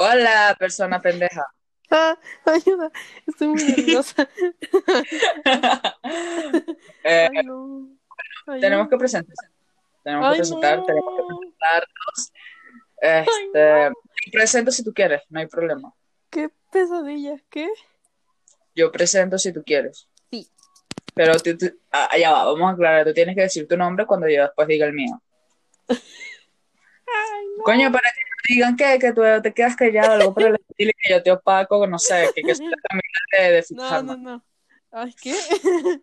Hola, persona pendeja. Ah, ayuda, estoy muy nerviosa. Eh, Ay, no. Ay, tenemos que presentar. Tenemos que Ay, presentar, no. tenemos que presentarnos. Este, presento si tú quieres, no hay problema. Qué pesadilla, ¿qué? Yo presento si tú quieres. Sí. Pero tú, tú- ah, va, vamos a aclarar. Tú tienes que decir tu nombre cuando yo después diga el mío. Ay, no. Coño, para no digan que, que tú te quedas callado, algo por el estilo, que yo te opaco, no sé, que, que la Camila de, de No, fijarme. no, no. Ay, ¿qué?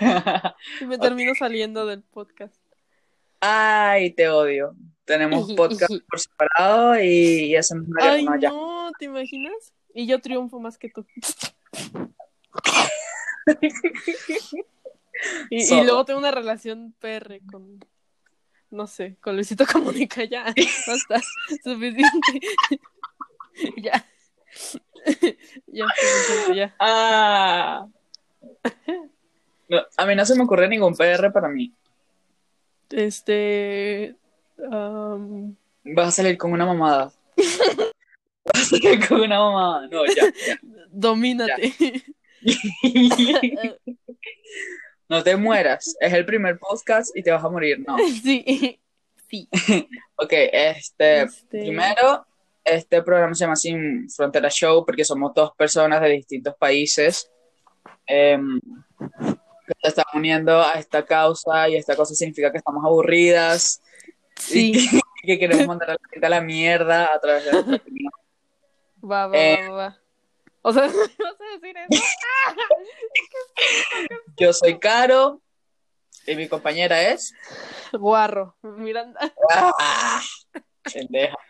Y me termino saliendo del podcast. Ay, te odio. Tenemos podcast por separado y, hacemos una Ay, llamada ya. no, ¿te imaginas? Y yo triunfo más que tú. Y, y luego tengo una relación PR con, no sé, con Luisito Comunica, ya, basta, suficiente. ya. ya, suficiente, ya. Ah. No, a mí no se me ocurre ningún PR para mí. Este. Vas a salir con una mamada. Vas a salir con una mamada. No, ya. ya. domínate. No te mueras. Es el primer podcast y te vas a morir. No. sí. Sí. Ok, este. Este, Primero, este programa se llama Sin Frontera Show porque somos dos personas de distintos países em, que se están uniendo a esta causa y esta cosa significa que estamos aburridas Sí. y que queremos mandar a la gente a la mierda a través de nuestra opinión. Va, va, Eh. va, va. O sea, ¿me vas a decir eso? Yo soy Caro y mi compañera es. Guarro. Miranda. ¡Ah! Pendeja.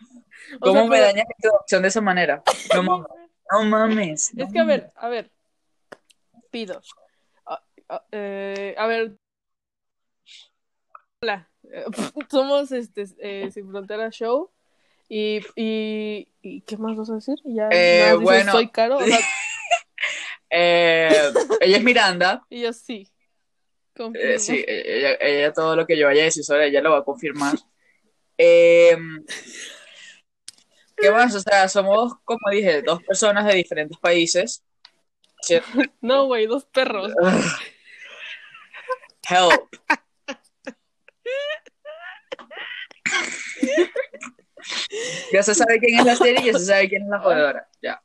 O ¿Cómo sea, me pero- dañas la introducción de esa manera? No mames. No mames. Es que, a ver, a ver. Pido. Ah, ah, eh, a ver. Hola. Somos este eh, Sin Frontera Show. Y, y, y ¿qué más vas a decir? Ya Eh, dices, bueno. soy caro. o sea, Eh, ella es Miranda. y yo sí. Eh, sí, ella, ella todo lo que yo vaya a decir sobre ella lo va a confirmar. Eh, ¿Qué más? O sea, somos, como dije, dos personas de diferentes países. ¿cierto? No, güey, dos perros. Help. Ya se sabe quién es la serie y ya se sabe quién es la jodedora. Ya.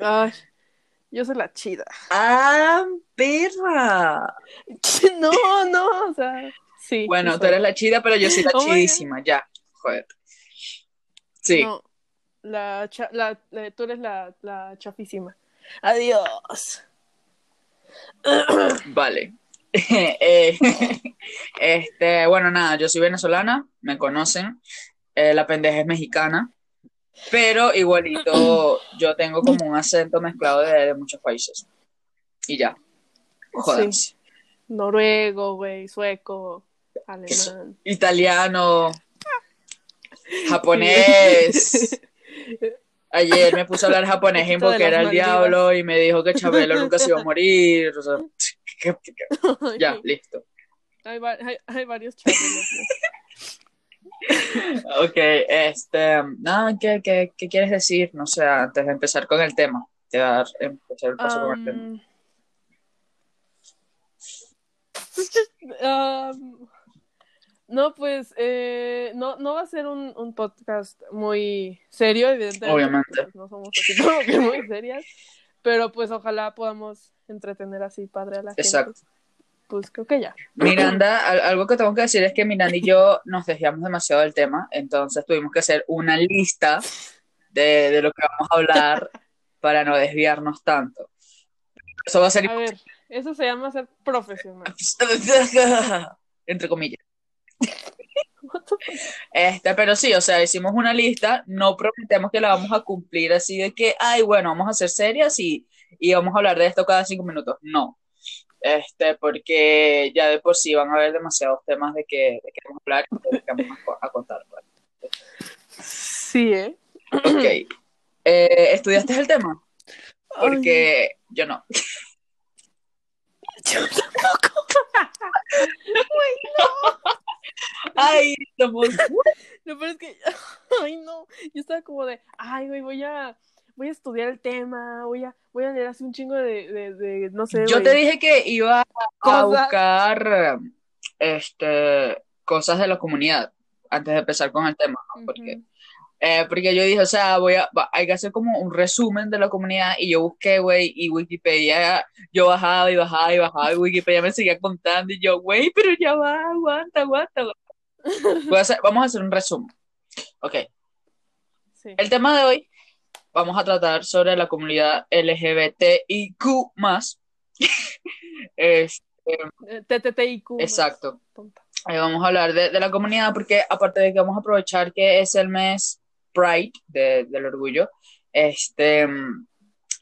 Ay, yo soy la chida. ¡Ah, perra! No, no, o sea, sí. Bueno, tú eres la chida, pero yo soy la Oh chidísima. Ya, joder. Sí. No, la, cha- la, la- tú eres la, la chafísima. Adiós. Vale. Eh, este, bueno, nada, yo soy venezolana, me conocen. Eh, la pendeja es mexicana, pero igualito yo tengo como un acento mezclado de, de muchos países. Y ya. Jodas. Noruego, güey, sueco, alemán. Italiano, japonés. Ayer me puse a hablar japonés y las al Maldivas. diablo y me dijo que Chabelo nunca se iba a morir. O sea, ya, listo. Hay, va- hay, hay varios chabelos. ¿No? Ok, este, nada, ¿qué, qué, qué quieres decir? No sé, antes de empezar con el tema, te voy a dar empezar el paso con el tema. Am, am, no, pues eh, no, no va a ser un, un podcast muy serio, evidentemente. Obviamente. pues, no somos así como que muy serias. Pero pues ojalá podamos entretener así padre a la gente. Exacto. Pues creo que ya. Miranda, al- algo que tengo que decir es que Miranda y yo nos desviamos demasiado del tema, entonces tuvimos que hacer una lista de, de lo que vamos a hablar para no desviarnos tanto. Eso va a ser A ver, eso se llama ser profesional. entre comillas. Este, pero sí, o sea, hicimos una lista, no prometemos que la vamos a cumplir así de que, ay, bueno, vamos a hacer serias y, y vamos a hablar de esto cada cinco minutos. No. Este, porque ya de por sí van a haber demasiados temas de que, de que vamos a hablar y de que vamos a, co- a contar. pues. Sí, ¿eh? Ok. Eh, ¿estudiaste el tema? Porque yo no. Yo tampoco. Ay, somos... Lo peor es que ay, no. Yo estaba como de, ay, güey, voy a, voy a estudiar el tema, voy a, voy a leer así un chingo de, de, de no sé. Yo te dije que iba a buscar este, cosas de la comunidad antes de empezar con el tema. Porque, eh, porque yo dije, o sea, voy a, va- hay que hacer como un resumen de la comunidad y yo busqué, güey, y Wikipedia, yo bajaba y bajaba y bajaba y Wikipedia me seguía contando y yo, güey, pero ya va, aguanta, aguanta. aguanta. Voy a hacer- vamos a hacer un resumen. Ok, Sí. el tema de hoy vamos a tratar sobre la comunidad LGBTIQ+. TTTIQ. más exacto. tonta. Eh, vamos a hablar de, de la comunidad porque aparte de que vamos a aprovechar que es el mes Pride de- del orgullo, este,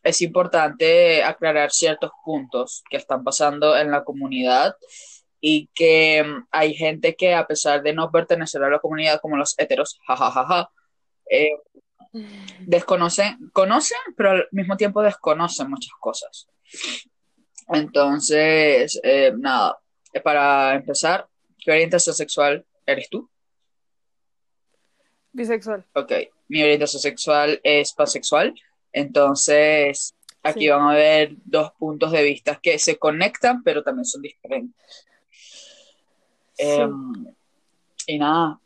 es importante aclarar ciertos puntos que están pasando en la comunidad y que mm, hay gente que a pesar de no pertenecer a la comunidad como los heteros, jajajaja, eh, desconocen, conocen, pero al mismo tiempo desconocen muchas cosas. Entonces, eh, nada, eh, para empezar, ¿qué orientación sexual eres tú? Bisexual. Ok, mi orientación sexual es pansexual, entonces aquí Sí. van a ver dos puntos de vista que se conectan, pero también son diferentes. Sí. Em, y nada,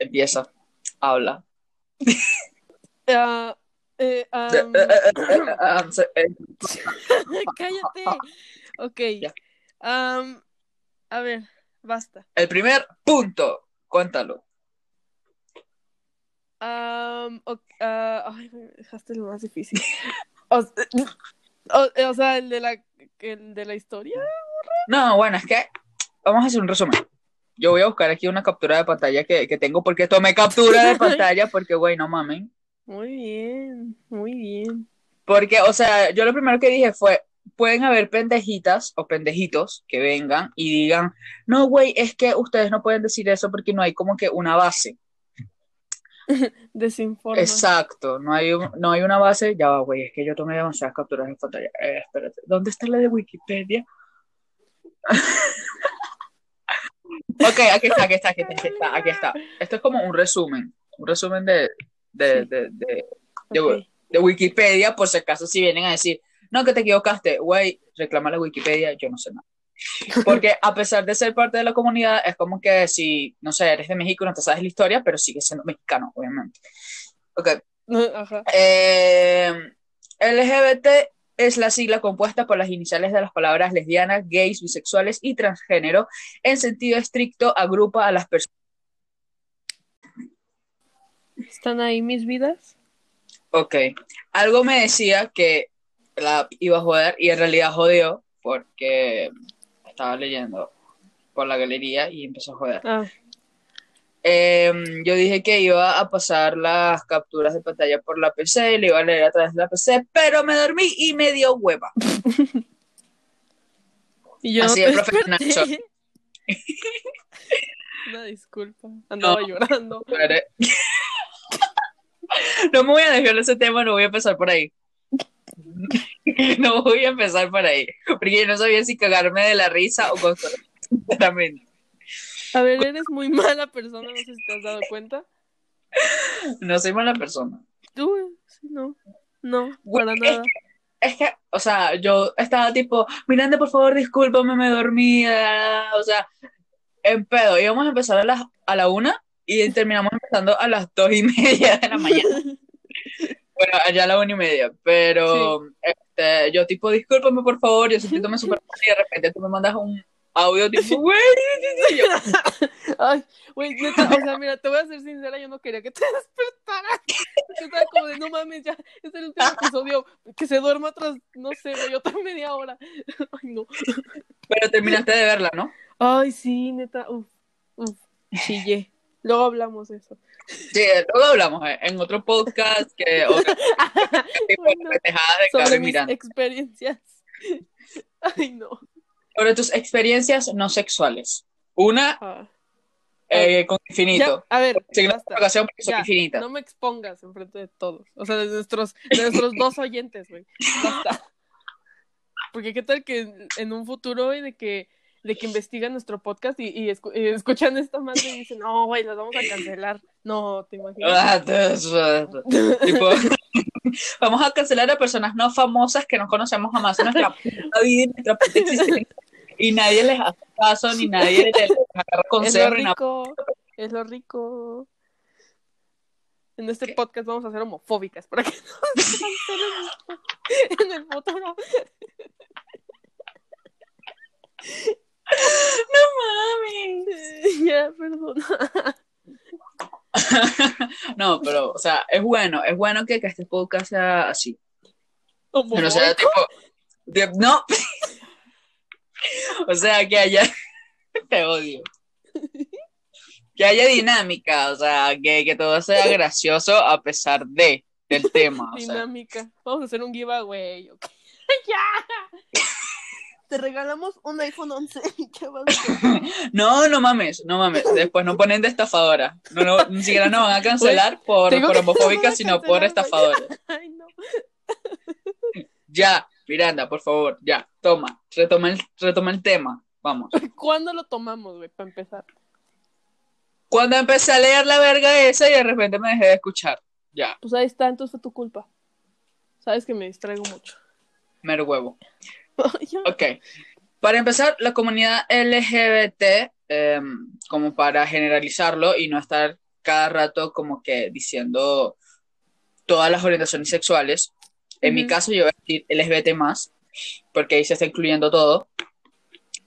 empieza, habla. Eh, cállate. Ok. Am, a ver, basta. El primer punto, cuéntalo. Ok, ah, ay, me dejaste lo más difícil. O, o- o sea, el de la, el de la historia. No, bueno, es que vamos a hacer un resumen. Yo voy a buscar aquí una captura de pantalla que, que tengo porque tomé captura de pantalla porque, güey, no mamen. Muy bien, muy bien. Porque, o sea, yo lo primero que dije fue, pueden haber pendejitas o pendejitos que vengan y digan, no, güey, es que ustedes no pueden decir eso porque no hay como que una base. Desinforma. Exacto, no hay, un- no hay una base. Ya va, güey, es que yo tomé demasiadas capturas de pantalla. Eh, espérate, ¿dónde está la de Wikipedia? ok, aquí está, aquí está, aquí está, aquí está. Esto es como un resumen, un resumen de, de, Sí. de, de, de- Ok. de Wikipedia, por si acaso si vienen a decir, no, que te equivocaste, güey, reclama la Wikipedia, yo no sé nada. Porque a pesar de ser parte de la comunidad, es como que si, no sé, eres de México no te sabes la historia, pero sigues siendo mexicano, obviamente. Ok. Ajá. Eh, LGBT es la sigla compuesta por las iniciales de las palabras lesbianas, gays, bisexuales y transgénero. En sentido estricto, agrupa a las personas. ¿Están ahí mis vidas? Ok. Algo me decía que la iba a joder y en realidad jodió porque estaba leyendo por la galería y empezó a joder. Ah, Eh, yo dije que iba a pasar las capturas de pantalla por la PC y le iba a leer a través de la PC, pero me dormí y me dio hueva. y yo Así no de profesional. Una disculpa. Andaba llorando. No me voy a dejar ese tema, no voy a empezar por ahí. No voy a empezar por ahí, porque yo no sabía si cagarme de la risa o consolarme, sinceramente. A ver, eres muy mala persona, no sé si te has dado cuenta. No soy mala persona. Tú, no. No, para es nada. Es que, o sea, yo estaba tipo, Miranda, por favor, discúlpame, me dormía. O sea, en pedo. Íbamos a empezar a, las, a la una y terminamos empezando a las dos y media de la mañana. Bueno, allá a la una y media. Pero este, yo, tipo, discúlpame, por favor, yo sintiéndome súper mal y de repente tú me mandas un audio tipo, güey. yo, Ay, güey, neta, o sea, mira, te voy a ser sincera, yo no quería que te despertaras. Porque estaba como de, no mames, ya, es el último episodio, que se duerma otras, no sé, güey, otra media hora. Ay, no. Pero terminaste de verla, ¿no? Ay, sí, neta, uf, uf, chillé. Luego hablamos de eso. Sí, luego hablamos eh, en otro podcast que tipo de Bueno, pendejadas de sobre mis experiencias. Ay, no. Sobre tus experiencias no sexuales. Una Ah. eh, con Ya, infinito. a ver, ocasión Ya, no me expongas enfrente de todos. O sea, de nuestros, de nuestros dos oyentes, güey. Basta. Porque qué tal que en- en un futuro, güey, de que de que investigan nuestro podcast y, y, escu- y escuchan esta más y dicen, no, güey, las vamos a cancelar. No, te imaginas. Ah, tipo, vamos a cancelar a personas no famosas que no conocemos jamás en nuestra vida y nuestra existencia. Y nadie les hace caso, ni nadie les agarra es lo consejo, ni nada. rico, es lo rico. En este ¿Qué? podcast vamos a ser homofóbicas para que no en el futuro. Mami. ya, perdón. No, pero, o sea, es bueno, es bueno que, que este podcast sea así. Que no sea tipo. de- no. o sea, que haya. Te odio. Que haya dinámica, o sea, que, que todo sea gracioso a pesar de del tema. O sea. Dinámica. Vamos a hacer un giveaway. ok. ¡Ya! Te regalamos un iPhone 11. ¿Qué vas a? No, no mames, no mames. Después no ponen de estafadora. No, no, ni siquiera nos van a cancelar por, por homofóbica, sino por estafadora. Ay, no. Ya, Miranda, por favor, ya, toma, retoma el, retoma el tema. Vamos. ¿Cuándo lo tomamos, güey, para empezar? Cuando empecé a leer la verga esa y de repente me dejé de escuchar. Ya, Pues ahí está, entonces fue tu culpa. Sabes que me distraigo mucho. mero huevo. Ok. Para empezar, la comunidad LGBT, eh, como para generalizarlo y no estar cada rato como que diciendo todas las orientaciones sexuales. En mi caso, yo voy a decir LGBT más, porque ahí se está incluyendo todo.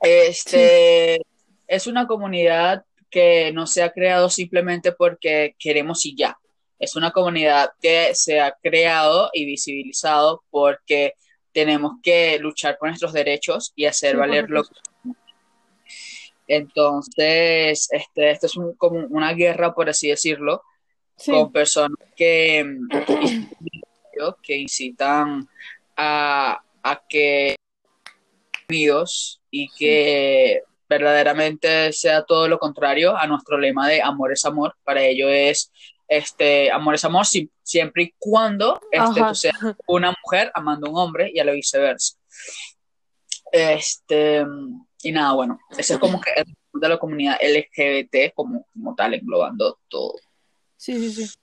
Este es una comunidad que no se ha creado simplemente porque queremos y ya. Es una comunidad que se ha creado y visibilizado porque tenemos que luchar por nuestros derechos y hacer Sí, valer lo supuesto. entonces, este, esto es un- como una guerra, por así decirlo, Sí, con personas que, que incitan a, a que unidos y que verdaderamente sea todo lo contrario a nuestro lema de amor es amor. Para ello es este amor es amor si- siempre y cuando este, tú seas una mujer amando a un hombre y a la viceversa. Este, y nada, bueno, ese es como que el de la comunidad LGBT como, como tal, englobando todo. sí, sí, sí.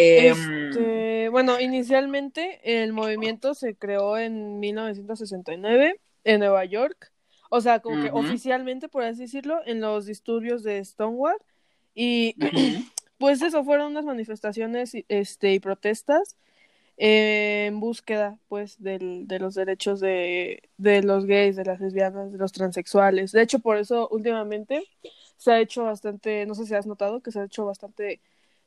Este, bueno, inicialmente el movimiento se creó en 1969 en Nueva York. O sea, como que oficialmente, por así decirlo, en los disturbios de Stonewall. Y pues eso fueron unas manifestaciones este, y protestas eh, en búsqueda pues del, de los derechos de, de los gays, de las lesbianas, de los transexuales. De hecho, por eso últimamente se ha hecho bastante, no sé si has notado que se ha hecho bastante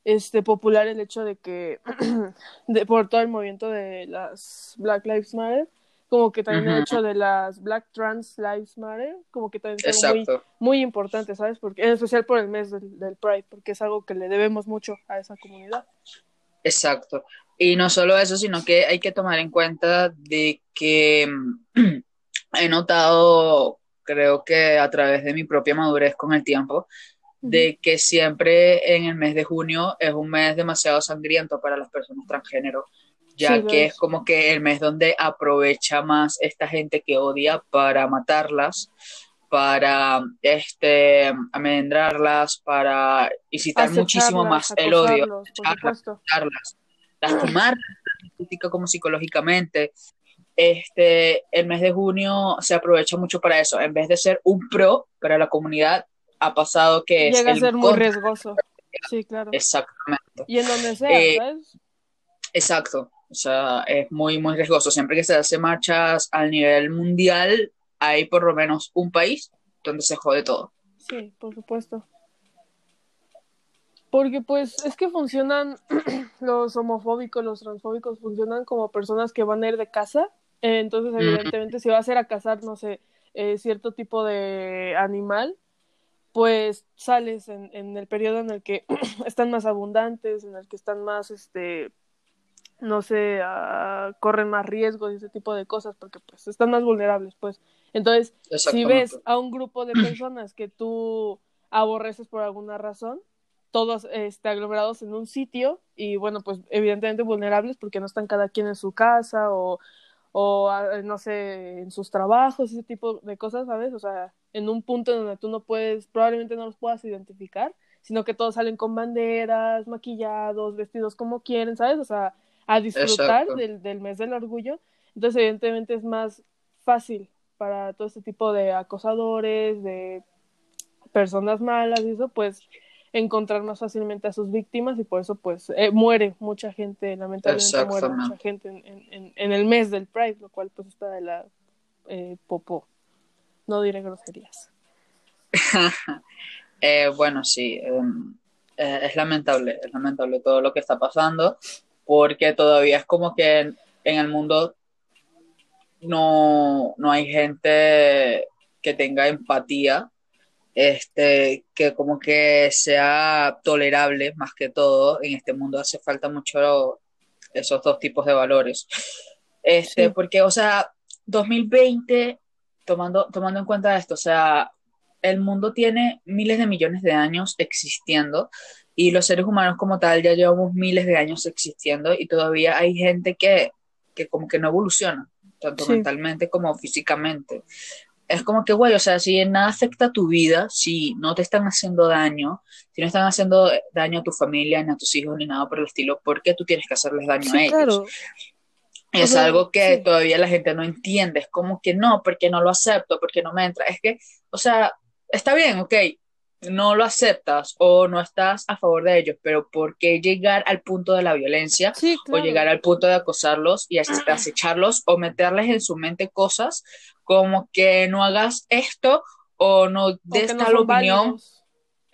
este popular el hecho de que de, por todo el movimiento de las Black Lives Matter, como que también el hecho de las Black Trans Lives Matter, como que también es muy, muy importante, ¿sabes? Porque, en especial por el mes del, del Pride, porque es algo que le debemos mucho a esa comunidad. Exacto. Y no solo eso, sino que hay que tomar en cuenta de que mm, he notado, creo que a través de mi propia madurez con el tiempo, de que siempre en el mes de junio es un mes demasiado sangriento para las personas transgénero, ya Sí, que es. es como que el mes donde aprovecha más esta gente que odia para matarlas, para este amendrarlas, para incitar muchísimo más el odio, matarlas, lastimarlas, como psicológicamente. Este, el mes de junio se aprovecha mucho para eso. En vez de ser un pro para la comunidad, ha pasado que es Llega a el ser muy riesgoso. Sí, claro. Exactamente. Y en donde sea, Eh, ¿sabes? Exacto. O sea, es muy, muy riesgoso. Siempre que se hace marchas al nivel mundial, hay por lo menos un país donde se jode todo. Sí, por supuesto. Porque pues es que funcionan los homofóbicos, los transfóbicos, funcionan como personas que van a ir de casa. Eh, entonces, evidentemente, si vas a ir a cazar, no sé, eh, cierto tipo de animal, pues sales en, en el periodo en el que están más abundantes, en el que están más, este, no sé, ah, corren más riesgos y ese tipo de cosas, porque pues están más vulnerables, pues. Entonces, si ves a un grupo de personas que tú aborreces por alguna razón, todos este, aglomerados en un sitio y bueno, pues evidentemente vulnerables porque no están cada quien en su casa o, o ah, no sé, en sus trabajos, ese tipo de cosas, ¿sabes? O sea, en un punto en donde tú no puedes, probablemente no los puedas identificar, sino que todos salen con banderas, maquillados, vestidos como quieren, ¿sabes? O sea, a disfrutar del, del mes del orgullo. Entonces, evidentemente es más fácil para todo este tipo de acosadores, de personas malas y eso, pues encontrar más fácilmente a sus víctimas y por eso pues eh, muere mucha gente, lamentablemente muere mucha gente en, en, en, el mes del Pride, lo cual pues está de la eh, popó. No diré groserías. eh, bueno, sí, em, eh, es lamentable, es lamentable todo lo que está pasando porque todavía es como que en, en el mundo no, no hay gente que tenga empatía, este, que como que sea tolerable más que todo. En este mundo hace falta mucho esos dos tipos de valores. Este, porque, o sea, 2020, tomando, tomando en cuenta esto, o sea, el mundo tiene miles de millones de años existiendo y los seres humanos como tal ya llevamos miles de años existiendo y todavía hay gente que, que como que no evoluciona tanto mentalmente como físicamente. Es como que, güey, o sea, si nada afecta a tu vida, si no te están haciendo daño, si no están haciendo daño a tu familia, ni a tus hijos, ni nada por el estilo, ¿por qué tú tienes que hacerles daño a ellos? Es algo que todavía la gente no entiende. Es como que no, porque no lo acepto, porque no me entra. Es que, o sea, está bien, ok, no lo aceptas o no estás a favor de ellos, pero ¿por qué llegar al punto de la violencia o llegar al punto de acosarlos y acecharlos o meterles en su mente cosas como que no hagas esto o no des tal opinión?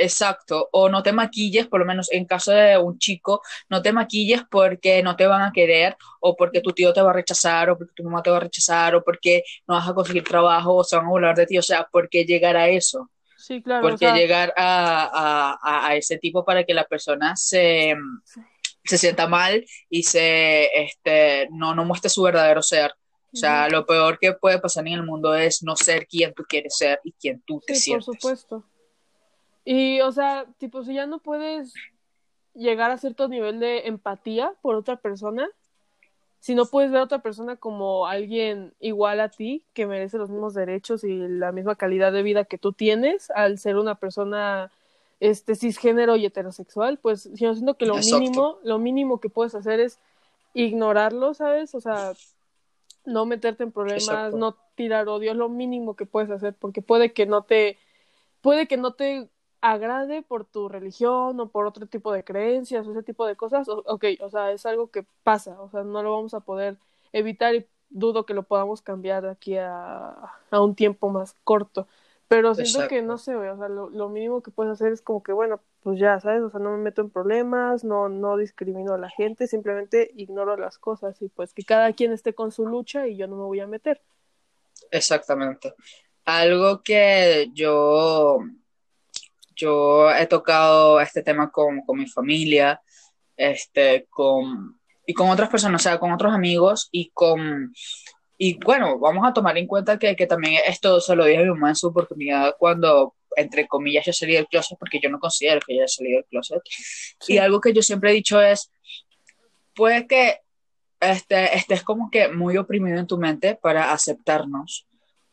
Exacto, o no te maquilles, por lo menos en caso de un chico, no te maquilles porque no te van a querer, o porque tu tío te va a rechazar, o porque tu mamá te va a rechazar, o porque no vas a conseguir trabajo, o se van a burlar de ti, o sea, ¿por qué llegar a eso? Sí, claro. Porque llegar a, a, a, ese tipo para que la persona se, se sienta mal y se este, no, no muestre su verdadero ser. O sea, lo peor que puede pasar en el mundo es no ser quien tú quieres ser y quien tú te sí, Por supuesto. Y, o sea, tipo, si ya no puedes llegar a cierto nivel de empatía por otra persona, si no puedes ver a otra persona como alguien igual a ti, que merece los mismos derechos y la misma calidad de vida que tú tienes, al ser una persona este cisgénero y heterosexual, pues yo siento que lo mínimo, lo mínimo que puedes hacer es ignorarlo, ¿sabes? O sea, no meterte en problemas, no tirar odio, es lo mínimo que puedes hacer, porque puede que no te, puede que no te agrade por tu religión o por otro tipo de creencias o ese tipo de cosas, ok, o sea, es algo que pasa, o sea, no lo vamos a poder evitar y dudo que lo podamos cambiar de aquí a, a un tiempo más corto. Pero siento que no sé, o sea, lo, lo, mínimo que puedes hacer es como que, bueno, pues ya, ¿sabes? O sea, no me meto en problemas, no, no discrimino a la gente, simplemente ignoro las cosas y pues que cada quien esté con su lucha y yo no me voy a meter. Exactamente. Algo que yo yo he tocado este tema con, con mi familia, este, con, y con otras personas, o sea, con otros amigos y con... Y bueno, vamos a tomar en cuenta que, que también esto se lo dije a mi mamá en su oportunidad cuando, entre comillas, yo salí del closet, porque yo no considero que yo haya salido del closet. Sí. Y algo que yo siempre he dicho es, puede que este, estés como que muy oprimido en tu mente para aceptarnos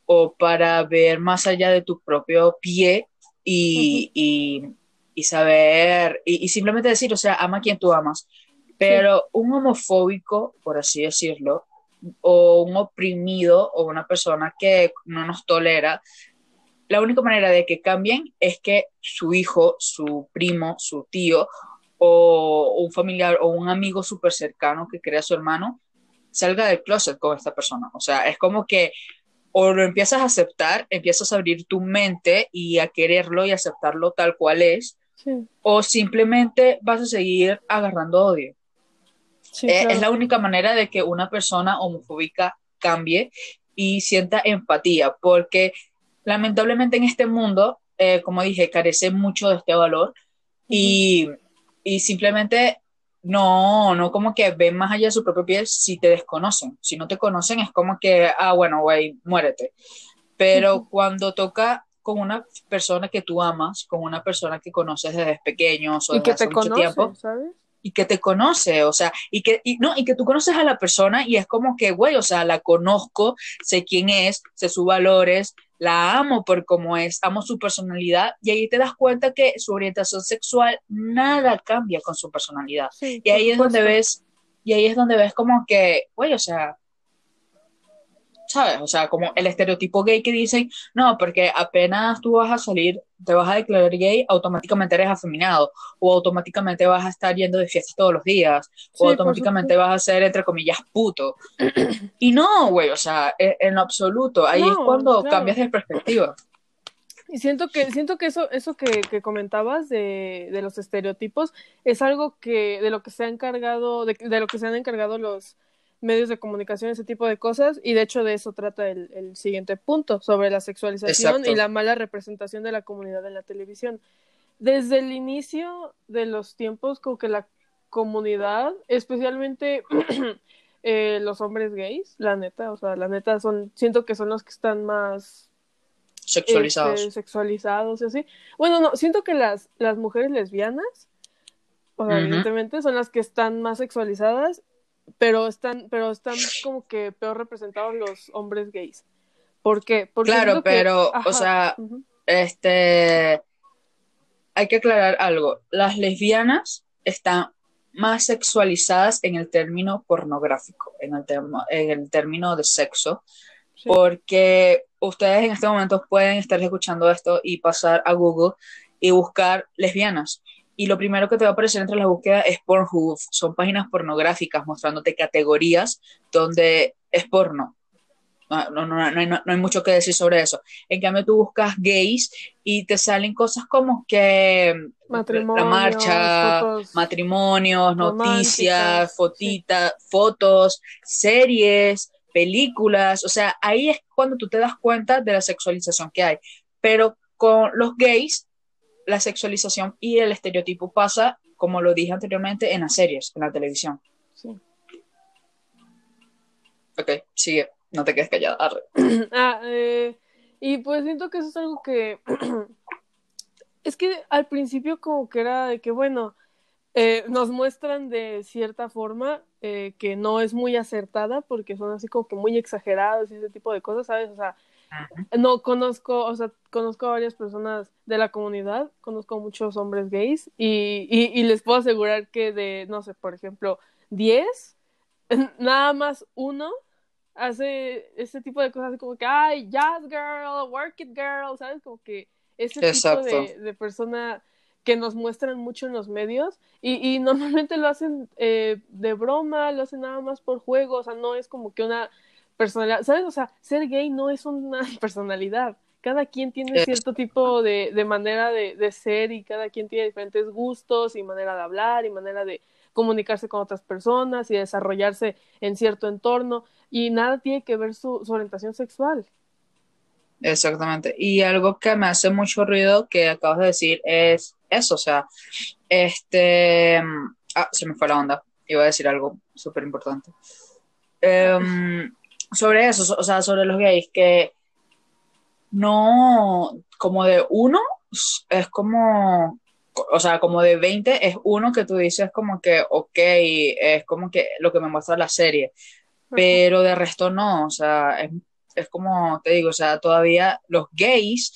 o para ver más allá de tu propio pie y, y, y saber, y, y, simplemente decir, o sea, ama a quien tú amas. Pero sí. un homofóbico, por así decirlo, o un oprimido o una persona que no nos tolera, la única manera de que cambien es que su hijo, su primo, su tío o un familiar o un amigo súper cercano que crea su hermano salga del closet con esta persona. O sea, es como que o lo empiezas a aceptar, empiezas a abrir tu mente y a quererlo y aceptarlo tal cual es, sí. o simplemente vas a seguir agarrando odio. Sí, eh, claro. Es la única manera de que una persona homofóbica cambie y sienta empatía, porque lamentablemente en este mundo, eh, como dije, carece mucho de este valor uh -huh. y, y simplemente no, no como que ven más allá de su propio piel si te desconocen. Si no te conocen es como que, ah, bueno, güey, muérete. Pero uh -huh. cuando toca con una persona que tú amas, con una persona que conoces desde pequeños o desde que hace mucho conoce, tiempo, ¿sabes? y que te conoce, o sea, y que, y, no, y que tú conoces a la persona y es como que, güey, o sea, la conozco, sé quién es, sé sus valores, la amo por cómo es, amo su personalidad y ahí te das cuenta que su orientación sexual nada cambia con su personalidad. Sí, y ahí es donde ves, y ahí es donde ves como que, güey, o sea, ¿sabes? O sea, como el estereotipo gay que dicen, no, porque apenas tú vas a salir, te vas a declarar gay, automáticamente eres afeminado, o automáticamente vas a estar yendo de fiestas todos los días, Sí, o automáticamente vas a ser, entre comillas, puto. Y no, güey, o sea, en, en lo absoluto, ahí es cuando claro. cambias de perspectiva. Y siento que, siento que eso, eso que, que comentabas de, de los estereotipos es algo que, de lo que se ha encargado, de, de lo que se han encargado los medios de comunicación, ese tipo de cosas, y de hecho de eso trata el, el siguiente punto, sobre la sexualización Exacto. y la mala representación de la comunidad en la televisión. Desde el inicio de los tiempos, como que la comunidad, especialmente eh, los hombres gays, la neta, o sea, la neta son, siento que son los que están más Sexualizados. este, sexualizados y así. Bueno, no, siento que las, las mujeres lesbianas, o sea, evidentemente, son las que están más sexualizadas, pero están, pero están como que peor representados los hombres gays. ¿Por qué? Porque Claro, que- pero, o sea, este, hay que aclarar algo. Las lesbianas están más sexualizadas en el término pornográfico, en el, termo- en el término de sexo, sí. porque ustedes en este momento pueden estar escuchando esto y pasar a Google y buscar lesbianas. Y lo primero que te va a aparecer entre las búsquedas es Pornhub. Son páginas pornográficas mostrándote categorías donde es porno. No, no, no, no hay, no hay mucho que decir sobre eso. En cambio, tú buscas gays y te salen cosas como que la Matrimonios, marcha, fotos matrimonios, noticias, fotitas, fotos, series, películas, o sea, ahí es cuando tú te das cuenta de la sexualización que hay. Pero con los gays, la sexualización y el estereotipo pasa, como lo dije anteriormente, en las series, en la televisión. sí. Ok, sigue, no te quedes callada. Arre. Ah, eh, y pues siento que eso es algo que es que al principio como que era de que bueno eh, nos muestran de cierta forma eh, que no es muy acertada porque son así como que muy exagerados y ese tipo de cosas, ¿sabes? O sea, no conozco, o sea, conozco a varias personas de la comunidad, conozco a muchos hombres gays y, y, y les puedo asegurar que de, no sé, por ejemplo, 10, nada más uno hace ese tipo de cosas así como que, ay, jazz girl, work it girl, ¿sabes? Como que ese Exacto. tipo de, de persona que nos muestran mucho en los medios y, y normalmente lo hacen eh, de broma, lo hacen nada más por juego, o sea, no es como que una personalidad, ¿sabes? O sea, ser gay no es una personalidad. Cada quien tiene cierto tipo de, de manera de, de ser y cada quien tiene diferentes gustos y manera de hablar y manera de comunicarse con otras personas y desarrollarse en cierto entorno y nada tiene que ver su, su orientación sexual. Exactamente. Y algo que me hace mucho ruido que acabas de decir es eso, o sea, este, ah, se me fue la onda, iba a decir algo súper importante. Em, sobre eso, o sea, sobre los gays, que no, como de uno, es como, o sea, como de 20 es uno que tú dices como que, ok, es como que lo que me muestra la serie, pero de resto no, o sea, es, es como te digo, o sea, todavía los gays,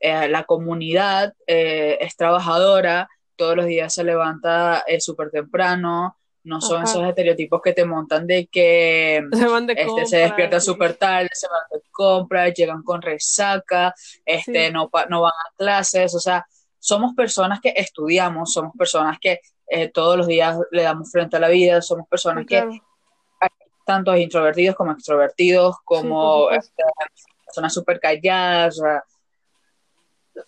eh, la comunidad eh, es trabajadora, todos los días se levanta eh, súper temprano, no son Ajá. esos estereotipos que te montan de que Se van de este, se despiertan y- súper tarde, se van de compras, llegan con resaca, este, Sí. no, no van a clases, o sea, somos personas que estudiamos, somos personas que eh, todos los días le damos frente a la vida, somos personas Sí, que tanto introvertidos como extrovertidos, como este, personas súper calladas, o sea,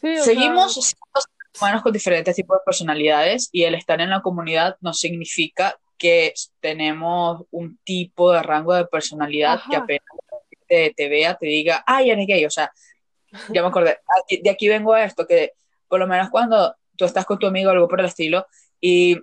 Sí, o seguimos sea, siendo humanos con diferentes tipos de personalidades y el estar en la comunidad no significa que tenemos un tipo de rango de personalidad que Ajá. apenas te, te vea, te diga, ay, eres gay, o sea, ya me acordé, Aquí- de aquí vengo a esto, que por lo menos cuando tú estás con tu amigo o algo por el estilo y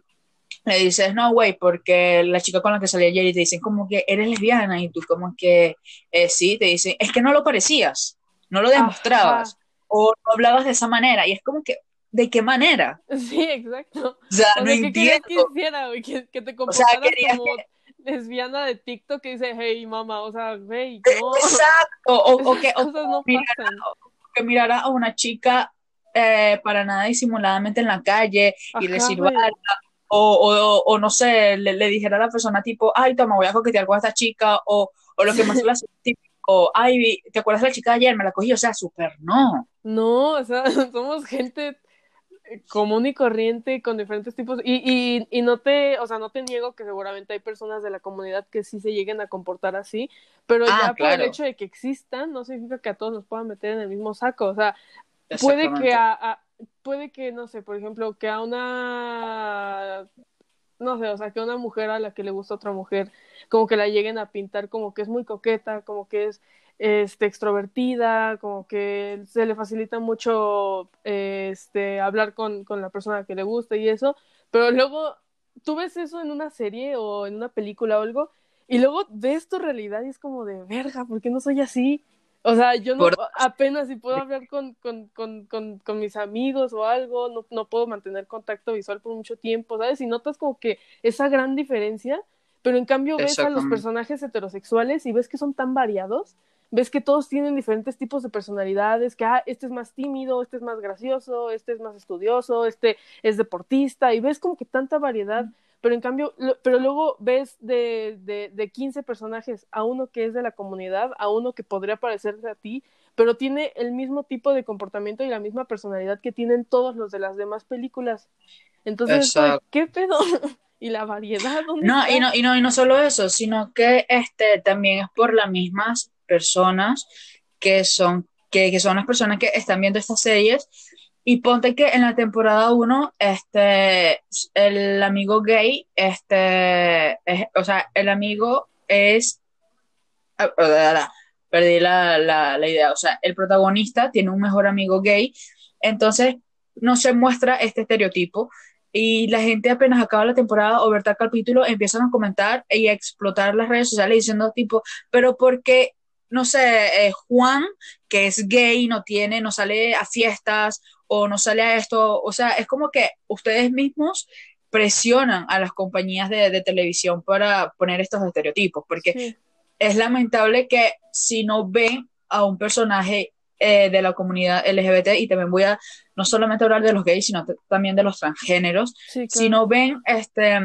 le dices, no, güey, porque la chica con la que salí ayer y te dicen como que eres lesbiana y tú como que eh, sí, te dicen, es que no lo parecías, no lo demostrabas Ajá. o no hablabas de esa manera y es como que, ¿de qué manera? Sí, exacto. O sea, O no sea, ¿qué querías entiendo. que hiciera, güey? Que, que te sea, comportaras querías como lesbiana de TikTok que dice, hey, mamá, o sea, güey, no. Exacto, o, o que, o no mira, pasan. que mirara a una chica eh, para nada disimuladamente en la calle y le silbara, o, o, o no sé, le, le dijera a la persona tipo, ay, toma, voy a coquetear con esta chica, o, o lo que más hace tipo, ay, ¿te acuerdas de la chica de ayer? Me la cogí, o sea, súper no. No, o sea, somos gente eh, común y corriente con diferentes tipos y, y, y no te, o sea, no te niego que seguramente hay personas de la comunidad que sí se lleguen a comportar así, pero Ah, ya por el hecho de que existan no significa que a todos nos puedan meter en el mismo saco, o sea, puede que a, a- puede que no sé, por ejemplo, que a una no sé, o sea, que a una mujer a la que le gusta otra mujer, como que la lleguen a pintar como que es muy coqueta, como que es este extrovertida, como que se le facilita mucho este hablar con, con la persona que le gusta y eso, pero luego tú ves eso en una serie o en una película o algo, y luego ves tu realidad y es como de verga, ¿por qué no soy así? O sea, yo no Por- apenas si puedo hablar con, con, con, con, con mis amigos o algo, no, no puedo mantener contacto visual por mucho tiempo, ¿sabes? Y notas como que esa gran diferencia, pero en cambio ves a los personajes heterosexuales y ves que son tan variados, ves que todos tienen diferentes tipos de personalidades, que ah, este es más tímido, este es más gracioso, este es más estudioso, este es deportista, y ves como que tanta variedad, pero en cambio, lo- pero luego ves de, de, de 15 personajes a uno que es de la comunidad, a uno que podría parecerse a ti, pero tiene el mismo tipo de comportamiento y la misma personalidad que tienen todos los de las demás películas. Entonces. ¿qué pedo? ¿Y la variedad? ¿Dónde No, está? y no, y no, y no solo eso, sino que este también es por las mismas personas que son, que, que son las personas que están viendo estas series. Y ponte que en la temporada 1, este, el amigo gay, este, es- o sea, el amigo es, ah, perdí la, la, la idea, o sea, el protagonista tiene un mejor amigo gay, entonces no se muestra este estereotipo. Y la gente apenas acaba la temporada o ver tal capítulo empiezan a comentar y a explotar las redes sociales diciendo tipo, pero porque, no sé, eh, Juan, que es gay, no tiene, no sale a fiestas o no sale a esto, o sea, es como que ustedes mismos presionan a las compañías de, de televisión para poner estos estereotipos, porque Sí. es lamentable que si no ven a un personaje eh, de la comunidad LGBT, y también voy a no solamente hablar de los gays, sino también de los transgéneros, Sí, si no ven este,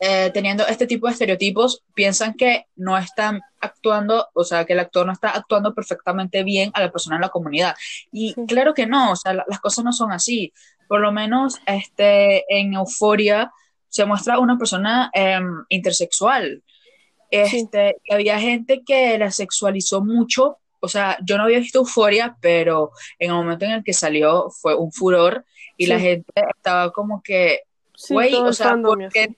eh, teniendo este tipo de estereotipos, piensan que no están actuando, o sea, que el actor no está actuando perfectamente bien a la persona en la comunidad. Y Sí. claro que no, o sea, la- las cosas no son así. Por lo menos este, en Euforia se muestra una persona em, intersexual. Este, y había gente que la sexualizó mucho. O sea, yo no había visto Euforia, pero en el momento en el que salió fue un furor y la Sí. gente estaba como que, Sí, güey, o sea, ¿por qué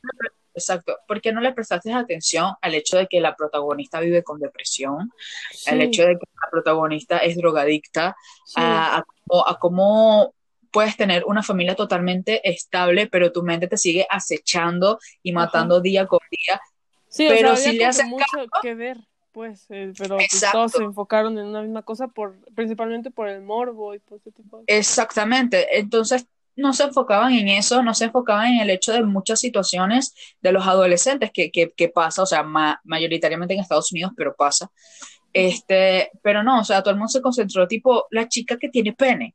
exacto, ¿por qué no le prestaste atención al hecho de que la protagonista vive con depresión, Sí, al hecho de que la protagonista es drogadicta, sí. a, a cómo- a cómo puedes tener una familia totalmente estable, pero tu mente te sigue acechando y matando día con día? Sí, pero o sea, si le hacen mucho que ver, pues, eh, pero pues, todos se enfocaron en una misma cosa, por principalmente por el morbo y por ese tipo de Exactamente. Entonces, no se enfocaban en eso, no se enfocaban en el hecho de muchas situaciones de los adolescentes que, que, que pasa, o sea, ma- mayoritariamente en Estados Unidos, pero pasa. Este, pero no, o sea, todo el mundo se concentró tipo la chica que tiene pene.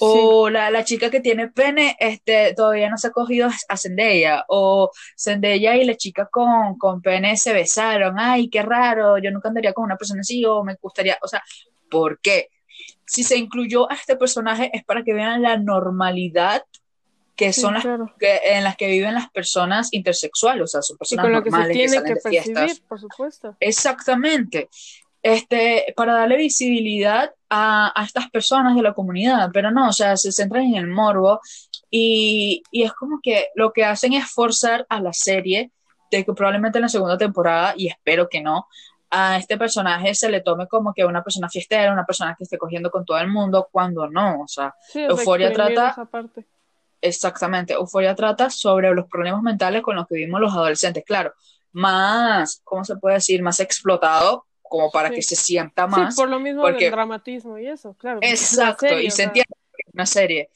O la, la chica que tiene pene, este, todavía no se ha cogido a Zendaya. O Zendaya y la chica con, con pene se besaron. Ay, qué raro, yo nunca andaría con una persona así, o me gustaría, o sea, ¿por qué? Si se incluyó a este personaje es para que vean la normalidad que Sí, son las claro. que, en las que viven las personas intersexuales, o sea, son Y personas con lo que se que tiene salen que de fiestas. percibir, por supuesto. Exactamente. Este, para darle visibilidad a, a estas personas de la comunidad, pero no, o sea, se centran en el morbo y, y es como que lo que hacen es forzar a la serie de que probablemente en la segunda temporada, y espero que no, a este personaje se le tome como que una persona fiestera, una persona que esté cogiendo con todo el mundo, cuando no, o sea, Sí, Euforia trata- esa parte. Exactamente, Euforia trata sobre los problemas mentales con los que vivimos los adolescentes, claro, más, ¿cómo se puede decir? Más explotado, como para Sí. que se sienta más. Sí, por lo mismo porque- del dramatismo y eso, claro. Exacto, serie, y se entiende, una serie,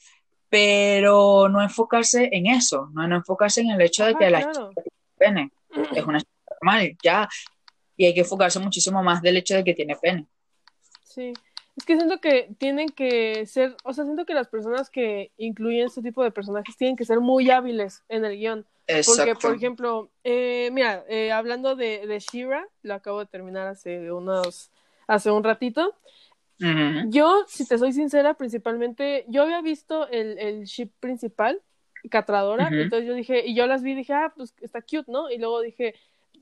pero no enfocarse en eso, no, no enfocarse en el hecho de Ajá, que la claro. chica tiene pene, es una chica normal, ya, y hay que enfocarse muchísimo más del hecho de que tiene pene. Sí, es que siento que tienen que ser, o sea, siento que las personas que incluyen este tipo de personajes tienen que ser muy hábiles en el guion. Porque, Exacto. por ejemplo, eh, mira, eh, hablando de, de She-Ra, lo acabo de terminar hace unos, hace un ratito. Yo, si te soy sincera, principalmente, yo había visto el, el ship principal, Catradora, entonces yo dije, y yo las vi y dije, ah, pues está cute, ¿no? Y luego dije,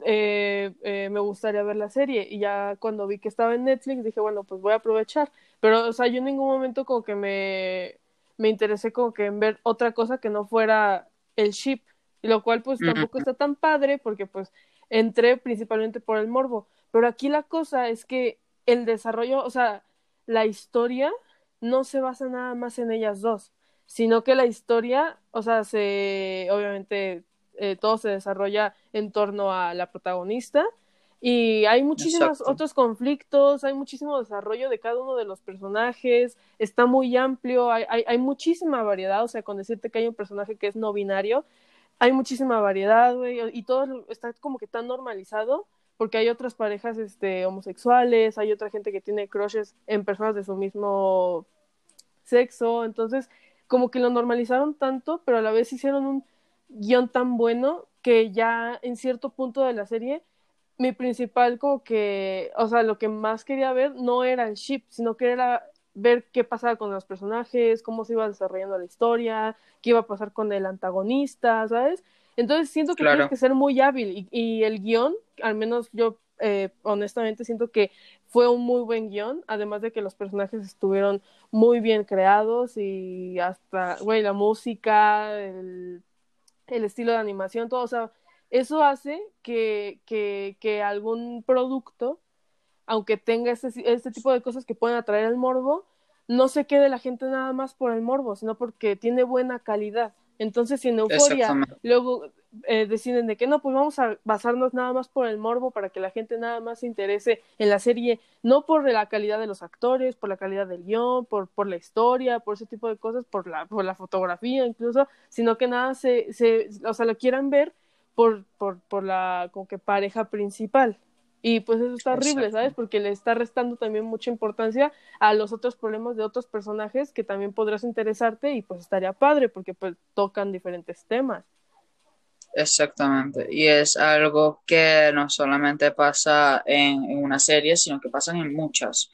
eh, eh, me gustaría ver la serie, y ya cuando vi que estaba en Netflix, dije, bueno, pues voy a aprovechar, pero, o sea, yo en ningún momento como que me, me interesé como que en ver otra cosa que no fuera el ship, y lo cual pues tampoco está tan padre, porque pues entré principalmente por el morbo, pero aquí la cosa es que el desarrollo, o sea, la historia no se basa nada más en ellas dos, sino que la historia, o sea, se, obviamente, eh, todo se desarrolla en torno a la protagonista y hay muchísimos Exacto. otros conflictos, hay muchísimo desarrollo de cada uno de los personajes, está muy amplio, hay, hay, hay muchísima variedad, o sea, con decirte que hay un personaje que es no binario, hay muchísima variedad, güey, y todo está como que tan normalizado porque hay otras parejas este, homosexuales, hay otra gente que tiene crushes en personas de su mismo sexo, entonces como que lo normalizaron tanto, pero a la vez hicieron un guion tan bueno que ya en cierto punto de la serie mi principal como que, o sea, lo que más quería ver no era el ship, sino que era ver qué pasaba con los personajes, cómo se iba desarrollando la historia, qué iba a pasar con el antagonista, ¿sabes? Entonces siento que Claro. tienes que ser muy hábil y, y el guion, al menos yo eh, honestamente siento que fue un muy buen guion, además de que los personajes estuvieron muy bien creados y hasta, güey, la música, el, el estilo de animación, todo, o sea, eso hace que, que, que algún producto, aunque tenga este, este tipo de cosas que pueden atraer el morbo, no se quede la gente nada más por el morbo, sino porque tiene buena calidad. Entonces, si en Euforia luego eh, deciden de que no, pues vamos a basarnos nada más por el morbo para que la gente nada más se interese en la serie, no por la calidad de los actores, por la calidad del guion, por, por la historia, por ese tipo de cosas, por la, por la fotografía incluso, sino que nada se, se o sea, lo quieran ver por, por, por la como que pareja principal. Y pues eso está horrible, Exacto. ¿sabes? Porque le está restando también mucha importancia a los otros problemas de otros personajes que también podrás interesarte y pues estaría padre porque pues tocan diferentes temas. Exactamente. Y es algo que no solamente pasa en, en una serie, sino que pasan en muchas.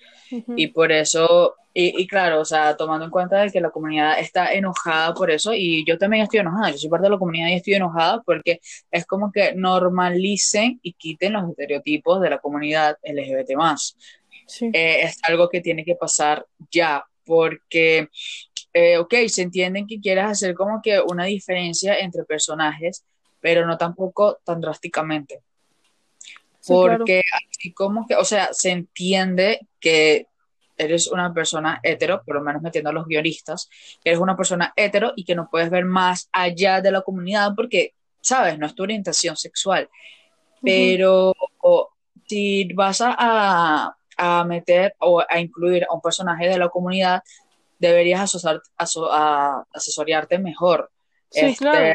Y por eso, y, y claro, o sea, tomando en cuenta de que la comunidad está enojada por eso, y yo también estoy enojada, yo soy parte de la comunidad y estoy enojada porque es como que normalicen y quiten los estereotipos de la comunidad LGBT Sí. eh, es algo que tiene que pasar ya, porque, eh, ok, se entienden que quieres hacer como que una diferencia entre personajes, pero no tampoco tan drásticamente, Sí, claro. porque así como que, o sea, se entiende que eres una persona hetero, por lo menos metiendo a los guionistas, que eres una persona hetero y que no puedes ver más allá de la comunidad porque, sabes, no es tu orientación sexual pero o, si vas a, a- a meter o a incluir a un personaje de la comunidad, deberías asociar- aso- a- asesorarte mejor. Sí, Este, claro.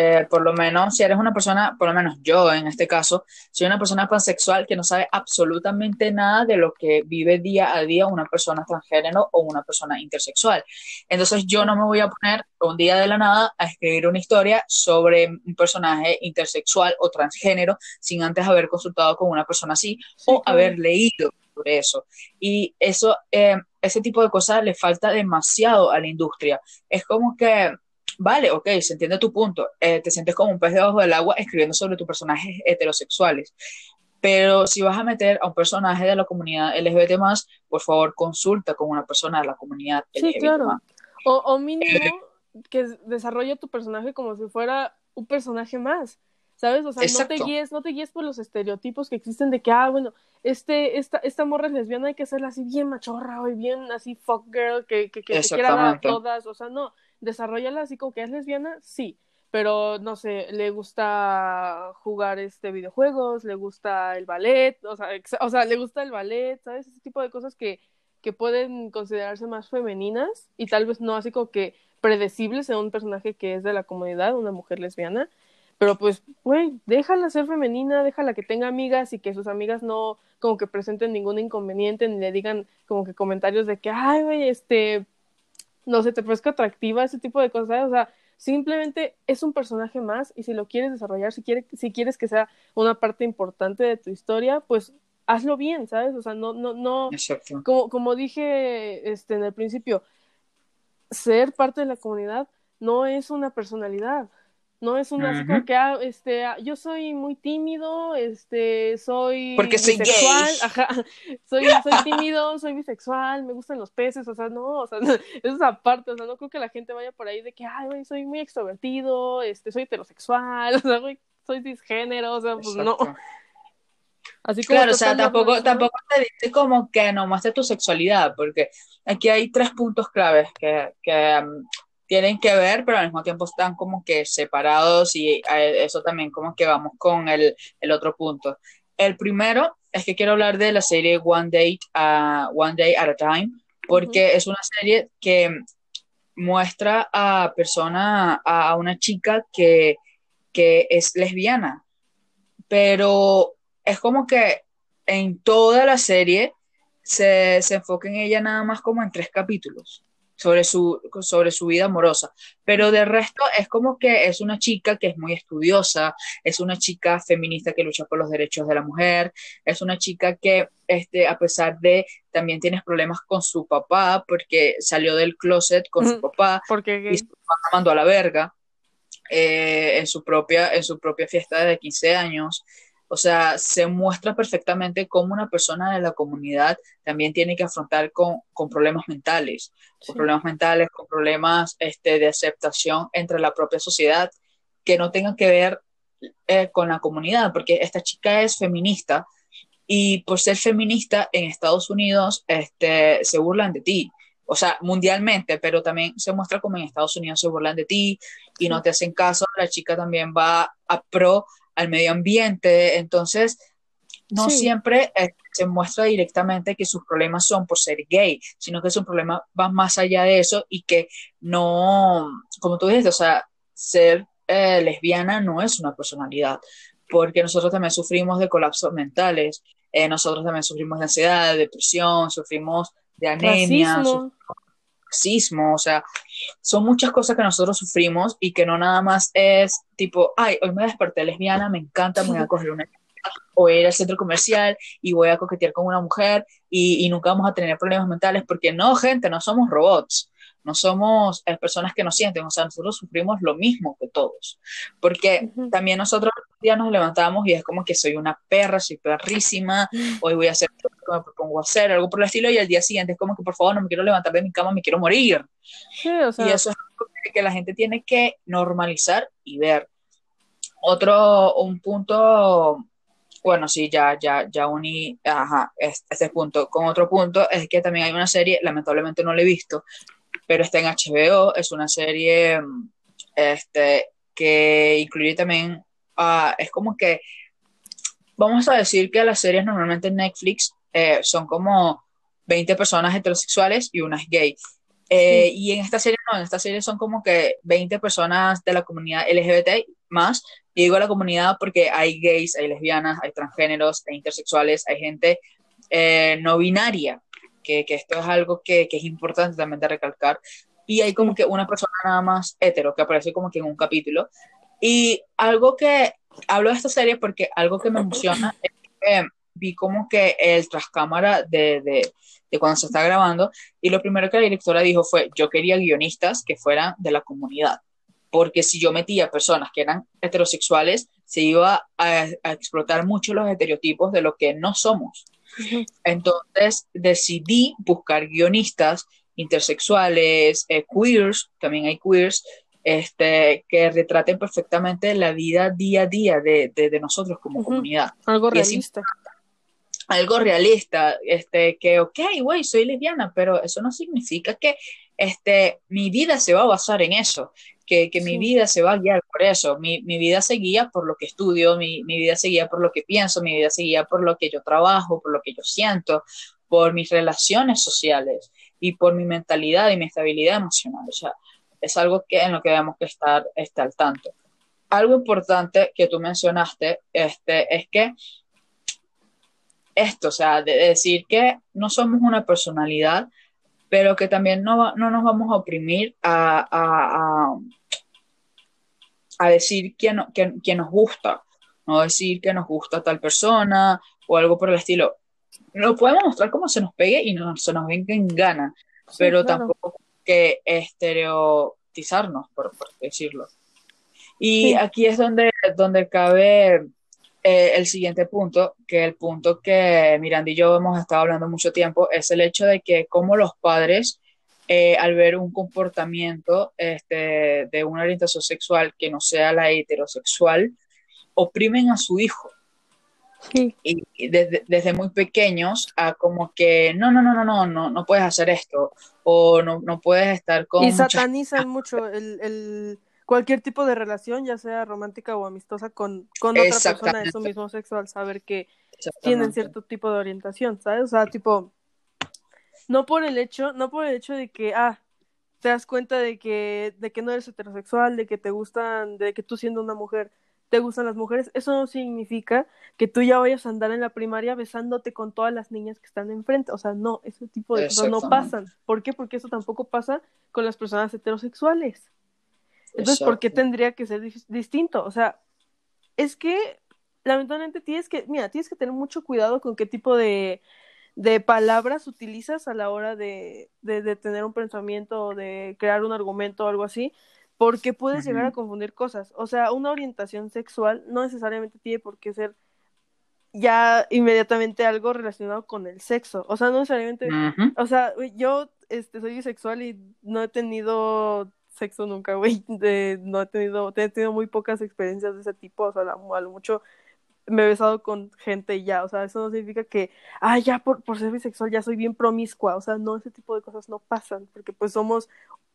Eh, por lo menos, si eres una persona, por lo menos yo en este caso, soy una persona pansexual que no sabe absolutamente nada de lo que vive día a día una persona transgénero o una persona intersexual. Entonces yo no me voy a poner un día de la nada a escribir una historia sobre un personaje intersexual o transgénero sin antes haber consultado con una persona así Sí, o claro. haber leído sobre eso. Y eso, eh, ese tipo de cosas le falta demasiado a la industria. Es como que, vale, ok, se entiende tu punto. Eh, te sientes como un pez debajo del agua escribiendo sobre tus personajes heterosexuales. Pero si vas a meter a un personaje de la comunidad LGBT, por favor, consulta con una persona de la comunidad Sí, LGBT. claro. O, o mínimo que desarrolle tu personaje como si fuera un personaje más. ¿Sabes? O sea, no Exacto. te guíes, no te guíes por los estereotipos que existen de que, ah, bueno, este, esta, esta morra es lesbiana, hay que hacerla así bien machorra, o bien así fuck girl, que, que, que se quiera dar a todas. O sea, no, desarrollala así como que es lesbiana, sí. Pero no sé, le gusta jugar este videojuegos, le gusta el ballet, o sea, o sea, le gusta el ballet, ¿sabes? Ese tipo de cosas que que pueden considerarse más femeninas y tal vez no así como que predecibles en un personaje que es de la comunidad, una mujer lesbiana. Pero pues, güey, déjala ser femenina, déjala que tenga amigas y que sus amigas no como que presenten ningún inconveniente ni le digan como que comentarios de que, ay, güey, este, no sé, te parezca atractiva, ese tipo de cosas, o sea, simplemente es un personaje más y si lo quieres desarrollar, si, quieres, si quieres que sea una parte importante de tu historia, pues hazlo bien, ¿sabes? O sea, no, no, no, como, como dije este, en el principio, ser parte de la comunidad no es una personalidad, no es una así como que ah, este yo soy muy tímido, este soy Porque soy bisexual, ajá, soy, soy tímido, soy bisexual, me gustan los peces, o sea, no, o sea, eso es aparte, o sea, no creo que la gente vaya por ahí de que ay, güey, soy muy extrovertido, este soy heterosexual, o sea, soy disgénero, o sea, pues no. Así como claro, o sea, tampoco, tampoco te dice como que no muestres tu sexualidad, porque aquí hay tres puntos claves que, que um, tienen que ver, pero al mismo tiempo están como que separados y eh, eso también como que vamos con el, el otro punto. El primero es que quiero hablar de la serie One Day, One Day at a Time, porque es una serie que muestra a persona, a una chica que, que es lesbiana, pero es como que en toda la serie se, se enfoca en ella nada más como en tres capítulos sobre su, sobre su vida amorosa. Pero de resto es como que es una chica que es muy estudiosa, es una chica feminista que lucha por los derechos de la mujer, es una chica que, este, a pesar de, también tiene problemas con su papá, porque salió del closet con su papá porque y su papá mandó a la verga eh, en, su propia, en su propia fiesta de 15 años. O sea, se muestra perfectamente cómo una persona de la comunidad también tiene que afrontar con, problemas mentales, con problemas mentales, con problemas este, de aceptación entre la propia sociedad que no tengan que ver eh, con la comunidad, porque esta chica es feminista y por ser feminista en Estados Unidos este, se burlan de ti. O sea, mundialmente, pero también se muestra como en Estados Unidos se burlan de ti y no te hacen caso. La chica también va a pro al medio ambiente. Entonces, no siempre eh, se muestra directamente que sus problemas son por ser gay, sino que su problema va más allá de eso y que no, como tú dijiste, o sea, ser eh, lesbiana no es una personalidad, porque nosotros también sufrimos de colapsos mentales, eh, nosotros también sufrimos de ansiedad, de depresión, sufrimos de anemia, racismo, o sea, son muchas cosas que nosotros sufrimos y que no nada más es tipo, ay, hoy me desperté lesbiana, me encanta, me voy a coger una o ir al centro comercial y voy a coquetear con una mujer y, y, nunca vamos a tener problemas mentales porque no, gente, no somos robots no somos personas que nos sienten, o sea, nosotros sufrimos lo mismo que todos, porque también nosotros ya nos levantamos y es como que soy una perra, soy perrísima, hoy voy a hacer lo que me propongo hacer, algo por el estilo, y al día siguiente es como que por favor no me quiero levantar de mi cama, me quiero morir. Sí, o sea... Y eso es algo que la gente tiene que normalizar y ver. Otro, un punto bueno, sí, ya, ya, ya uní, ajá, este, punto. Con otro punto es que también hay una serie, lamentablemente no la he visto, pero está en HBO, es una serie este, que incluye también, uh, es como que, vamos a decir que las series normalmente en Netflix eh, son como 20 personas heterosexuales y una es gay. Eh, y en esta serie no, en esta serie son como que 20 personas de la comunidad LGBT más. Y digo la comunidad porque hay gays, hay lesbianas, hay transgéneros, hay intersexuales, hay gente eh, no binaria que, esto es algo que, es importante también de recalcar. Y hay como que una persona nada más hetero que aparece como que en un capítulo. Y algo que hablo de esta serie porque algo que me emociona es que vi como que el trascámara de, de, de, cuando se está grabando y lo primero que la directora dijo fue yo quería guionistas que fueran de la comunidad porque si yo metía personas que eran heterosexuales se iba a, a explotar mucho los estereotipos de lo que no somos entonces decidí buscar guionistas intersexuales, eh, queers, también hay queers, este, que retraten perfectamente la vida día a día de, nosotros como comunidad. Algo realista. algo realista, este, que, ok, güey, soy lesbiana, pero eso no significa que este, mi vida se va a basar en eso que, mi vida se va a guiar por eso. Mi, vida se guía por lo que estudio, mi, vida se guía por lo que pienso, mi vida se guía por lo que yo trabajo, por lo que yo siento, por mis relaciones sociales y por mi mentalidad y mi estabilidad emocional. O sea, es algo que en lo que debemos que estar este, al tanto. Algo importante que tú mencionaste este, es que esto, o sea, de decir que no somos una personalidad, pero que también no, no nos vamos a oprimir a, a, a, decir quién, quién, quién, nos gusta, no decir que nos gusta tal persona o algo por el estilo. Lo podemos mostrar como se nos pegue y no, se nos venga en gana, pero tampoco que estereotizarnos, por, por decirlo. Y aquí es donde, donde cabe eh, el siguiente punto, que el punto que Miranda y yo hemos estado hablando mucho tiempo, es el hecho de que como los padres, eh, al ver un comportamiento este, de una orientación sexual que no sea la heterosexual, oprimen a su hijo. Y desde, desde, muy pequeños a como que no, no, no, no, no, no, no puedes hacer esto o no, no puedes estar con... Y satanizan mucho el, el, cualquier tipo de relación, ya sea romántica o amistosa, con, con otra persona de su mismo sexo, al saber que tienen cierto tipo de orientación, ¿sabes? O sea, tipo, no por el hecho, no por el hecho de que, ah, te das cuenta de que, de que no eres heterosexual, de que te gustan, de que tú siendo una mujer te gustan las mujeres, eso no significa que tú ya vayas a andar en la primaria besándote con todas las niñas que están enfrente. O sea, no, ese tipo de cosas no pasan. ¿Por qué? Porque eso tampoco pasa con las personas heterosexuales. Entonces, ¿por qué tendría que ser distinto? O sea, es que lamentablemente tienes que, mira, tienes que tener mucho cuidado con qué tipo de, de palabras utilizas a la hora de, de, de tener un pensamiento o de crear un argumento o algo así, porque puedes llegar a confundir cosas. O sea, una orientación sexual no necesariamente tiene por qué ser ya inmediatamente algo relacionado con el sexo. O sea, no necesariamente, o sea, yo este soy bisexual y no he tenido sexo nunca, güey, no he tenido, he tenido muy pocas experiencias de ese tipo, o sea, a lo mucho me he besado con gente y ya, o sea, eso no significa que, ah, ya por, por ser bisexual ya soy bien promiscua, o sea, no, ese tipo de cosas no pasan, porque pues somos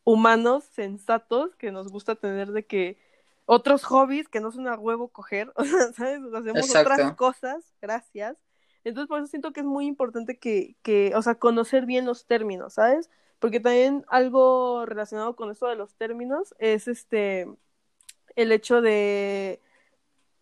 humanos sensatos que nos gusta tener de que otros hobbies que no son a huevo coger, o sea, ¿sabes? Hacemos otras cosas, gracias. Entonces, por eso siento que es muy importante que, que, o sea, conocer bien los términos, ¿sabes? Porque también algo relacionado con eso de los términos es este, el hecho de,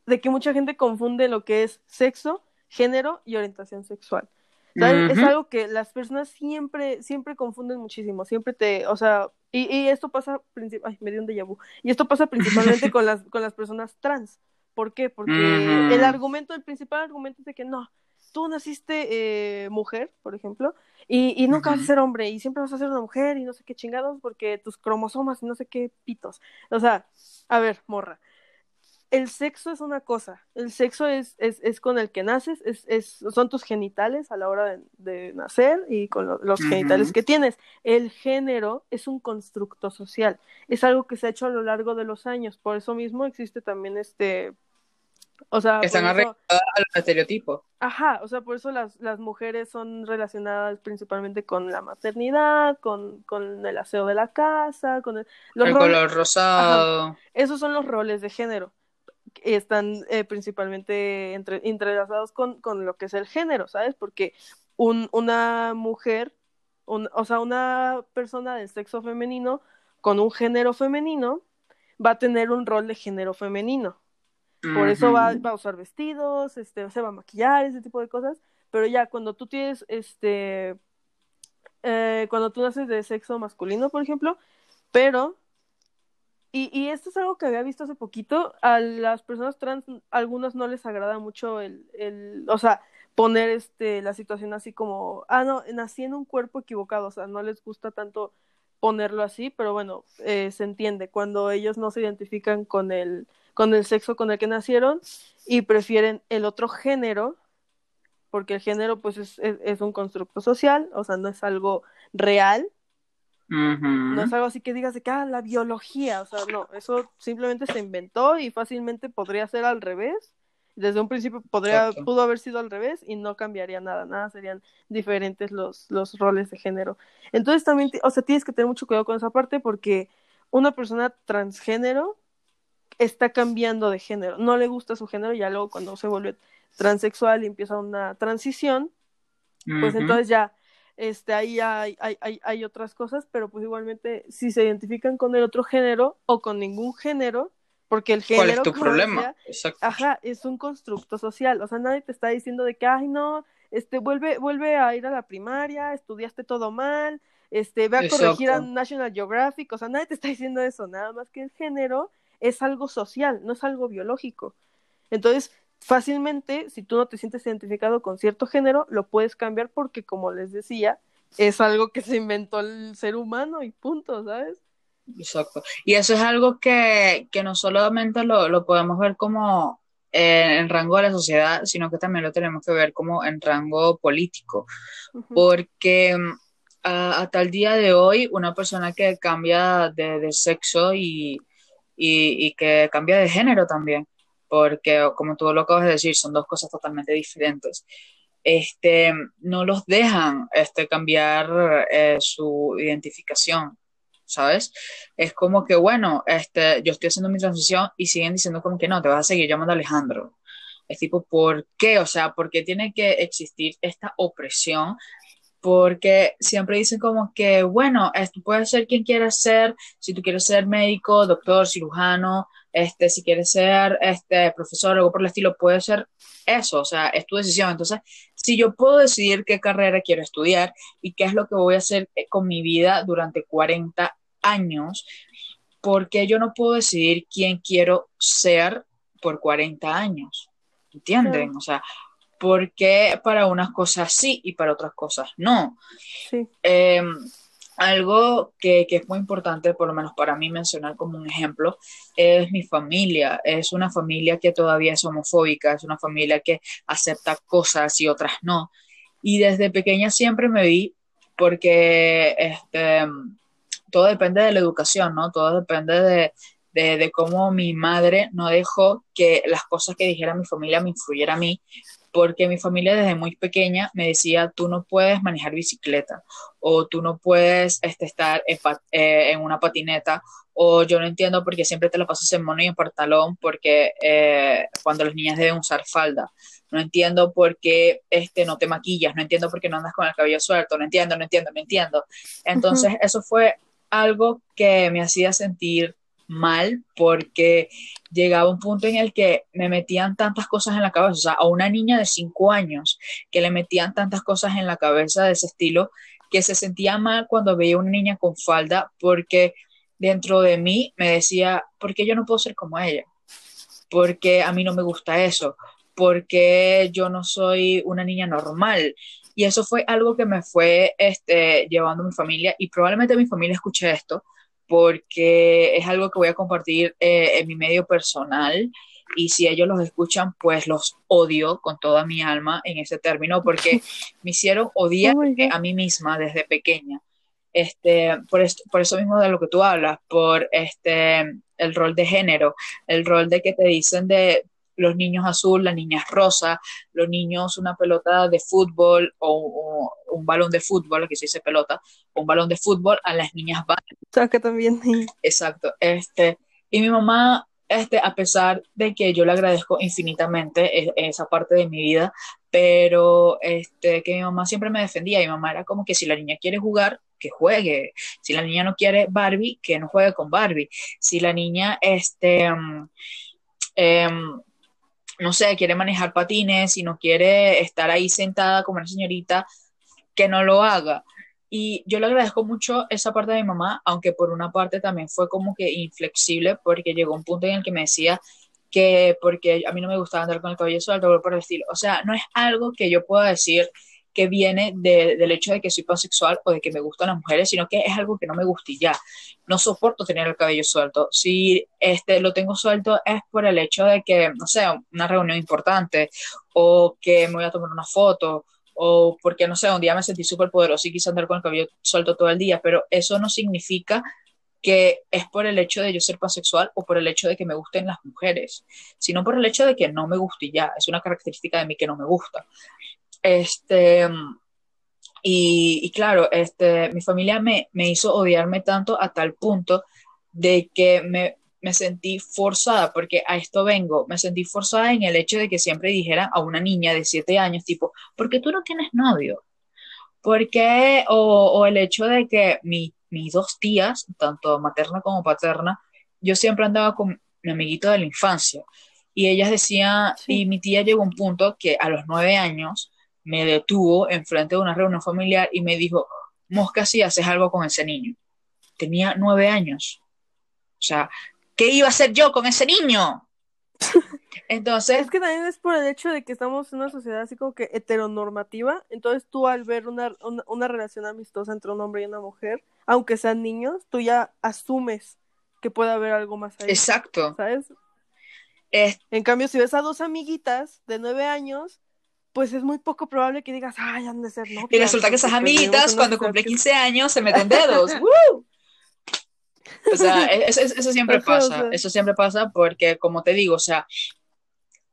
de que mucha gente confunde lo que es sexo, género y orientación sexual. Es algo que las personas siempre, siempre confunden muchísimo, siempre te, o sea, y, y esto pasa, ay, me dio un déjà vu, y esto pasa principalmente con las, con las personas trans. ¿Por qué? Porque el argumento, el principal argumento es de que no, tú naciste eh, mujer, por ejemplo, y, y nunca vas a ser hombre, y siempre vas a ser una mujer, y no sé qué chingados, porque tus cromosomas y no sé qué pitos. O sea, a ver, morra, el sexo es una cosa, el sexo es, es, es con el que naces, es, es, son tus genitales a la hora de, nacer y con los genitales que tienes. El género es un constructo social, es algo que se ha hecho a lo largo de los años, por eso mismo existe también este... O sea, están arreglados a los estereotipos. Ajá, o sea, por eso las, las mujeres son relacionadas principalmente con la maternidad, con, con el aseo de la casa, con el, el color rosado. Esos son los roles de género están eh, principalmente entre, entrelazados con, con, lo que es el género, ¿sabes? Porque un, una mujer, un, o sea, una persona del sexo femenino con un género femenino va a tener un rol de género femenino. Por eso va, va, a usar vestidos, este, se va a maquillar, ese tipo de cosas. Pero ya cuando tú tienes, este, eh, cuando tú naces de sexo masculino, por ejemplo, pero y, y, esto es algo que había visto hace poquito. A las personas trans, algunos no les agrada mucho el, el, o sea, poner este, la situación así como, ah, no, nací en un cuerpo equivocado, o sea, no les gusta tanto ponerlo así, pero bueno, eh, se entiende cuando ellos no se identifican con el, con el sexo con el que nacieron y prefieren el otro género, porque el género pues es, es, es un constructo social, o sea, no es algo real, no es algo así que digas de que, ah, la biología, o sea, no, eso simplemente se inventó y fácilmente podría ser al revés. Desde un principio podría, pudo haber sido al revés y no cambiaría nada, nada, serían diferentes los, los roles de género. Entonces también, o sea, tienes que tener mucho cuidado con esa parte porque una persona transgénero está cambiando de género, no le gusta su género, ya luego cuando se vuelve transexual y empieza una transición, pues entonces ya, este, ahí hay, hay, hay, hay, otras cosas, pero pues igualmente si se identifican con el otro género o con ningún género, porque el género... ¿Cuál es tu problema? Exacto. Ajá, es un constructo social, o sea, nadie te está diciendo de que, ay, no, este, vuelve, vuelve a ir a la primaria, estudiaste todo mal, este, ve a corregir a National Geographic, o sea, nadie te está diciendo eso, nada más que el género es algo social, no es algo biológico. Entonces, fácilmente, si tú no te sientes identificado con cierto género, lo puedes cambiar porque, como les decía, es algo que se inventó el ser humano y punto, ¿sabes? Exacto. Y eso es algo que, que no solamente lo, lo podemos ver como en rango de la sociedad, sino que también lo tenemos que ver como en rango político, porque a, tal día de hoy una persona que cambia de, de sexo y, y, y, que cambia de género también, porque como tú lo acabas de decir, son dos cosas totalmente diferentes. Este, no los dejan este, cambiar eh, su identificación, ¿sabes? Es como que, bueno, este, yo estoy haciendo mi transición y siguen diciendo como que no, te vas a seguir llamando Alejandro. Es tipo, ¿por qué? O sea, ¿por qué tiene que existir esta opresión? Porque siempre dicen como que, bueno, tú puedes ser quien quieras ser, si tú quieres ser médico, doctor, cirujano, este, si quieres ser este, profesor o algo por el estilo, puede ser eso, o sea, es tu decisión. Entonces, si yo puedo decidir qué carrera quiero estudiar y qué es lo que voy a hacer con mi vida durante 40 años, porque yo no puedo decidir quién quiero ser por 40 años. ¿Entienden? O sea, porque para unas cosas sí y para otras cosas no. Em, algo que, que, es muy importante, por lo menos para mí mencionar como un ejemplo, es mi familia. Es una familia que todavía es homofóbica, es una familia que acepta cosas y otras no. Y desde pequeña siempre me vi porque este, todo depende de la educación, ¿no? Todo depende de, de, cómo mi madre no dejó que las cosas que dijera mi familia me influyeran a mí, porque mi familia desde muy pequeña me decía, tú no puedes manejar bicicleta, o tú no puedes este, estar en, eh, en, una patineta, o yo no entiendo por qué siempre te la pasas en mono y en pantalón, porque eh, cuando las niñas deben usar falda. No entiendo por qué este, no te maquillas, no entiendo por qué no andas con el cabello suelto, no entiendo, no entiendo, no entiendo. Entonces, eso fue algo que me hacía sentir mal porque llegaba un punto en el que me metían tantas cosas en la cabeza, o sea, a una niña de cinco años que le metían tantas cosas en la cabeza de ese estilo que se sentía mal cuando veía una niña con falda porque dentro de mí me decía, ¿por qué yo no puedo ser como ella? Porque a mí no me gusta eso, porque yo no soy una niña normal, y eso fue algo que me fue este, llevando a mi familia y probablemente mi familia escuche esto porque es algo que voy a compartir eh, en mi medio personal y si ellos los escuchan, pues los odio con toda mi alma en ese término porque me hicieron odiar oh a mí misma desde pequeña. Este, por, esto, por eso mismo de lo que tú hablas, por este, el rol de género, el rol de que te dicen de los niños azul, las niñas rosa, los niños una pelota de fútbol o, un balón de fútbol, aquí se dice pelota, un balón de fútbol, a las niñas sea también. Exacto. Este, y mi mamá, este, a pesar de que yo le agradezco infinitamente e, esa parte de mi vida, pero este, que mi mamá siempre me defendía. Mi mamá era como que si la niña quiere jugar, que juegue. Si la niña no quiere Barbie, que no juegue con Barbie. Si la niña, este, eh, no sé, quiere manejar patines, y no quiere estar ahí sentada como una señorita, que no lo haga. Y yo le agradezco mucho esa parte de mi mamá, aunque por una parte también fue como que inflexible, porque llegó un punto en el que me decía que porque a mí no me gustaba andar con el cabello suelto por el estilo. O sea, no es algo que yo pueda decir que viene del hecho de que soy pansexual o de que me gustan las mujeres, sino que es algo que no me gusta ya. No soporto tener el cabello suelto. Si este, lo tengo suelto es por el hecho de que, no sé, una reunión importante o que me voy a tomar una foto o porque, no sé, un día me sentí súper poderoso y quise andar con el cabello suelto todo el día, pero eso no significa que es por el hecho de yo ser pansexual o por el hecho de que me gusten las mujeres, sino por el hecho de que no me guste y ya, es una característica de mí que no me gusta. Este, y, claro, este, mi familia me, me, hizo odiarme tanto a tal punto de que me, me, sentí forzada, porque a esto vengo, me sentí forzada en el hecho de que siempre dijeran a una niña de siete años, tipo, ¿por qué tú no tienes novio? porque, o, o el hecho de que mi, mis dos tías, tanto materna como paterna, yo siempre andaba con mi amiguito de la infancia. Y ellas decían, Sí. y mi tía llegó a un punto que a los nueve años me detuvo enfrente de una reunión familiar y me dijo, Mosca, si haces algo con ese niño. Tenía nueve años. O sea, ¿qué iba a hacer yo con ese niño? Entonces, Es que también es por el hecho de que estamos en una sociedad así como que heteronormativa. Entonces tú al ver una, una, una relación amistosa entre un hombre y una mujer, aunque sean niños, tú ya asumes que puede haber algo más ahí. exacto. ¿Sabes? Es- En cambio, si ves a dos amiguitas de nueve años, pues es muy poco probable que digas, ay, han de ser novias. y resulta que esas amiguitas cuando cumple que- 15 años se meten dedos. ¡Woo! O sea, es- es- eso siempre pasa, eso siempre pasa porque, como te digo, o sea,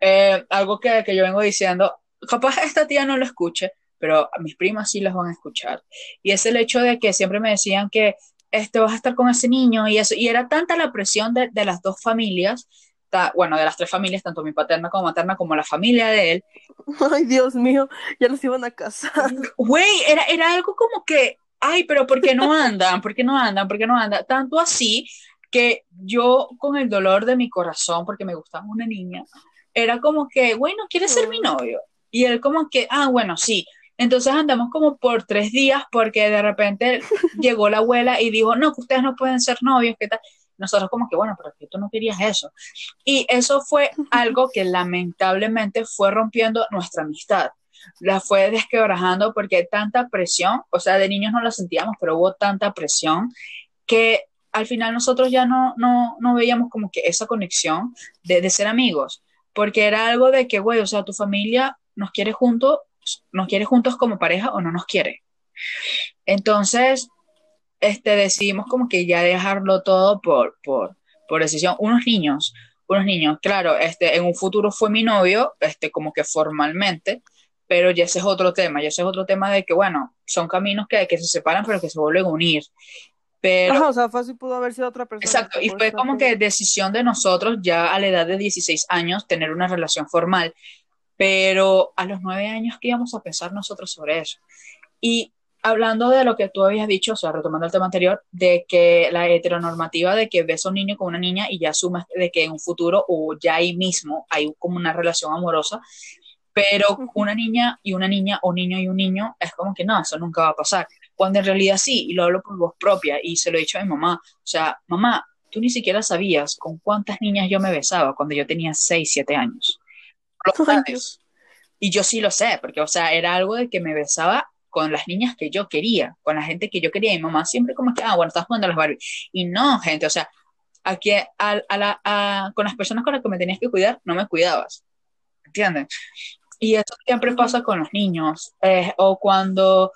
eh, algo que, que yo vengo diciendo, capaz esta tía no lo escuche, pero a mis primas sí las van a escuchar. Y es el hecho de que siempre me decían que este, vas a estar con ese niño y eso, y era tanta la presión de, de las dos familias, ta- bueno, de las tres familias, tanto mi paterna como materna, como la familia de él, Ay, Dios mío, ya los iban a casar. Güey, era, era algo como que, ay, pero ¿por qué no andan? ¿Por qué no andan? ¿Por qué no andan? Tanto así que yo con el dolor de mi corazón, porque me gustaba una niña, era como que, güey, ¿no quieres ser mi novio? Y él como que, ah, bueno, sí. Entonces andamos como por tres días porque de repente llegó la abuela y dijo, no, que ustedes no pueden ser novios, ¿qué tal? Nosotros como que, bueno, pero que tú no querías eso. Y eso fue algo que lamentablemente fue rompiendo nuestra amistad la fue desquebrajando porque tanta presión, o sea, de niños no la sentíamos, pero hubo tanta presión que al final nosotros ya no, no, no veíamos como que esa conexión de, de ser amigos, porque era algo de que, güey, o sea, tu familia nos quiere juntos, nos quiere juntos como pareja o no nos quiere. Entonces, este, decidimos como que ya dejarlo todo por, por, por decisión. Unos niños, unos niños, claro, este, en un futuro fue mi novio, este, como que formalmente, pero ya ese es otro tema, ya ese es otro tema de que, bueno, son caminos que, que se separan, pero que se vuelven a unir. Pero, Ajá, o sea, fácil pudo haber sido otra persona. exacto, y fue como que decisión de nosotros ya a la edad de 16 años tener una relación formal, pero a los 9 años, ¿qué íbamos a pensar nosotros sobre eso? Y hablando de lo que tú habías dicho, o sea, retomando el tema anterior, de que la heteronormativa de que ves a un niño con una niña y ya asumes de que en un futuro o ya ahí mismo hay como una relación amorosa, pero una niña y una niña o niño y un niño es como que no, eso nunca va a pasar. Cuando en realidad sí, y lo hablo por voz propia y se lo he dicho a mi mamá, o sea, mamá, tú ni siquiera sabías con cuántas niñas yo me besaba cuando yo tenía 6, 7 años. Lo Ay, sabes. Dios. Y yo sí lo sé, porque, o sea, era algo de que me besaba con las niñas que yo quería, con la gente que yo quería. Y mamá siempre como que, ah, bueno, estás jugando a las Barbie. Y no, gente, o sea, aquí a, a la, a, con las personas con las que me tenías que cuidar, no me cuidabas. ¿Entiendes? Y esto siempre pasa con los niños. eh, o cuando,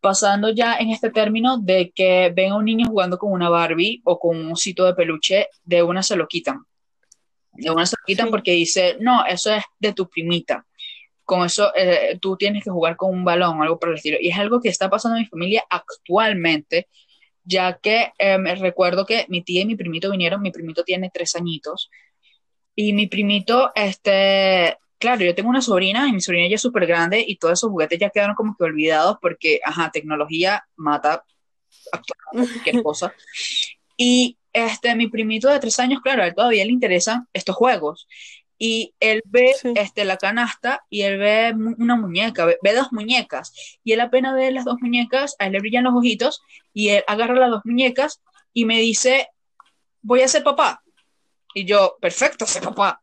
pasando ya en este término de que ven a un niño jugando con una Barbie o con un osito de peluche, de una se lo quitan. De una se lo quitan Sí. porque dice, no, eso es de tu primita con eso eh, tú tienes que jugar con un balón o algo por el estilo. Y es algo que está pasando en mi familia actualmente, ya que eh, me recuerdo que mi tía y mi primito vinieron, mi primito tiene tres añitos, y mi primito, este, claro, yo tengo una sobrina y mi sobrina ya es súper grande y todos esos juguetes ya quedaron como que olvidados porque, ajá, tecnología mata cualquier cosa. Y este, mi primito de tres años, claro, a él todavía le interesan estos juegos y él ve Sí. este, la canasta y él ve una muñeca, ve, ve dos muñecas y él apenas ve las dos muñecas, a él le brillan los ojitos y él agarra las dos muñecas y me dice, voy a ser papá. Y yo, perfecto, ser papá,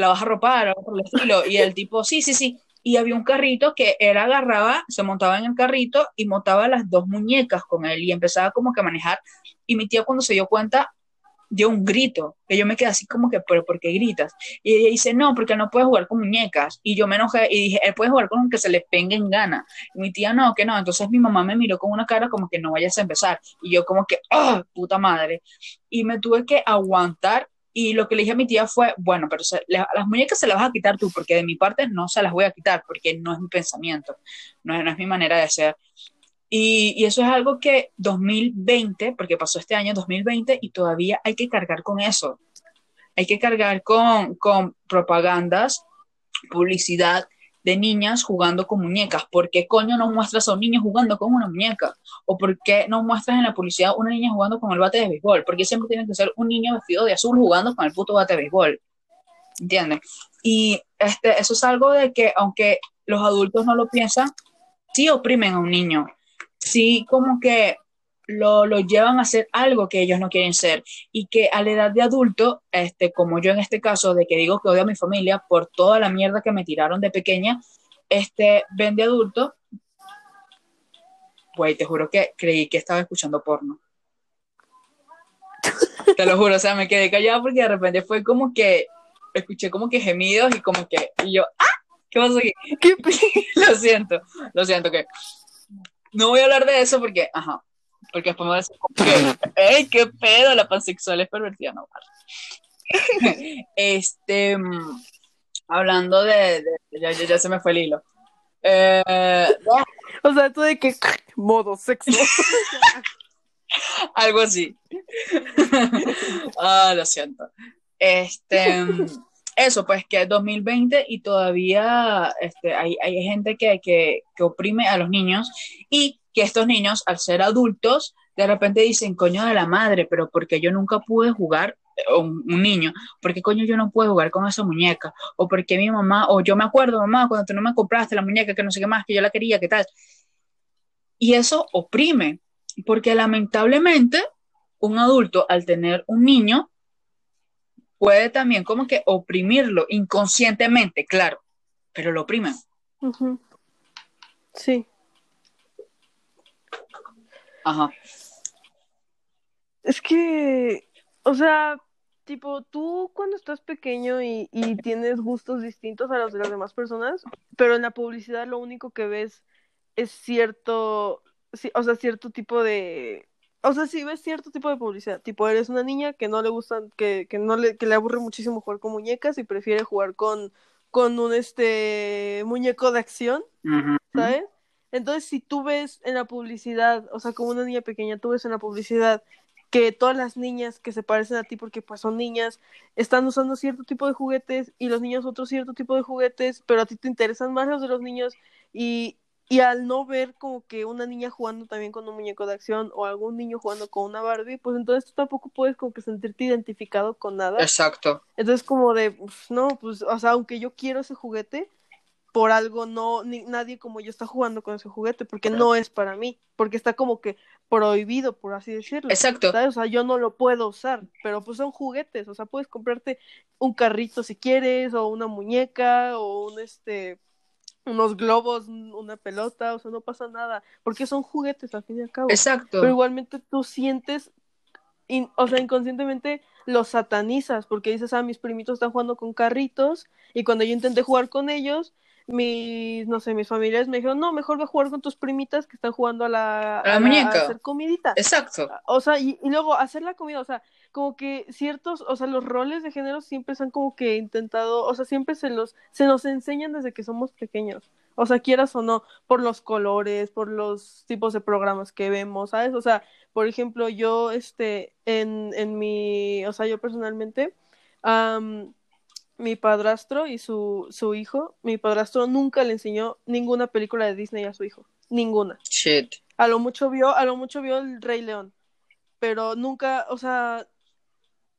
la vas a ropar, algo por el estilo. Y el tipo, sí, sí, sí. Y había un carrito que él agarraba, se montaba en el carrito y montaba las dos muñecas con él y empezaba como que a manejar. Y mi tía cuando se dio cuenta dio un grito, que yo me quedé así como que, pero ¿por qué gritas? Y ella dice, no, porque no puede jugar con muñecas. Y yo me enojé y dije, él puede jugar con que se le pengue en gana. Y mi tía, no, que no. Entonces mi mamá me miró con una cara como que no vayas a empezar. Y yo como que, ¡ah, puta madre! Y me tuve que aguantar. Y lo que le dije a mi tía fue, bueno, pero se, las muñecas se las vas a quitar tú, porque de mi parte no se las voy a quitar, porque no es mi pensamiento, no es, no es mi manera de ser. Y, y, eso es algo que 2020, porque pasó este año 2020 y todavía hay que cargar con eso. Hay que cargar con, con propagandas, publicidad de niñas jugando con muñecas. ¿Por qué coño no muestras a un niño jugando con una muñeca? ¿O por qué no muestras en la publicidad una niña jugando con el bate de béisbol? Porque siempre tiene que ser un niño vestido de azul jugando con el puto bate de béisbol. ¿Entiendes? Y este, eso es algo de que, aunque los adultos no lo piensan, sí oprimen a un niño. Sí, como que lo, lo, llevan a hacer algo que ellos no quieren ser y que a la edad de adulto, este, como yo en este caso, de que digo que odio a mi familia por toda la mierda que me tiraron de pequeña, este, ven de adulto, güey, te juro que creí que estaba escuchando porno. te lo juro, o sea, me quedé callada porque de repente fue como que escuché como que gemidos y como que, y yo, ¡ah! ¿Qué pasa aquí? ¿Qué lo siento, lo siento que no voy a hablar de eso porque, ajá, porque después me va a decir, ¡ey, qué pedo! La pansexual es pervertida, no este, mm, hablando de, ya, ya, se me fue el hilo. Eh, o sea, tú de que modo sexo. Algo así. ah, lo siento. Este, mm, eso, pues que es 2020 y todavía este, hay, hay gente que, que, que oprime a los niños y que estos niños, al ser adultos, de repente dicen, coño de la madre, pero porque yo nunca pude jugar, eh, un, un niño, porque coño yo no pude jugar con esa muñeca? O porque mi mamá, o yo me acuerdo, mamá, cuando tú no me compraste la muñeca, que no sé qué más, que yo la quería, qué tal. Y eso oprime, porque lamentablemente un adulto al tener un niño puede también como que oprimirlo inconscientemente, claro, pero lo oprimen. Sí. Ajá. Es que, o sea, tipo, tú cuando estás pequeño y, y, tienes gustos distintos a los de las demás personas, pero en la publicidad lo único que ves es cierto, sí, o sea, cierto tipo de... O sea, si ves cierto tipo de publicidad, tipo, eres una niña que no le gustan, que, que no le, que le aburre muchísimo jugar con muñecas y prefiere jugar con, con un este muñeco de acción, ¿sabes? Entonces, si tú ves en la publicidad, o sea, como una niña pequeña, tú ves en la publicidad que todas las niñas que se parecen a ti porque pues son niñas están usando cierto tipo de juguetes y los niños otro cierto tipo de juguetes, pero a ti te interesan más los de los niños y, y al no ver como que una niña jugando también con un muñeco de acción o algún niño jugando con una Barbie, pues entonces tú tampoco puedes como que sentirte identificado con nada. Exacto. Entonces como de, pues, no, pues, o sea, aunque yo quiero ese juguete, por algo no, ni, nadie como yo está jugando con ese juguete, porque no es para mí, porque está como que prohibido, por así decirlo. Exacto. O sea, yo no lo puedo usar, pero pues son juguetes, o sea, puedes comprarte un carrito si quieres, o una muñeca, o un este unos globos, una pelota, o sea, no pasa nada, porque son juguetes al fin y al cabo. Exacto. Pero igualmente tú sientes, o sea, inconscientemente los satanizas, porque dices, ah, mis primitos están jugando con carritos, y cuando yo intenté jugar con ellos, mis, no sé, mis familiares me dijeron, no, mejor ve a jugar con tus primitas que están jugando a la, a la muñeca. A hacer comidita. Exacto. O sea, y, y, luego hacer la comida, o sea, como que ciertos, o sea, los roles de género siempre se han como que intentado, o sea, siempre se los, se nos enseñan desde que somos pequeños. O sea, quieras o no, por los colores, por los tipos de programas que vemos, ¿sabes? O sea, por ejemplo, yo, este, en, en mi, o sea, yo personalmente, um, mi padrastro y su, su hijo, mi padrastro nunca le enseñó ninguna película de Disney a su hijo. Ninguna. Shit. A lo mucho vio, a lo mucho vio el Rey León. Pero nunca, o sea,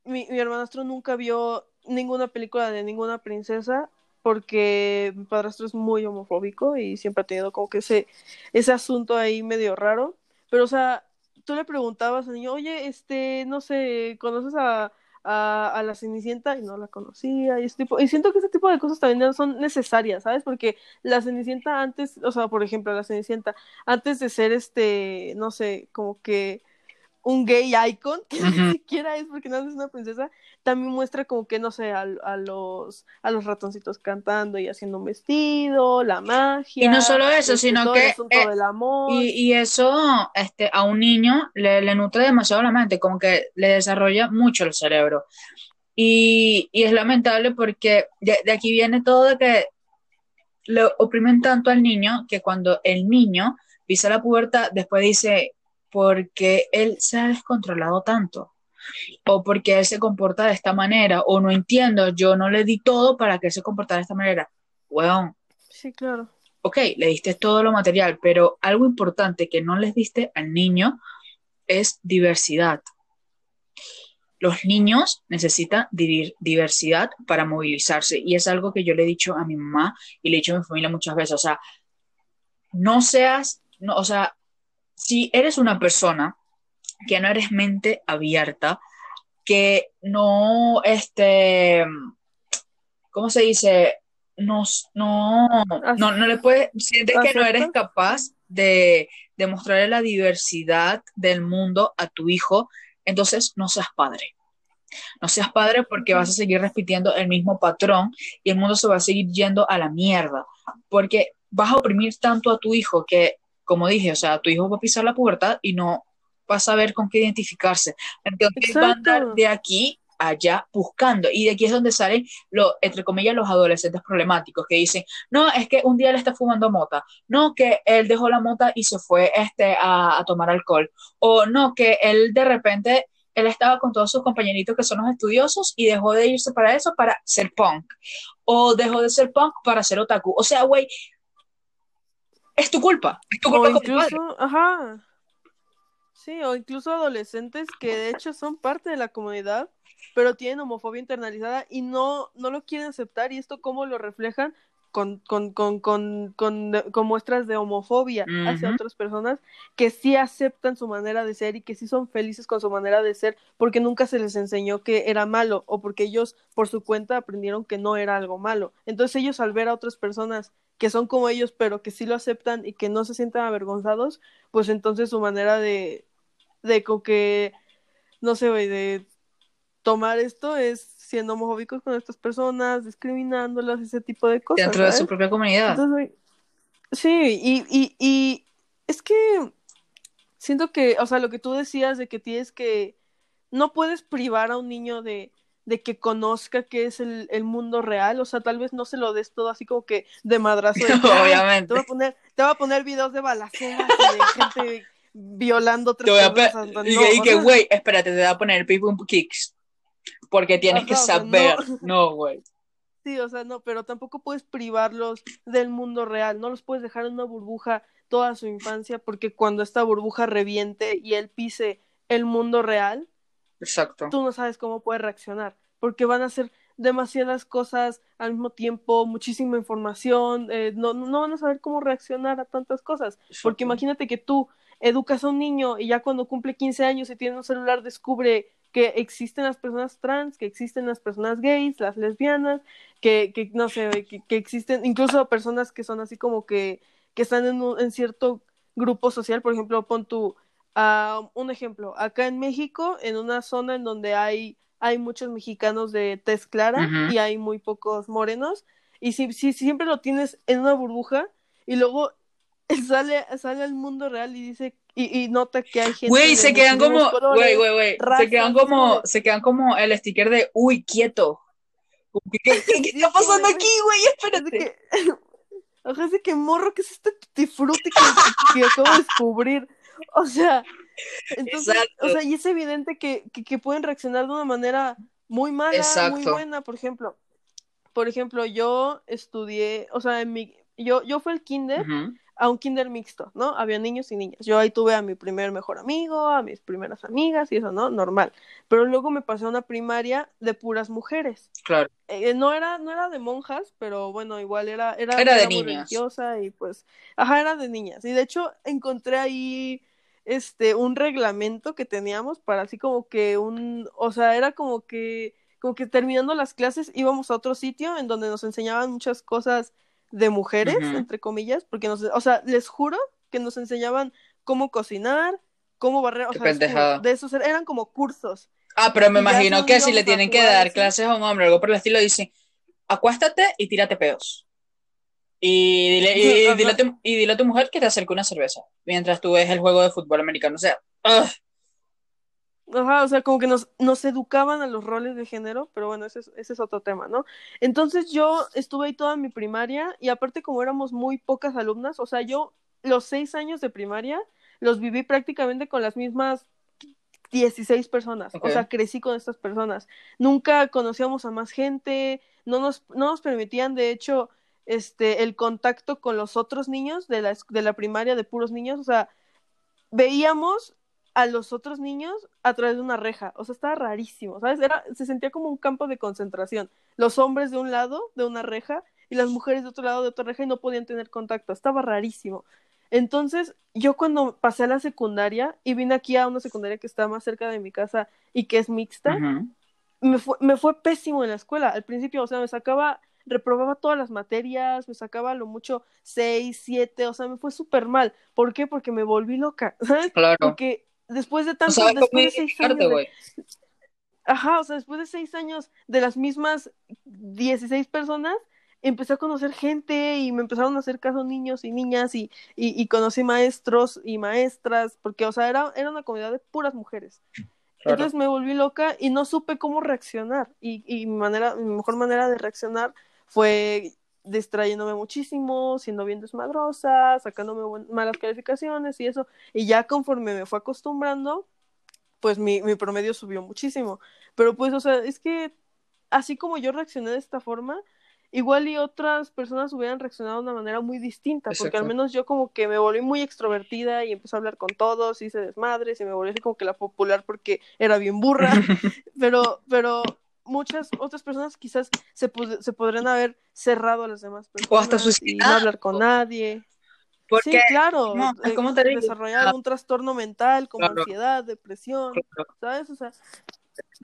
mi, mi hermanastro nunca vio ninguna película de ninguna princesa porque mi padrastro es muy homofóbico y siempre ha tenido como que ese, ese asunto ahí medio raro. Pero, o sea, tú le preguntabas al niño, oye, este, no sé, ¿conoces a, a, a, la Cenicienta y no la conocía y este tipo y siento que ese tipo de cosas también son necesarias sabes porque la Cenicienta antes o sea por ejemplo la Cenicienta antes de ser este no sé como que un gay icon, que uh -huh. ni siquiera es porque no es una princesa, también muestra como que, no sé, a, a, los, a los ratoncitos cantando y haciendo un vestido, la magia. Y no solo eso, este, sino que... Eh, del amor. Y, y, eso este, a un niño le, le, nutre demasiado la mente, como que le desarrolla mucho el cerebro. Y, y es lamentable porque de, de aquí viene todo de que le oprimen tanto al niño que cuando el niño pisa la puerta, después dice, porque él se ha descontrolado tanto o porque él se comporta de esta manera o no entiendo, yo no le di todo para que él se comportara de esta manera. Weón, Sí, claro. Ok, le diste todo lo material, pero algo importante que no les diste al niño es diversidad. Los niños necesitan di- diversidad para movilizarse y es algo que yo le he dicho a mi mamá y le he dicho a mi familia muchas veces, o sea, no seas, no, o sea, si eres una persona que no eres mente abierta, que no, este, ¿cómo se dice? No, no, no, no le puedes, sientes que no eres capaz de, de mostrarle la diversidad del mundo a tu hijo, entonces no seas padre. No seas padre porque vas a seguir repitiendo el mismo patrón y el mundo se va a seguir yendo a la mierda. Porque vas a oprimir tanto a tu hijo que, como dije, o sea, tu hijo va a pisar la pubertad y no va a saber con qué identificarse. Entonces va a andar Exacto. de aquí allá buscando. Y de aquí es donde salen, lo, entre comillas, los adolescentes problemáticos que dicen, no, es que un día él está fumando mota, no, que él dejó la mota y se fue este, a, a tomar alcohol, o no, que él de repente él estaba con todos sus compañeritos que son los estudiosos y dejó de irse para eso para ser punk. O dejó de ser punk para ser otaku. O sea, güey, es tu culpa. Es tu culpa O incluso, ajá. Sí, o incluso adolescentes que de hecho son parte de la comunidad, pero tienen homofobia internalizada y no, no lo quieren aceptar. ¿Y esto cómo lo reflejan? Con, con, con, con, con, con muestras de homofobia hacia otras personas que sí aceptan su manera de ser y que sí son felices con su manera de ser porque nunca se les enseñó que era malo o porque ellos por su cuenta aprendieron que no era algo malo. Entonces ellos al ver a otras personas que son como ellos pero que sí lo aceptan y que no se sientan avergonzados, pues entonces su manera de, de como que, no sé, de tomar esto es siendo homofóbicos con estas personas, discriminándolas, ese tipo de cosas. Dentro de su propia comunidad. Entonces, sí, y, y, y es que siento que, o sea, lo que tú decías de que tienes que, no puedes privar a un niño de, de que conozca qué es el, el mundo real, o sea, tal vez no se lo des todo así como que de madrazo. De, que, "Ay, Obviamente. Te voy a poner, te voy a poner videos de balaceras y de gente violando Te tres voy a no, y que- sea, güey, espérate, te voy a poner people kicks. Porque tienes que Ajá, o sea, saber. no. No, güey. Sí, o sea, no, pero tampoco puedes privarlos del mundo real, no los puedes dejar en una burbuja toda su infancia, porque cuando esta burbuja reviente y él pise el mundo real, Exacto. tú no sabes cómo puede reaccionar, porque van a ser demasiadas cosas al mismo tiempo, muchísima información, eh, no, no van a saber cómo reaccionar a tantas cosas, porque imagínate que tú educas a un niño y ya cuando cumple 15 años y tiene un celular descubre que existen las personas trans, que existen las personas gays, las lesbianas, que, que no sé, que, que existen incluso personas que son así como que, que están en, un- en cierto grupo social, por ejemplo, pon tu, ah, un ejemplo, acá en México, en una zona en donde hay, hay muchos mexicanos de tez clara y hay muy pocos morenos, y si, si siempre lo tienes en una burbuja y luego sale, sale al mundo real y dice, y, y nota que hay gente Güey, se quedan como, güey, güey, güey, se quedan como, se quedan como el sticker de, uy, quieto. ¿Qué, qué- qué Sí, está pasando aquí, güey? Espérate. que, de que morro, ¿qué es este tutti frutti que, que acabo de descubrir? O sea, entonces, Exacto. o sea, y es evidente que, que, que pueden reaccionar de una manera muy mala, muy buena, por ejemplo. Por ejemplo, yo estudié, o sea, en mi, yo, yo fui al kinder, a un kinder mixto, ¿no? Había niños y niñas. Yo ahí tuve a mi primer mejor amigo, a mis primeras amigas y eso, ¿no? Normal. Pero luego me pasé a una primaria de puras mujeres. Claro. Eh, no era, no era de monjas, pero bueno, igual era, era, Era de niñas. religiosa y pues, ajá, era de niñas. Y de hecho encontré ahí este un reglamento que teníamos para así como que un, o sea, era como que, como que terminando las clases íbamos a otro sitio en donde nos enseñaban muchas cosas de mujeres, entre comillas, porque nos, o sea, les juro que nos enseñaban cómo cocinar, cómo barrer, o Qué sea, de esos er- eran como cursos. Ah, pero me Y imagino que si le tienen que dar así. clases a un hombre o algo por el estilo, dicen, acuéstate y tírate pedos. Y dile, y, dile a tu, y dile a tu mujer que te acerque una cerveza mientras tú ves el juego de fútbol americano. O sea, ugh. Ajá, o sea, como que nos, nos educaban a los roles de género, pero bueno, ese es, ese es otro tema, ¿no? Entonces yo estuve ahí toda mi primaria y aparte como éramos muy pocas alumnas, o sea, yo los seis años de primaria los viví prácticamente con las mismas 16 personas, o sea, crecí con estas personas. Nunca conocíamos a más gente, no nos, no nos permitían, de hecho, este, el contacto con los otros niños de la, de la primaria, de puros niños, o sea, veíamos a los otros niños a través de una reja, o sea, estaba rarísimo, ¿sabes? Era, se sentía como un campo de concentración, los hombres de un lado de una reja y las mujeres de otro lado de otra reja y no podían tener contacto, estaba rarísimo. Entonces, yo cuando pasé a la secundaria y vine aquí a una secundaria que está más cerca de mi casa y que es mixta, me, fue, me fue pésimo en la escuela. Al principio, o sea, me sacaba, reprobaba todas las materias, me sacaba lo mucho seis, siete, o sea, me fue súper mal. ¿Por qué? Porque me volví loca, ¿sabes? Claro. Porque después de tanto, después de seis años de... Ajá, o sea, después de seis años de las mismas 16 personas, empecé a conocer gente y me empezaron a hacer caso niños y niñas y, y, conocí maestros y maestras, porque, o sea, era, era una comunidad de puras mujeres. Entonces me volví loca y no supe cómo reaccionar. Y, y mi, manera, mi mejor manera de reaccionar fue distrayéndome muchísimo, siendo bien desmadrosa, sacándome malas calificaciones y eso. Y ya conforme me fue acostumbrando, pues mi, mi promedio subió muchísimo. Pero pues, o sea, es que así como yo reaccioné de esta forma, igual y otras personas hubieran reaccionado de una manera muy distinta, porque al menos yo como que me volví muy extrovertida y empecé a hablar con todos, hice desmadres y me volví así como que la popular porque era bien burra, pero, pero muchas otras personas quizás se, se podrían haber cerrado a las demás personas o hasta suicidar. y no hablar con nadie. sí, claro, eh, ¿cómo te desarrollar un trastorno mental como ansiedad, depresión, ¿sabes? O sea,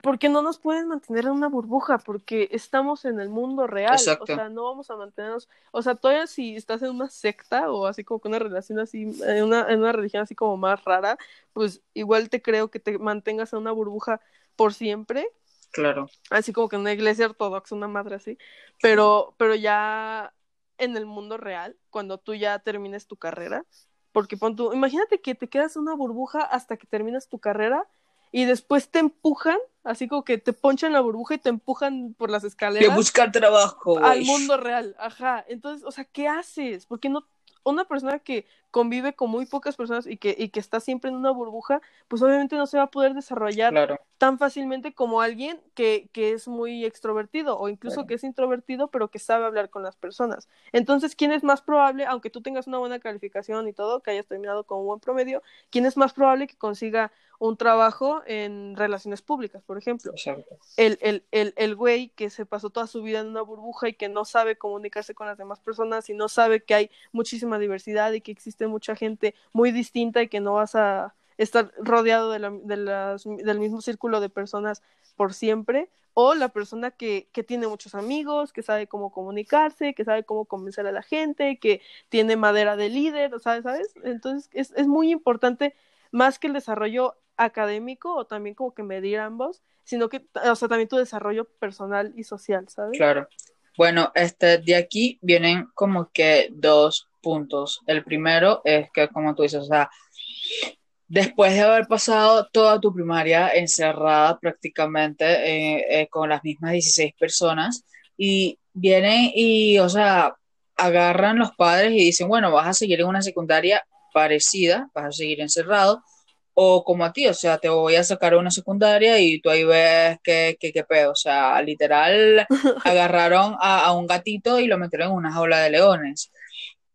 porque no nos pueden mantener en una burbuja, porque estamos en el mundo real, o sea, no vamos a mantenernos, o sea, todavía si estás en una secta o así como con una relación así, en una, en una religión así como más rara, pues igual te creo que te mantengas en una burbuja por siempre. Claro. Así como que en una iglesia ortodoxa, una madre así, pero, pero ya en el mundo real, cuando tú ya termines tu carrera, porque pon tú, imagínate que te quedas en una burbuja hasta que terminas tu carrera y después te empujan, así como que te ponchan la burbuja y te empujan por las escaleras. De buscar trabajo. Al mundo real, ajá. Entonces, o sea, ¿qué haces? Porque no una persona que convive con muy pocas personas y que, y que está siempre en una burbuja, pues obviamente no se va a poder desarrollar tan fácilmente como alguien que, que, es muy extrovertido o incluso que es introvertido, pero que sabe hablar con las personas. Entonces, ¿quién es más probable, aunque tú tengas una buena calificación y todo, que hayas terminado con un buen promedio, quién es más probable que consiga un trabajo en relaciones públicas, por ejemplo? El, el, el, el güey que se pasó toda su vida en una burbuja y que no sabe comunicarse con las demás personas y no sabe que hay muchísima diversidad y que existe mucha gente muy distinta y que no vas a estar rodeado de, la, de las, del mismo círculo de personas por siempre, o la persona que, que, tiene muchos amigos, que sabe cómo comunicarse, que sabe cómo convencer a la gente, que tiene madera de líder, ¿sabes? ¿sabes? Entonces es, es muy importante, más que el desarrollo académico o también como que medir ambos, sino que, o sea, también tu desarrollo personal y social, ¿sabes? Claro. Bueno, este, de aquí vienen como que dos puntos. El primero es que, como tú dices, o sea, después de haber pasado toda tu primaria encerrada prácticamente eh, eh, con las mismas 16 personas, y vienen y, o sea, agarran los padres y dicen, bueno, vas a seguir en una secundaria parecida, vas a seguir encerrado, o como a ti, o sea, te voy a sacar a una secundaria y tú ahí ves qué, qué, pedo, o sea, literal agarraron a, un gatito y lo metieron en una jaula de leones.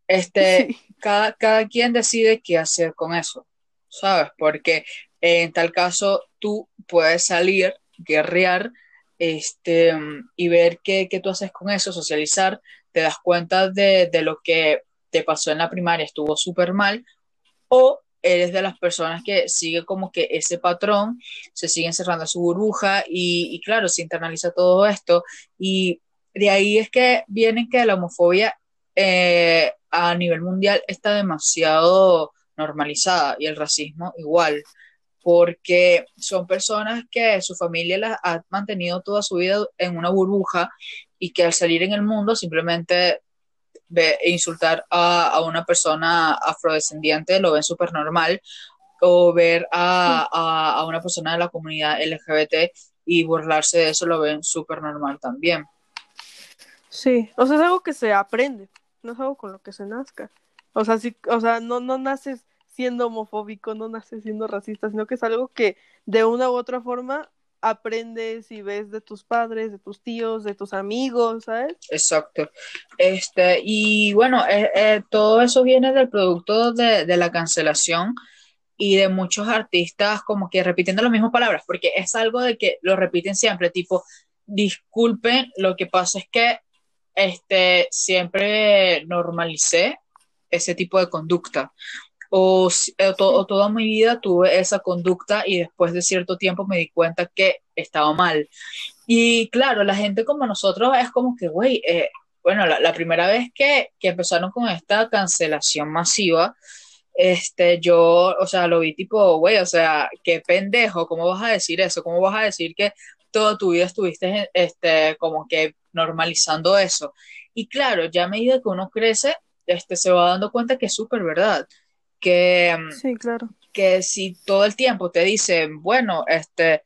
Este, cada, cada quien decide qué hacer con eso, ¿sabes? Porque en tal caso tú puedes salir, guerrear, este, y ver qué, qué tú haces con eso, socializar, te das cuenta de, de lo que te pasó en la primaria, estuvo súper mal, o eres de las personas que sigue como que ese patrón, se sigue encerrando su burbuja y, claro, se internaliza todo esto. Y de ahí es que viene que la homofobia eh, a nivel mundial está demasiado normalizada y el racismo igual, porque son personas que su familia las ha mantenido toda su vida en una burbuja y que al salir en el mundo simplemente e insultar a, una persona afrodescendiente lo ven súper normal, o ver a, a, una persona de la comunidad LGBT y burlarse de eso lo ven súper normal también. Sí, o sea, es algo que se aprende, no es algo con lo que se nazca. O sea, o sea, no, no naces siendo homofóbico, no naces siendo racista, sino que es algo que de una u otra forma aprendes y ves de tus padres, de tus tíos, de tus amigos, ¿sabes? Exacto. Este, y bueno, eh, eh, todo eso viene del producto de, de la cancelación y de muchos artistas como que repitiendo las mismas palabras, porque es algo de que lo repiten siempre, tipo, disculpen, lo que pasa es que este, siempre normalicé ese tipo de conducta. O, eh, o, toda mi vida tuve esa conducta y después de cierto tiempo me di cuenta que estaba mal. Y claro, la gente como nosotros es como que, güey, eh, bueno, la, la, primera vez que, que empezaron con esta cancelación masiva, este, yo, o sea, lo vi tipo, güey, o sea, qué pendejo, ¿cómo vas a decir eso? ¿Cómo vas a decir que toda tu vida estuviste, este, como que normalizando eso? Y claro, ya a medida que uno crece, este, se va dando cuenta que es súper verdad, que, sí, claro. que si todo el tiempo te dicen, bueno, este,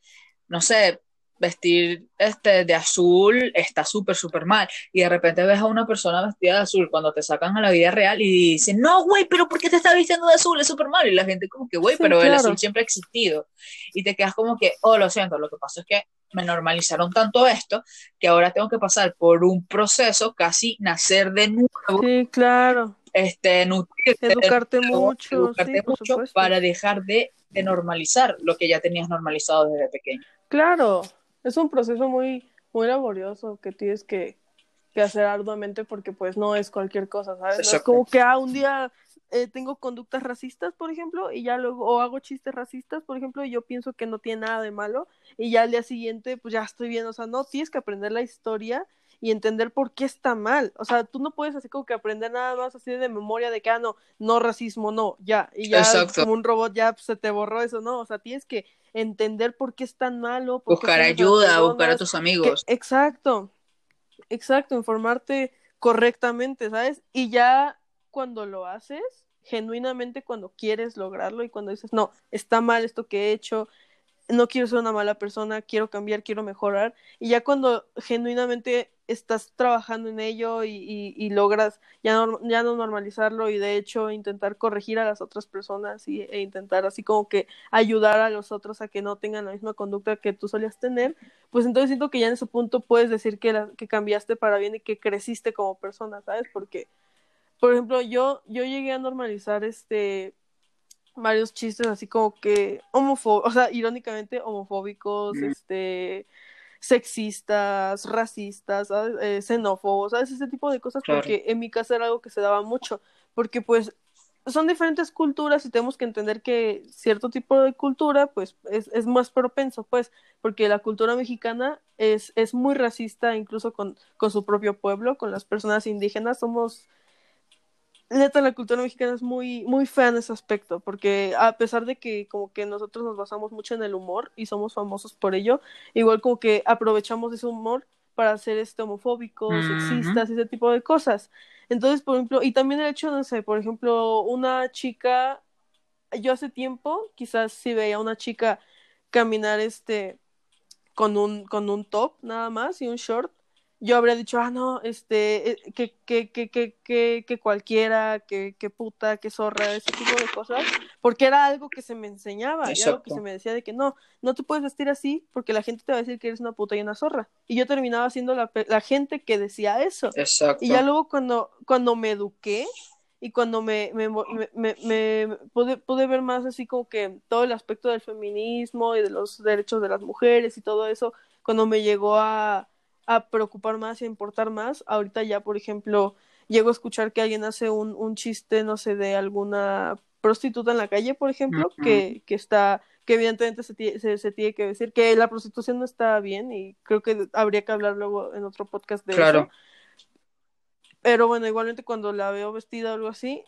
no sé, vestir este de azul está súper, súper mal. Y de repente ves a una persona vestida de azul cuando te sacan a la vida real y dicen, no, güey, pero ¿por qué te estás vistiendo de azul? Es súper mal. Y la gente como que, güey, Sí, pero el claro. azul siempre ha existido. Y te quedas como que, oh, lo siento, lo que pasa es que me normalizaron tanto esto que ahora tengo que pasar por un proceso, casi nacer de nuevo, Sí, claro. este, nutrirte Educarte nuevo, mucho, educarte sí, mucho para dejar de, de normalizar lo que ya tenías normalizado desde pequeño. Claro, es un proceso muy, muy laborioso que tienes que, que hacer arduamente porque pues no es cualquier cosa, ¿sabes? No es como que ah, un día eh, tengo conductas racistas, por ejemplo, y ya luego, o hago chistes racistas, por ejemplo, y yo pienso que no tiene nada de malo, y ya al día siguiente pues ya estoy bien, o sea, no, tienes que aprender la historia y entender por qué está mal, o sea, tú no puedes así como que aprender nada más así de memoria de que, ah, no, no racismo, no, ya, y ya Exacto. como un robot ya pues, se te borró eso, no, o sea, tienes que entender por qué es tan malo, Buscar ayuda, personas, buscar a tus que- amigos. exacto, exacto, informarte correctamente, ¿sabes? Y ya cuando lo haces, genuinamente cuando quieres lograrlo y cuando dices, no, está mal esto que he hecho, no quiero ser una mala persona, quiero cambiar, quiero mejorar, y ya cuando genuinamente estás trabajando en ello y, y- y logras ya no, ya no normalizarlo y de hecho intentar corregir a las otras personas y, e intentar así como que ayudar a los otros a que no tengan la misma conducta que tú solías tener, pues entonces siento que ya en ese punto puedes decir que, la- que cambiaste para bien y que creciste como persona, ¿sabes? Porque, por ejemplo, yo, yo llegué a normalizar este varios chistes así como que homofóbicos, o sea, irónicamente homofóbicos, Mm. este sexistas, racistas. Eh, xenófobos, ¿sabes? Ese tipo de cosas Claro. porque en mi casa era algo que se daba mucho, porque pues son diferentes culturas y tenemos que entender que cierto tipo de cultura pues es, es más propenso, pues, porque la cultura mexicana es, es muy racista incluso con, con su propio pueblo, con las personas indígenas, somos neta la cultura mexicana es muy muy fea en ese aspecto porque a pesar de que como que nosotros nos basamos mucho en el humor y somos famosos por ello igual como que aprovechamos ese humor para hacer este homofóbicos sexistas ese tipo de cosas. Entonces por ejemplo y también el hecho no sé por ejemplo una chica yo hace tiempo quizás si veía a una chica caminar este con un con un top nada más y un short yo habría dicho, ah, no, este, eh, que, que, que, que, que, que cualquiera, que, que puta, que zorra, ese tipo de cosas, porque era algo que se me enseñaba, y algo que se me decía de que no, no te puedes vestir así porque la gente te va a decir que eres una puta y una zorra. Y yo terminaba siendo la, la gente que decía eso. Exacto. Y ya luego cuando, cuando me eduqué y cuando me, me, me, me- me- pude, pude ver más así como que todo el aspecto del feminismo y de los derechos de las mujeres y todo eso, cuando me llegó a, a preocupar más y a importar más, ahorita ya, por ejemplo, llego a escuchar que alguien hace un, un chiste, no sé, de alguna prostituta en la calle, por ejemplo, que, que está que evidentemente se, se tiene que decir que la prostitución no está bien y creo que habría que hablar luego en otro podcast de Claro. eso. Pero bueno, igualmente cuando la veo vestida o algo así,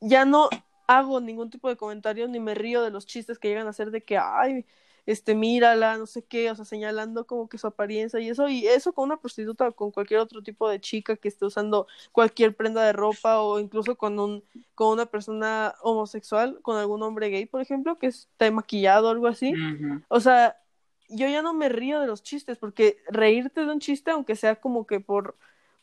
ya no hago ningún tipo de comentario ni me río de los chistes que llegan a hacer de que, ay, este, mírala, no sé qué, o sea, señalando como que su apariencia y eso, y eso con una prostituta o con cualquier otro tipo de chica que esté usando cualquier prenda de ropa o incluso con un, con una persona homosexual, con algún hombre gay, por ejemplo, que esté maquillado o algo así. O sea, yo ya no me río de los chistes, porque reírte de un chiste, aunque sea como que por,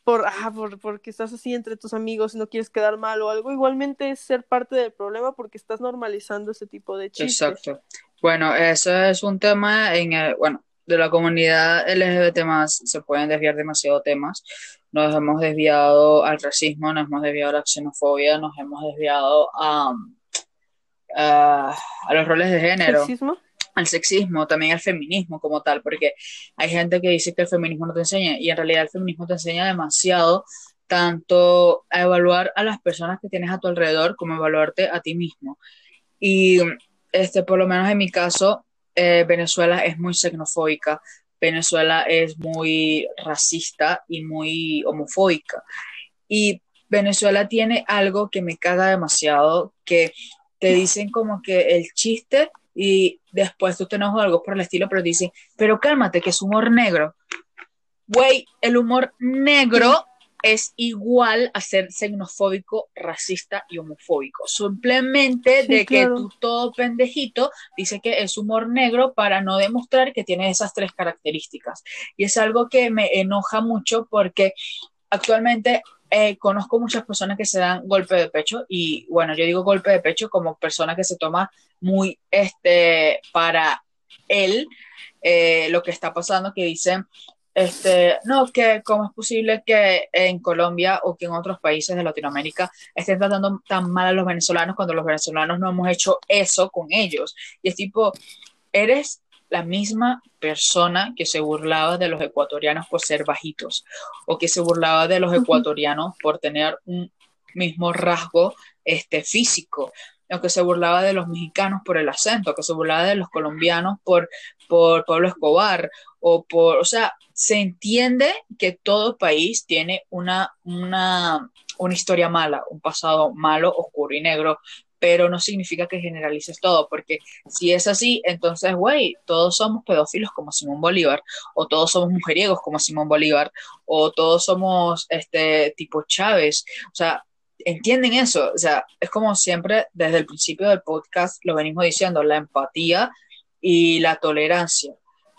por, ah, por, porque estás así entre tus amigos y no quieres quedar mal o algo, igualmente es ser parte del problema porque estás normalizando ese tipo de chistes. Exacto. Bueno, eso es un tema en el, bueno, de la comunidad LGBT más se pueden desviar demasiado temas. Nos hemos desviado al racismo, nos hemos desviado a la xenofobia, nos hemos desviado a, a, a los roles de género. ¿Sexismo? al sexismo, también al feminismo como tal, porque hay gente que dice que el feminismo no te enseña y en realidad el feminismo te enseña demasiado tanto a evaluar a las personas que tienes a tu alrededor como a evaluarte a ti mismo. Y este, por lo menos en mi caso, eh, Venezuela es muy xenofóbica, Venezuela es muy racista y muy homofóbica. Y Venezuela tiene algo que me caga demasiado, que te dicen como que el chiste y después tú te enojas algo por el estilo, pero dicen, pero cálmate, que es humor negro. Güey, el humor negro es igual a ser xenofóbico, racista y homofóbico. Simplemente Sí, de que tú todo pendejito dice que es humor negro para no demostrar que tiene esas tres características. Y es algo que me enoja mucho porque actualmente eh, conozco muchas personas que se dan golpe de pecho y bueno, yo digo golpe de pecho como persona que se toma muy este para él eh, lo que está pasando, que dicen, este, no, que cómo es posible que en Colombia o que en otros países de Latinoamérica estén tratando tan mal a los venezolanos cuando los venezolanos no hemos hecho eso con ellos. Y es tipo, eres la misma persona que se burlaba de los ecuatorianos por ser bajitos o que se burlaba de los ecuatorianos por tener un mismo rasgo este, físico que se burlaba de los mexicanos por el acento, que se burlaba de los colombianos por, por Pablo Escobar, o por, o sea, se entiende que todo país tiene una, una, una historia mala, un pasado malo, oscuro y negro, pero no significa que generalices todo, porque si es así, entonces, güey, todos somos pedófilos como Simón Bolívar, o todos somos mujeriegos como Simón Bolívar, o todos somos este tipo Chávez, o sea, entienden eso, o sea, es como siempre desde el principio del podcast lo venimos diciendo, la empatía y la tolerancia.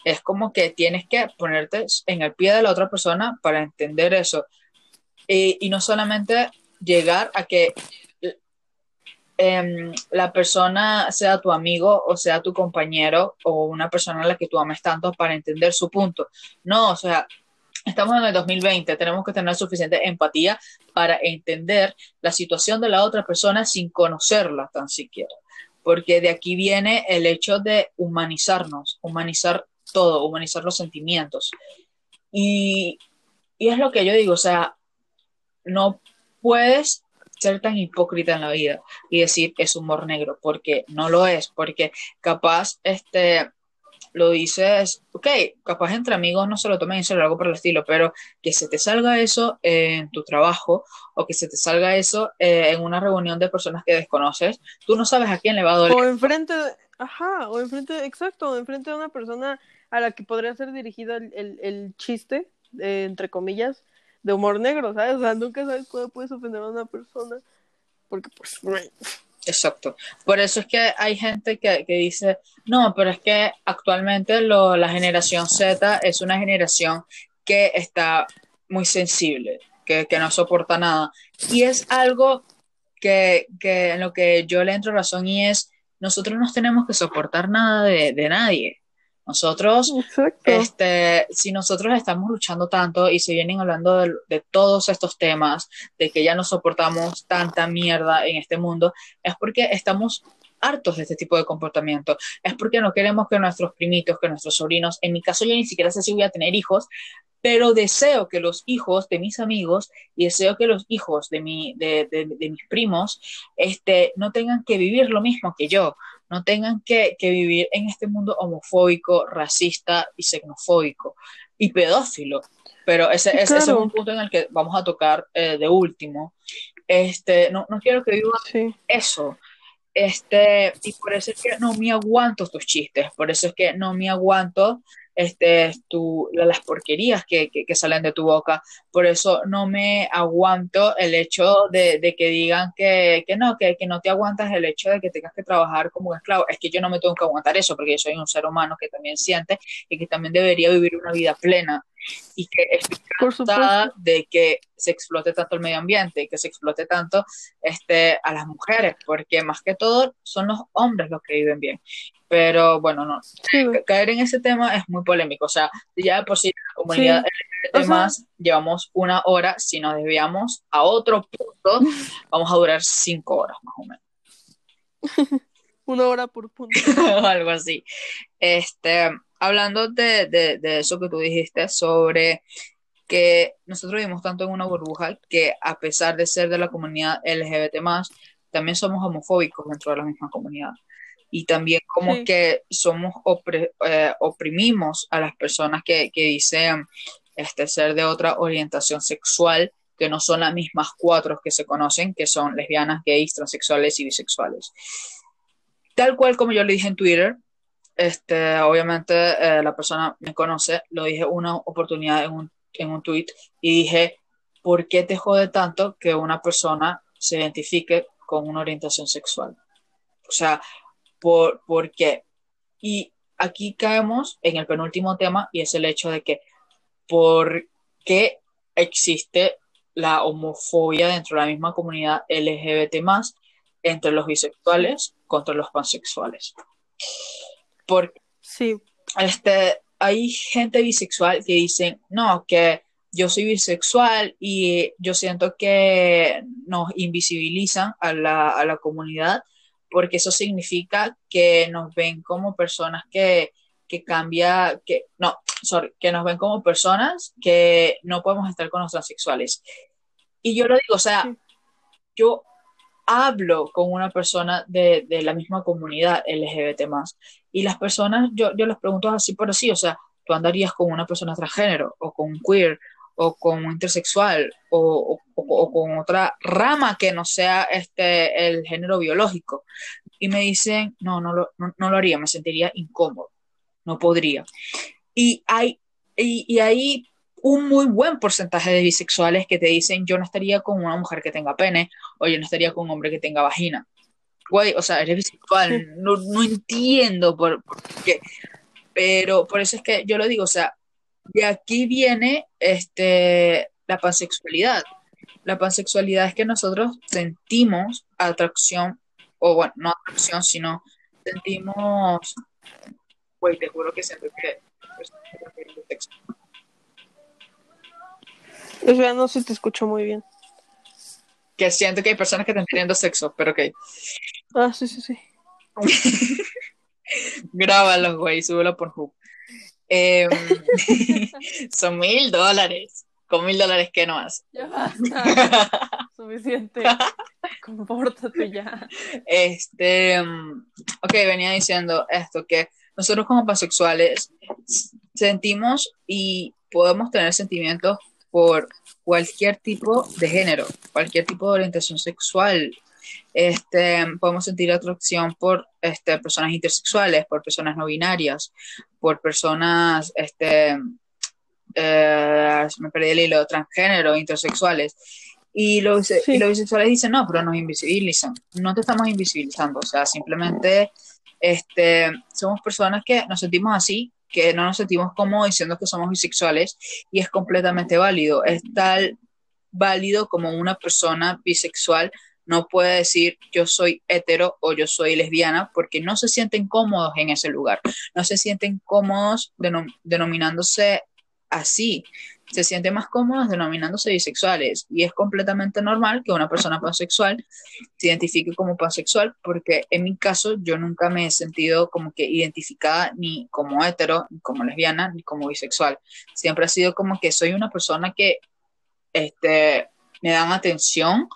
Es como que tienes que ponerte en el pie de la otra persona para entender eso. Y, no solamente llegar a que em, la persona sea tu amigo o sea tu compañero o una persona a la que tú ames tanto para entender su punto. No, o sea, estamos en el 2020, tenemos que tener suficiente empatía para entender la situación de la otra persona sin conocerla tan siquiera. Porque de aquí viene el hecho de humanizarnos, humanizar todo, humanizar los sentimientos. Y, y es lo que yo digo, o sea, no puedes ser tan hipócrita en la vida y decir es humor negro, porque no lo es, porque capaz este lo dices, ok, capaz entre amigos no se lo tomen en serio, algo por el estilo, pero que se te salga eso en tu trabajo o que se te salga eso eh, en una reunión de personas que desconoces, tú no sabes a quién le va a doler. O enfrente, ajá, o enfrente, exacto, o enfrente de una persona a la que podría ser dirigido el, el, chiste, eh, entre comillas, de humor negro, ¿sabes? O sea, nunca sabes cuándo puedes ofender a una persona. Porque, pues, Exacto. Por eso es que hay gente que, que dice, no, pero es que actualmente lo- la generación Z es una generación que está muy sensible, que, que no soporta nada. Y es algo que, que en lo que yo le entro razón y es, nosotros no tenemos que soportar nada de, de nadie. Nosotros exacto. este, si nosotros estamos luchando tanto y se vienen hablando de, de todos estos temas, de que ya no soportamos tanta mierda en este mundo, es porque estamos hartos de este tipo de comportamiento. Es porque no queremos que nuestros primitos, que nuestros sobrinos, en mi caso yo ni siquiera sé si voy a tener hijos, pero deseo que los hijos de mis amigos y deseo que los hijos de, mi, de, de, de mis primos este, no tengan que vivir lo mismo que yo, no tengan que, que vivir en este mundo homofóbico, racista y xenofóbico y pedófilo. Pero ese, ese- ese es un punto en el que vamos a tocar eh, de último. Este, no, no quiero que vivan Sí. eso. Este, y por eso es que no me aguanto tus chistes, por eso es que no me aguanto este, tu, las porquerías que, que, salen de tu boca, por eso no me aguanto el hecho de, de que digan que, que no, que, que no te aguantas el hecho de que tengas que trabajar como un esclavo. Es que yo no me tengo que aguantar eso, porque yo soy un ser humano que también siente y que también debería vivir una vida plena. Y que estoy cansada de que se explote tanto el medio ambiente y que se explote tanto este, a las mujeres, porque más que todo son los hombres los que viven bien. Pero bueno, no, caer en ese tema es muy polémico, o sea, ya por sí la comunidad LGBT llevamos una hora, si nos desviamos a otro punto, vamos a durar cinco horas más o menos. Una hora por punto. Algo así. Este, hablando de, de, eso que tú dijiste sobre que nosotros vivimos tanto en una burbuja que a pesar de ser de la comunidad LGBT también somos homofóbicos dentro de la misma comunidad. Y también como que somos eh, oprimimos a las personas que, que dicen este, ser de otra orientación sexual, que no son las mismas cuatro que se conocen, que son lesbianas, gays, transexuales y bisexuales. Tal cual como yo le dije en Twitter, este, obviamente eh, la persona me conoce, lo dije una oportunidad en un, en un tweet y dije, ¿por qué te jode tanto que una persona se identifique con una orientación sexual? O sea, ¿por, ¿por qué? Y aquí caemos en el penúltimo tema y es el hecho de que ¿por qué existe la homofobia dentro de la misma comunidad LGBT más entre los bisexuales contra los pansexuales. Porque sí. este, hay gente bisexual que dicen, no, que yo soy bisexual y yo siento que nos invisibilizan a la, a la comunidad porque eso significa que nos ven como personas que, que cambia, que no, sorry, que nos ven como personas que no podemos estar con los transexuales. Y yo lo digo, o sea, yo hablo con una persona de, de, la misma comunidad LGBT más. Y las personas, yo, yo les pregunto así por así, o sea, tú andarías con una persona transgénero o con queer o con intersexual o, o, con otra rama que no sea este el género biológico. Y me dicen, no, no lo, no, no lo haría, me sentiría incómodo, no podría. Y hay, y, y hay un muy buen porcentaje de bisexuales que te dicen yo no estaría con una mujer que tenga pene o yo no estaría con un hombre que tenga vagina. Güey, o sea, eres bisexual, no, no entiendo por, qué. Pero por eso es que yo lo digo, o sea, de aquí viene este, la pansexualidad. La pansexualidad es que nosotros sentimos atracción, o bueno, no atracción, sino sentimos, güey, te juro que siento que... O sea, no se te escuchó muy bien. Que siento que hay personas que están teniendo sexo, pero ok. Ah, sí, sí, sí. Grábalo, güey, súbelo por Hub. Em, son mil dólares. Con mil dólares, ¿qué no haces? Ya Suficiente. Compórtate ya. Este, ok, venía diciendo esto, que nosotros como pansexuales sentimos y podemos tener sentimientos por cualquier tipo de género, cualquier tipo de orientación sexual. Este, podemos sentir atracción por este, personas intersexuales, por personas no binarias, por personas, este, eh, me perdí el hilo, transgénero, intersexuales. Y los, y los bisexuales dicen, no, pero nos invisibilizan. No te estamos invisibilizando, o sea, simplemente este, somos personas que nos sentimos así que no nos sentimos cómodos diciendo que somos bisexuales y es completamente válido. Es tal válido como una persona bisexual no puede decir yo soy hetero o yo soy lesbiana porque no se sienten cómodos en ese lugar, no se sienten cómodos denominándose así se sienten más cómodos denominándose bisexuales y es completamente normal que una persona pansexual se identifique como pansexual porque en mi caso yo nunca me he sentido como que identificada ni como hetero, ni como lesbiana, ni como bisexual. Siempre ha sido como que soy una persona que este, me dan atención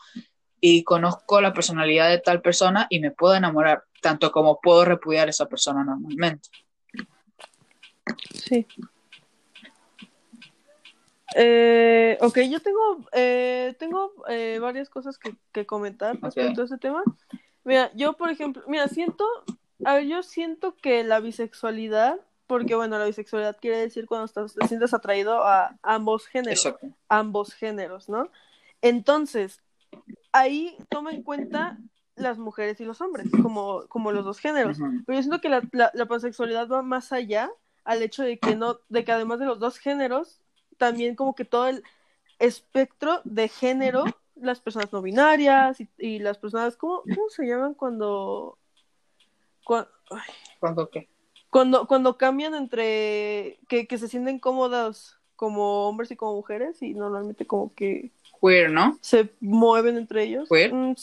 y conozco la personalidad de tal persona y me puedo enamorar, tanto como puedo repudiar a esa persona normalmente. Sí. Eh, ok, yo tengo, eh, tengo eh, varias cosas que, que comentar respecto a ese tema. Mira, yo por ejemplo, mira, siento, a ver, yo siento que la bisexualidad, porque bueno, la bisexualidad quiere decir cuando estás, te sientes atraído a ambos géneros, ambos géneros, ¿no? Entonces, ahí toma en cuenta las mujeres y los hombres, como, como los dos géneros. Pero yo siento que la, la, la pansexualidad va más allá al hecho de que no, de que además de los dos géneros, también como que todo el espectro de género, las personas no binarias y, y las personas, ¿cómo, ¿cómo se llaman cuando... cua- ay, ¿Cuándo qué? cuando, cuando cambian entre que, que se sienten cómodas como hombres y como mujeres y normalmente como que Queer, ¿no? se mueven entre ellos. ¿Queer? Mm,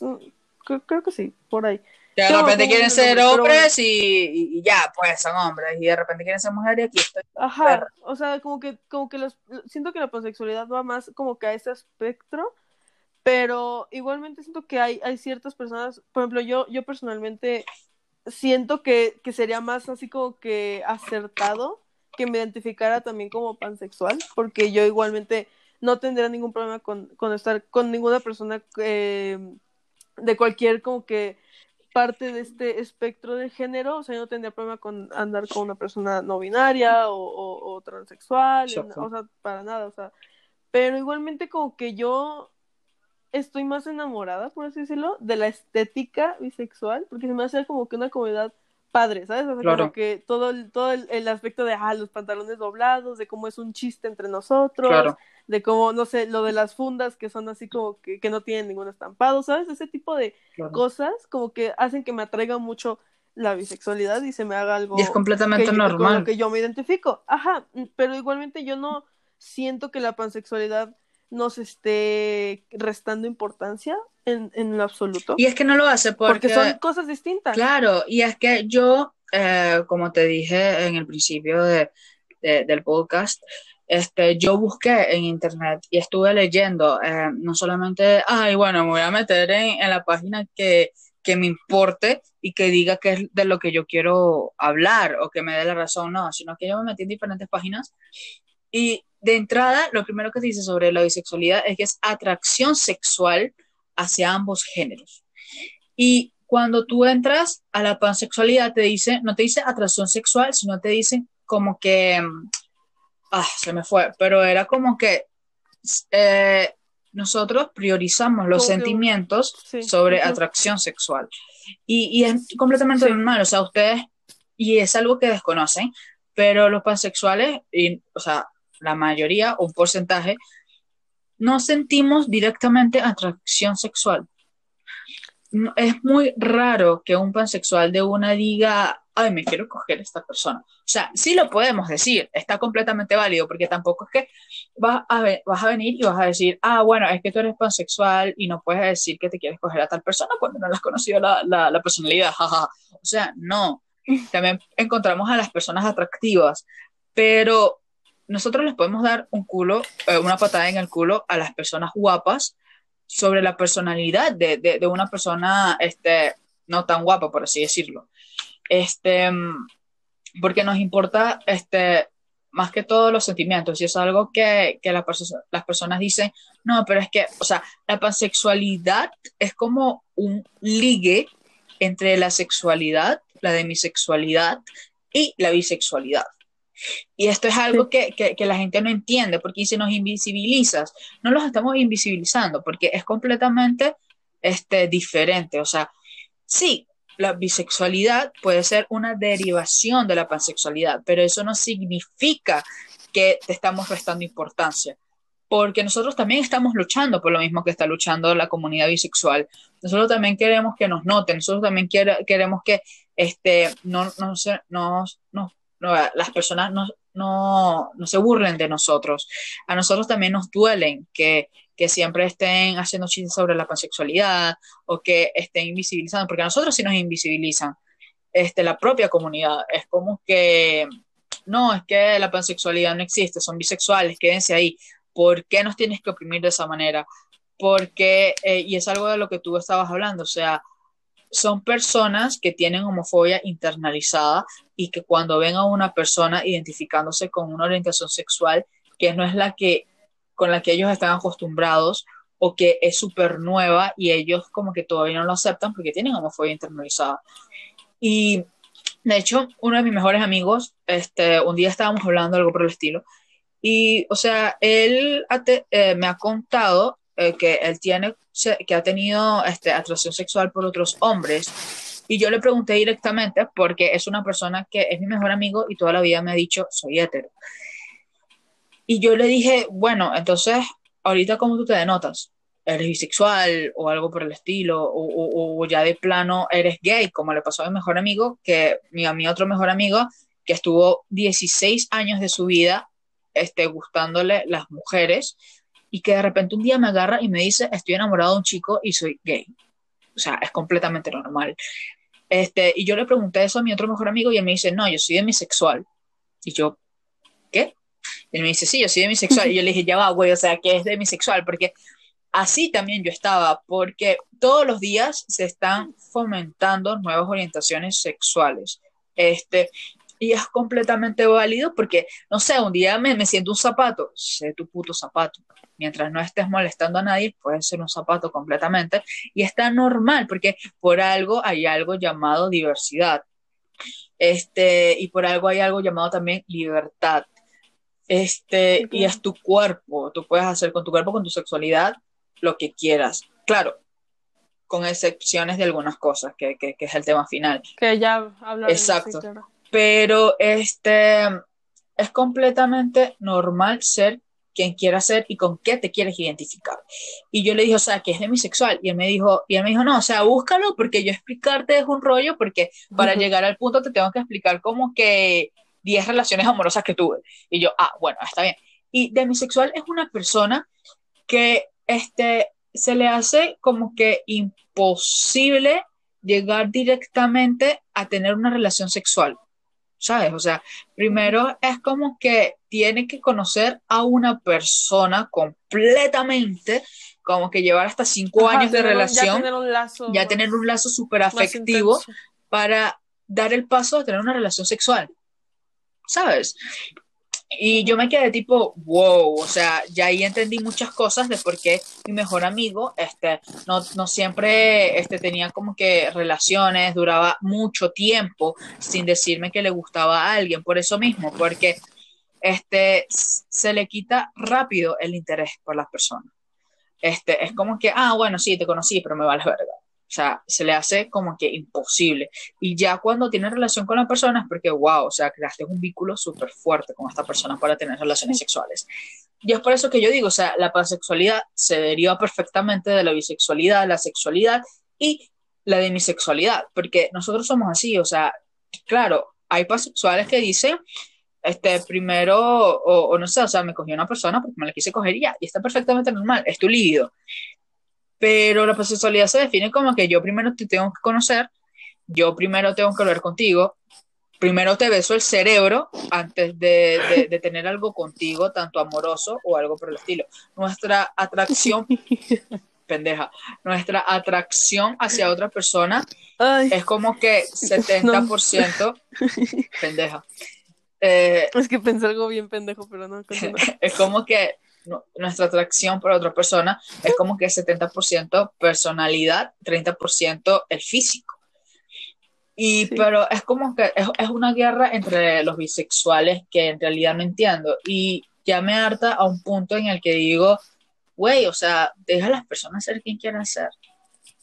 mm, creo, creo que sí, por ahí. Que de repente quieren ser pero hombres y, y- y ya, pues son hombres. Y de repente quieren ser mujeres y aquí estoy. Ajá, Perra. o sea, como que, como que los, siento que la pansexualidad va más como que a ese espectro, pero igualmente siento que hay, hay ciertas personas, por ejemplo, yo, yo personalmente siento que, que sería más así como que acertado que me identificara también como pansexual, porque yo igualmente no tendría ningún problema con, con estar con ninguna persona eh, de cualquier como que parte de este espectro de género, o sea, yo no tendría problema con andar con una persona no binaria o, o- o transexual, Exacto. o sea, para nada, o sea, pero igualmente como que yo estoy más enamorada, por así decirlo, de la estética bisexual, porque se me hace como que una comunidad padre, ¿sabes? O sea, Claro. como que todo el, todo el, el aspecto de, ah, los pantalones doblados, de cómo es un chiste entre nosotros, Claro. de cómo, no sé, lo de las fundas que son así como que, que no tienen ningún estampado, ¿sabes? Ese tipo de claro. cosas como que hacen que me atraiga mucho la bisexualidad y se me haga algo Y es completamente que yo- con lo normal. que yo me identifico. Ajá, mm, pero igualmente yo no siento que la pansexualidad nos esté restando importancia en, en lo absoluto. Y es que no lo hace porque, porque son cosas distintas. Claro, y es que yo, eh, como te dije en el principio de, de- del podcast, este, yo busqué en internet y estuve leyendo, eh, no solamente, ay, bueno, me voy a meter en, en la página que, que me importe y que diga que es de lo que yo quiero hablar o que me dé la razón, no, sino que yo me metí en diferentes páginas y de entrada, lo primero que se dice sobre la bisexualidad es que es atracción sexual hacia ambos géneros. Y cuando tú entras a la pansexualidad, te dice, no te dice atracción sexual, sino te dicen como que, mm, ah, se me fue, pero era como que eh, nosotros priorizamos los Como que- sentimientos sí, sobre atracción sexual. Y, y es completamente Sí. normal, o sea, ustedes, y es algo que desconocen, pero los pansexuales, y, o sea, la mayoría, un porcentaje, no sentimos directamente atracción sexual. No- es muy raro que un pansexual de una diga, ay, me quiero coger a esta persona. O sea, sí lo podemos decir, está completamente válido, porque tampoco es que vas a, vas a venir y vas a decir, ah, bueno, es que tú eres pansexual y no puedes decir que te quieres coger a tal persona cuando no le has conocido la, la, la personalidad, jaja. O sea, no. También encontramos a las personas atractivas, pero nosotros les podemos dar un culo, eh, una patada en el culo a las personas guapas sobre la personalidad de, de, de una persona este, no tan guapa, por así decirlo. Este, porque nos importa este, más que todos los sentimientos, y es algo que, que la las personas dicen, no, pero es que, o sea, la pansexualidad es como un ligue entre la sexualidad, la demisexualidad y la bisexualidad. Y esto es algo que, que, que la gente no entiende, porque si nos invisibilizas, no los estamos invisibilizando, porque es completamente este, diferente. O sea, sí, la bisexualidad puede ser una derivación de la pansexualidad, pero eso no significa que te estamos restando importancia, porque nosotros también estamos luchando por lo mismo que está luchando la comunidad bisexual. Nosotros también queremos que nos noten, nosotros también quiere- queremos que este, no, no, se- no, no- no, las personas no, no, no se burlen de nosotros. A nosotros también nos duelen que, que siempre estén haciendo chistes sobre la pansexualidad o que estén invisibilizando, porque a nosotros sí nos invisibilizan este, la propia comunidad. Es como que, no, es que la pansexualidad no existe, son bisexuales, quédense ahí. ¿Por qué nos tienes que oprimir de esa manera? Porque, eh, y es algo de lo que tú estabas hablando, o sea, son personas que tienen homofobia internalizada y que cuando ven a una persona identificándose con una orientación sexual que no es la que con la que ellos están acostumbrados o que es súper nueva y ellos como que todavía no lo aceptan porque tienen homofobia internalizada. Y de hecho, uno de mis mejores amigos, este, un día estábamos hablando algo por el estilo y, o sea, él eh, me ha contado eh, que él tiene, que ha tenido este, atracción sexual por otros hombres. Y yo le pregunté directamente porque es una persona que es mi mejor amigo y toda la vida me ha dicho, soy hetero. Y yo le dije, bueno, entonces, ahorita cómo tú te denotas? ¿Eres bisexual o algo por el estilo? O ya de plano eres gay, como le pasó a mi mejor amigo, que mi, a mi otro mejor amigo, que estuvo 16 años de su vida este, gustándole las mujeres y que de repente un día me agarra y me dice, estoy enamorado de un chico y soy gay. O sea, es completamente normal. Este, y yo le pregunté eso a mi otro mejor amigo y él me dice, no, yo soy demisexual. Y yo, ¿qué? Y él me dice, sí, yo soy demisexual. y yo le dije, ya va, güey, o sea, ¿qué es demisexual? Porque así también yo estaba, porque todos los días se están fomentando nuevas orientaciones sexuales. Este, y es completamente válido porque, no sé, un día me, me siento un zapato, sé tu puto zapato. Mientras no estés molestando a nadie, puede ser un zapato completamente. Y está normal porque por algo hay algo llamado diversidad. Este, y por algo hay algo llamado también libertad. Este, y es tu cuerpo. Tú puedes hacer con tu cuerpo, con tu sexualidad, lo que quieras. Claro, con excepciones de algunas cosas, que, que, que es el tema final. Que ya hablaremos. Exacto. Pero este es completamente normal ser quien quiera ser y con qué te quieres identificar. Y yo le dije, o sea, que es demisexual. Y él me dijo, y él me dijo, no, o sea, búscalo porque yo explicarte es un rollo porque para llegar al punto te tengo que explicar como que 10 relaciones amorosas que tuve. Y yo, ah, bueno, está bien. Y demisexual es una persona que este, se le hace como que imposible llegar directamente a tener una relación sexual. ¿Sabes? O sea, primero es como que tiene que conocer a una persona completamente, como que llevar hasta cinco Ajá, años de relación, Ya tener un lazo. ya tener un lazo súper afectivo para dar el paso de tener una relación sexual. ¿Sabes? Y yo me quedé tipo, wow, o sea, ya ahí entendí muchas cosas de por qué mi mejor amigo, este, no, no siempre, este, tenía como que relaciones, duraba mucho tiempo sin decirme que le gustaba a alguien, por eso mismo, porque, este, se le quita rápido el interés por las personas. Este, es como que, ah, bueno, sí, te conocí, pero me vales verga. O sea, se le hace como que imposible. Y ya cuando tienes relación con la persona es porque, wow, o sea, creaste un vínculo súper fuerte con esta persona para tener relaciones sexuales. Y es por eso que yo digo, o sea, la pansexualidad se deriva perfectamente de la bisexualidad, la sexualidad y la demisexualidad, porque nosotros somos así, o sea, claro, hay pansexuales que dicen, este, primero, o, o no sé, o sea, me cogí una persona porque me la quise coger y ya, y está perfectamente normal, es tu libido. Pero la pansexualidad se define como que yo primero te tengo que conocer, yo primero tengo que hablar contigo, primero te beso el cerebro antes de, de, de tener algo contigo, tanto amoroso o algo por el estilo. Nuestra atracción, pendeja, nuestra atracción hacia otra persona Ay, es como que 70%, pendeja, eh, es que pensé algo bien pendejo, pero no, es como que nuestra atracción por otra persona es como que 70% personalidad, 30% el físico. Y Sí. pero es como que es, es una guerra entre los bisexuales que en realidad no entiendo. Y ya me harta a un punto en el que digo, güey, o sea, deja a las personas ser quien quieran ser.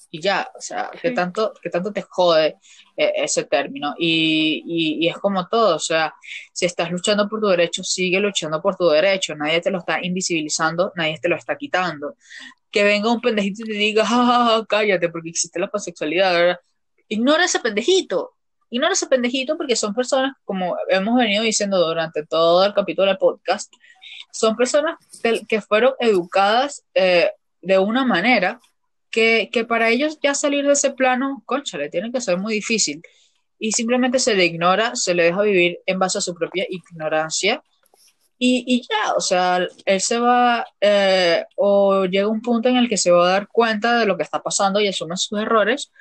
Y ya, o sea, ¿qué Sí. tanto, qué tanto te jode eh, ese término? Y, y, y es como todo, o sea, si estás luchando por tu derecho, sigue luchando por tu derecho. Nadie te lo está invisibilizando, nadie te lo está quitando. Que venga un pendejito y te diga, "Ja, ja, ja, cállate, porque existe la pansexualidad, ¿verdad? Ignora ese pendejito. Ignora ese pendejito porque son personas, como hemos venido diciendo durante todo el capítulo del podcast, son personas que, que fueron educadas eh, de una manera que, que para ellos ya salir de ese plano, conchale, tiene que ser muy difícil. Y simplemente se le ignora, se le deja vivir en base a su propia ignorancia. Y, y ya, o sea, él se va, eh, o llega un punto en el que se va a dar cuenta de lo que está pasando y asume sus errores,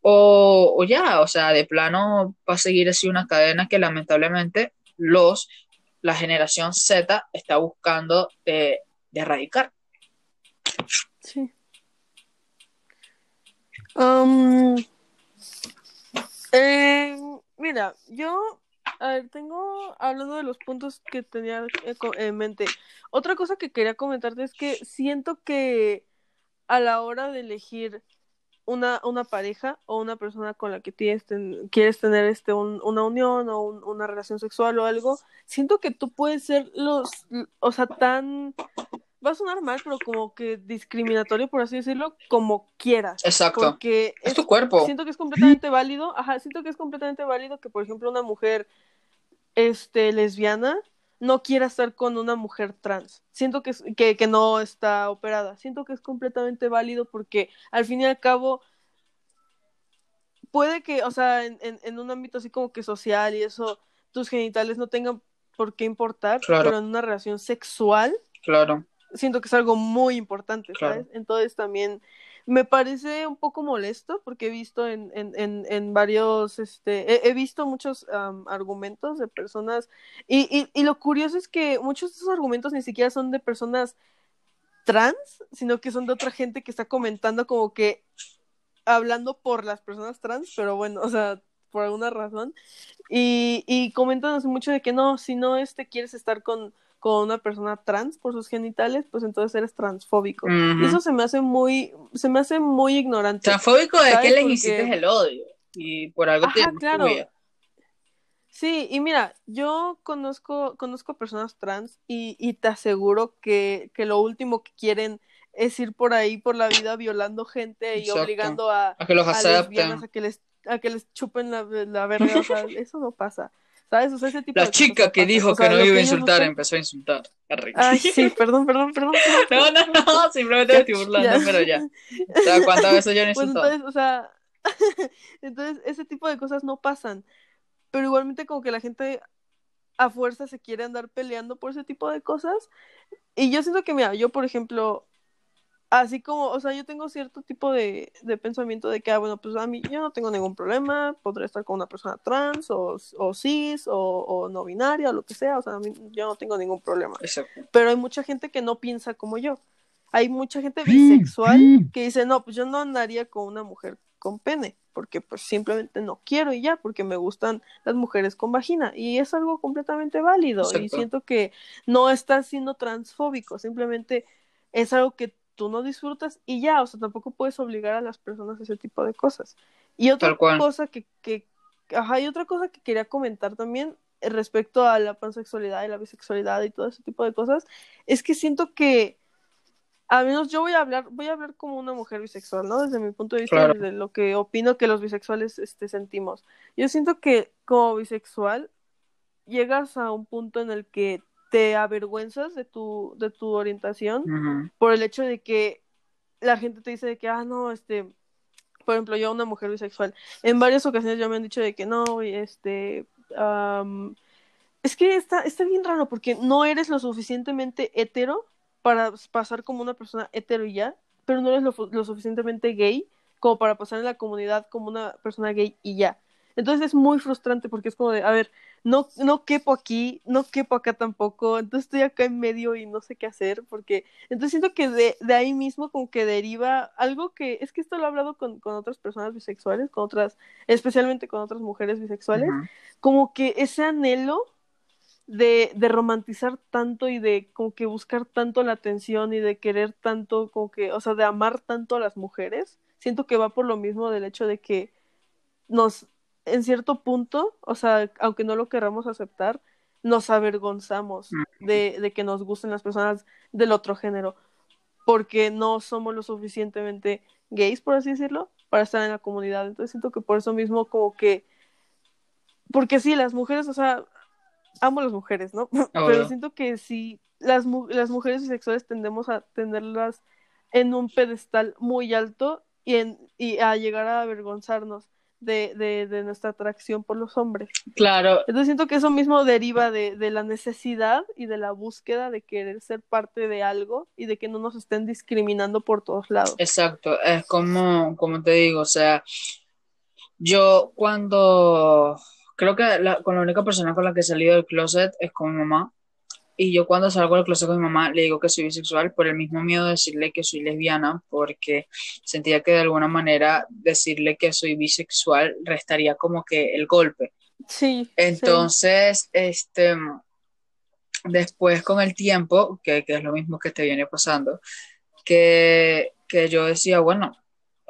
o, o ya, o sea, de plano va a seguir así una cadena que lamentablemente los, la generación Z está buscando de, de erradicar. Sí. Um, eh, mira, yo a ver, tengo hablando de los puntos que tenía en mente. Otra cosa que quería comentarte es que siento que a la hora de elegir una, una pareja o una persona con la que tienes quieres tener este una unión o una relación sexual o algo, siento que tú puedes ser los, o sea, tan va a sonar mal, pero como que discriminatorio, por así decirlo, como quieras. Exacto. Porque es, tu cuerpo. Siento que es completamente válido, ajá, siento que es completamente válido que, por ejemplo, una mujer este, lesbiana no quiera estar con una mujer trans. Siento que, que, que no está operada. Siento que es completamente válido porque al fin y al cabo puede que, o sea, en, en, un ámbito así como que social y eso, tus genitales no tengan por qué importar, pero en una relación sexual, claro. Siento que es algo muy importante, ¿sabes? Entonces también me parece un poco molesto porque he visto en, en, en, en varios, este, he, visto muchos argumentos de personas y, y, y, lo curioso es que muchos de esos argumentos ni siquiera son de personas trans, sino que son de otra gente que está comentando como que hablando por las personas trans, pero bueno, o sea, por alguna razón. Y, y comentan mucho de que no, si no este, quieres estar con con una persona trans por sus genitales, pues entonces eres transfóbico. Y eso se me hace muy, se me hace muy ignorante. Transfóbico de que les hiciste el odio y por algo Ajá, claro. Sí, y mira, yo conozco, conozco personas trans y, y te aseguro que, que, lo último que quieren es ir por ahí por la vida violando gente y obligando a, a que los acepten. A, que les, a que les chupen la, la verga. o sea, eso no pasa. ¿Sabes? O sea, ese tipo la chica que dijo que no iba a insultar empezó a insultar. Ay, sí, perdón, perdón, perdón. no, no, no, simplemente me estoy burlando, pero ya. O sea, ¿cuántas veces yo no pues entonces, o sea, entonces ese tipo de cosas no pasan. Pero igualmente como que la gente a fuerza se quiere andar peleando por ese tipo de cosas. Y yo siento que, mira, yo por ejemplo, así como, o sea, yo tengo cierto tipo de, de pensamiento de que, ah, bueno, pues a mí yo no tengo ningún problema, podré estar con una persona trans o, o cis o, o, no binaria o lo que sea, o sea, a mí yo no tengo ningún problema. Exacto. Pero hay mucha gente que no piensa como yo. Hay mucha gente bisexual que dice, no, pues yo no andaría con una mujer con pene, porque pues simplemente no quiero y ya, porque me gustan las mujeres con vagina. Y es algo completamente válido. Y siento que no estás siendo transfóbico, simplemente es algo que tú no disfrutas y ya, o sea, tampoco puedes obligar a las personas a ese tipo de cosas. Y otra cosa que, que, ajá, y otra cosa que quería comentar también eh, respecto a la pansexualidad y la bisexualidad y todo ese tipo de cosas, es que siento que, a menos yo voy a hablar, voy a hablar como una mujer bisexual, ¿no? Desde mi punto de vista, desde lo que opino que los bisexuales este, sentimos. Yo siento que como bisexual llegas a un punto en el que te avergüenzas de tu, de tu orientación por el hecho de que la gente te dice de que, ah, no, este, por ejemplo, yo, una mujer bisexual, en varias ocasiones ya me han dicho de que no, este, es que está, está bien raro porque no eres lo suficientemente hetero para pasar como una persona hetero y ya, pero no eres lo, lo suficientemente gay como para pasar en la comunidad como una persona gay y ya. Entonces es muy frustrante porque es como de, a ver, no, no quepo aquí, no quepo acá tampoco, entonces estoy acá en medio y no sé qué hacer, porque entonces siento que de, de ahí mismo como que deriva algo que, es que esto lo he hablado con, con otras personas bisexuales, con otras, especialmente con otras mujeres bisexuales, como que ese anhelo de, de romantizar tanto y de como que buscar tanto la atención y de querer tanto, como que, o sea, de amar tanto a las mujeres, siento que va por lo mismo del hecho de que nos en cierto punto, o sea, aunque no lo queramos aceptar, nos avergonzamos de, de, que nos gusten las personas del otro género, porque no somos lo suficientemente gays, por así decirlo, para estar en la comunidad. Entonces siento que por eso mismo como que, porque sí, las mujeres, o sea, amo a las mujeres, ¿no? Pero siento que sí, las, las mujeres bisexuales tendemos a tenerlas en un pedestal muy alto y, en, y a llegar a avergonzarnos de, de, de, nuestra atracción por los hombres. Claro. Entonces siento que eso mismo deriva de, de, la necesidad y de la búsqueda de querer ser parte de algo y de que no nos estén discriminando por todos lados. Exacto, es como, como te digo, o sea, yo cuando creo que la, con la única persona con la que he salido del closet es con mi mamá y yo cuando salgo del closet con mi mamá le digo que soy bisexual por el mismo miedo de decirle que soy lesbiana, porque sentía que de alguna manera decirle que soy bisexual restaría como que el golpe. Sí. Entonces, este, después con el tiempo, que, que, es lo mismo que te viene pasando, que, que yo decía, bueno,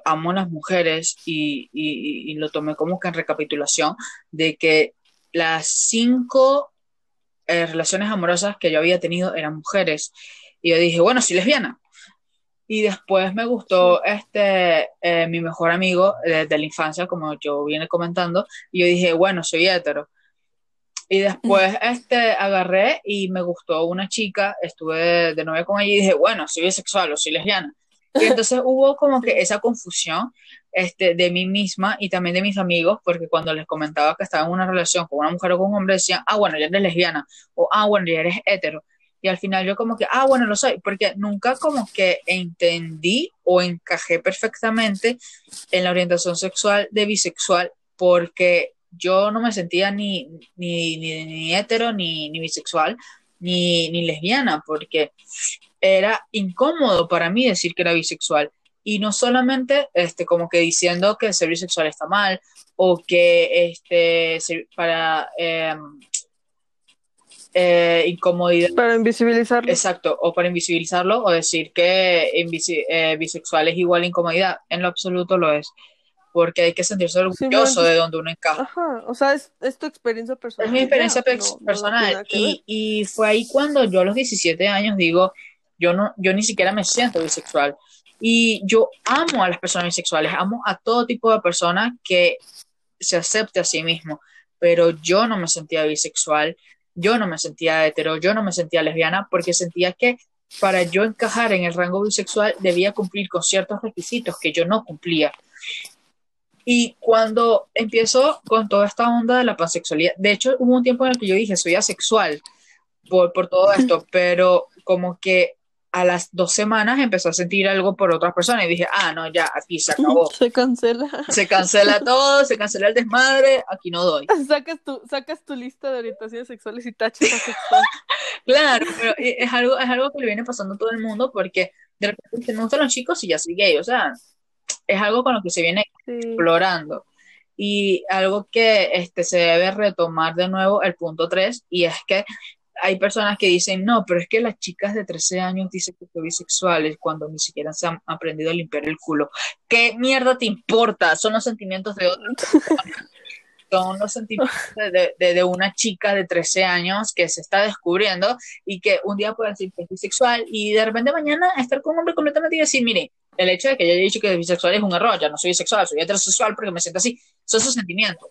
amo a las mujeres y, y, y lo tomé como que en recapitulación de que las cinco eh, relaciones amorosas que yo había tenido eran mujeres. Y yo dije, bueno, soy lesbiana. Y después me gustó este, eh, mi mejor amigo desde la infancia, como yo viene comentando, y yo dije, bueno, soy hetero. Y después este, agarré y me gustó una chica, estuve de novia con ella y dije, bueno, soy bisexual o soy lesbiana. Y entonces hubo como que esa confusión este, de mí misma y también de mis amigos, porque cuando les comentaba que estaba en una relación con una mujer o con un hombre, decían, ah, bueno, ya eres lesbiana, o ah, bueno, ya eres hetero. Y al final yo como que, ah, bueno, lo soy, porque nunca como que entendí o encajé perfectamente en la orientación sexual de bisexual, porque yo no me sentía ni, ni, ni, ni hetero, ni, ni bisexual, ni, ni lesbiana, porque era incómodo para mí decir que era bisexual. Y no solamente este, como que diciendo que ser bisexual está mal, o que este, para eh, eh, incomodidad. Para invisibilizarlo. Exacto, o para invisibilizarlo, o decir que eh, bisexual es igual a incomodidad. En lo absoluto lo es porque hay que sentirse orgulloso de donde uno encaja. Ajá, o sea, es, es tu experiencia personal. Es mi experiencia personal. y, y, fue ahí cuando yo a los 17 años digo, yo, no, yo ni siquiera me siento bisexual. Y yo amo a las personas bisexuales, amo a todo tipo de personas que se acepte a sí mismo, pero yo no me sentía bisexual, yo no me sentía hetero, yo no me sentía lesbiana, porque sentía que para yo encajar en el rango bisexual debía cumplir con ciertos requisitos que yo no cumplía. Y cuando empiezo con toda esta onda de la pansexualidad, de hecho hubo un tiempo en el que yo dije, soy asexual por, por todo esto, pero como que a las dos semanas empezó a sentir algo por otras personas y dije, ah, no, ya, aquí se acabó. Se cancela. Se cancela todo, se cancela el desmadre, aquí no doy. Sacas tu, sacas tu lista de orientaciones sexuales y tachas asexual. claro, pero es algo, es algo que le viene pasando a todo el mundo porque de repente me gustan los chicos y ya soy gay, o sea, es algo con lo que se viene explorando. Y algo que este, se debe retomar de nuevo el punto 3, y es que hay personas que dicen, no, pero es que las chicas de 13 años dicen que son bisexuales cuando ni siquiera se han aprendido a limpiar el culo. ¿Qué mierda te importa? Son los sentimientos de otros. son los sentimientos de, de, una chica de 13 años que se está descubriendo y que un día puede decir que es bisexual y de repente mañana estar con un hombre completamente y decir, mire, el hecho de que yo haya dicho que es bisexual es un error, ya no soy bisexual, soy heterosexual porque me siento así, son sus sentimientos.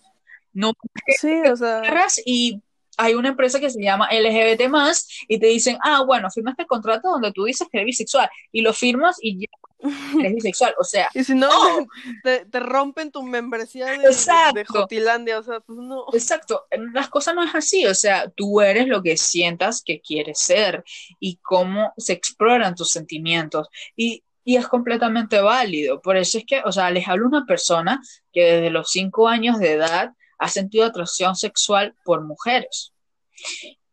No, sí, o sea... y hay una empresa que se llama LGBT y te dicen, ah, bueno, firma este contrato donde tú dices que eres bisexual y lo firmas y ya eres bisexual, o sea. Y si no, te, rompen tu membresía de, de, Jotilandia, o sea, pues no. Exacto, las cosas no es así, o sea, tú eres lo que sientas que quieres ser y cómo se exploran tus sentimientos. Y y es completamente válido. Por eso es que, o sea, les hablo a una persona que desde los cinco años de edad ha sentido atracción sexual por mujeres.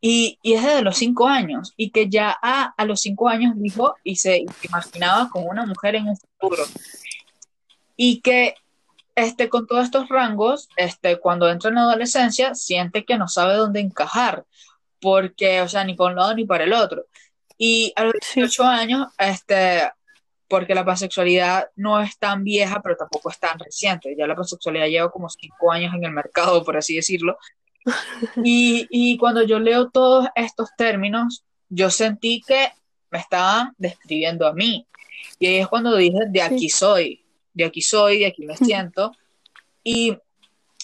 Y, y es desde los cinco años, y que ya a, a los cinco años dijo y se imaginaba con una mujer en un futuro. Y que este, con todos estos rangos, este, cuando entra en la adolescencia, siente que no sabe dónde encajar, porque, o sea, ni por un lado ni para el otro. Y a los 18 años, este, porque la pansexualidad no es tan vieja, pero tampoco es tan reciente. Ya la pansexualidad lleva como cinco años en el mercado, por así decirlo. Y, y cuando yo leo todos estos términos, yo sentí que me estaban describiendo a mí. Y ahí es cuando dije, de aquí soy, de aquí soy, de aquí me siento. Y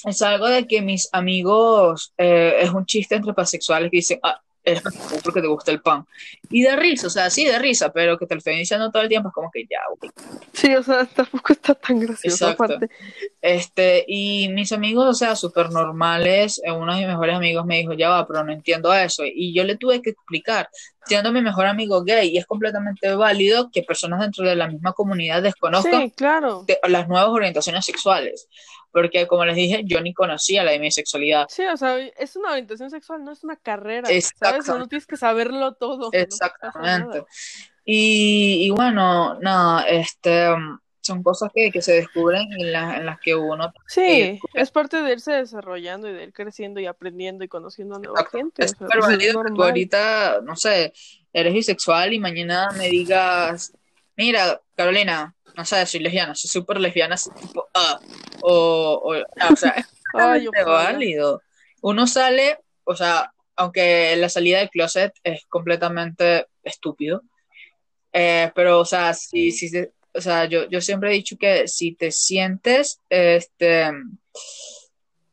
es algo de que mis amigos, eh, es un chiste entre pansexuales que dicen, ah, eres porque te gusta el pan. Y de risa, o sea, sí, de risa, pero que te lo estén diciendo todo el tiempo es como que ya, Sí, o sea, tampoco está tan gracioso aparte. Este, y mis amigos, o sea, súper normales, eh, uno de mis mejores amigos me dijo, ya va, pero no entiendo eso. Y yo le tuve que explicar, siendo mi mejor amigo gay, y es completamente válido que personas dentro de la misma comunidad desconozcan claro. las nuevas orientaciones sexuales porque como les dije, yo ni conocía la de mi sexualidad. Sí, o sea, es una orientación sexual, no es una carrera, ¿sabes? no tienes que saberlo todo. Exactamente. y, y, bueno, nada, este, son cosas que, que se descubren en, en las que uno... Sí, es parte de irse desarrollando y de ir creciendo y aprendiendo y conociendo a nueva gente. Es súper válido que tú ahorita, no sé, eres bisexual y mañana me digas, mira, Carolina, no sé, soy lesbiana, soy súper lesbiana, tipo, ah, o, o, o sea, es Ay, válido. Uno sale, o sea, aunque la salida del closet es completamente estúpido, eh, pero, o sea, si, si o sea, yo, yo siempre he dicho que si te sientes, este,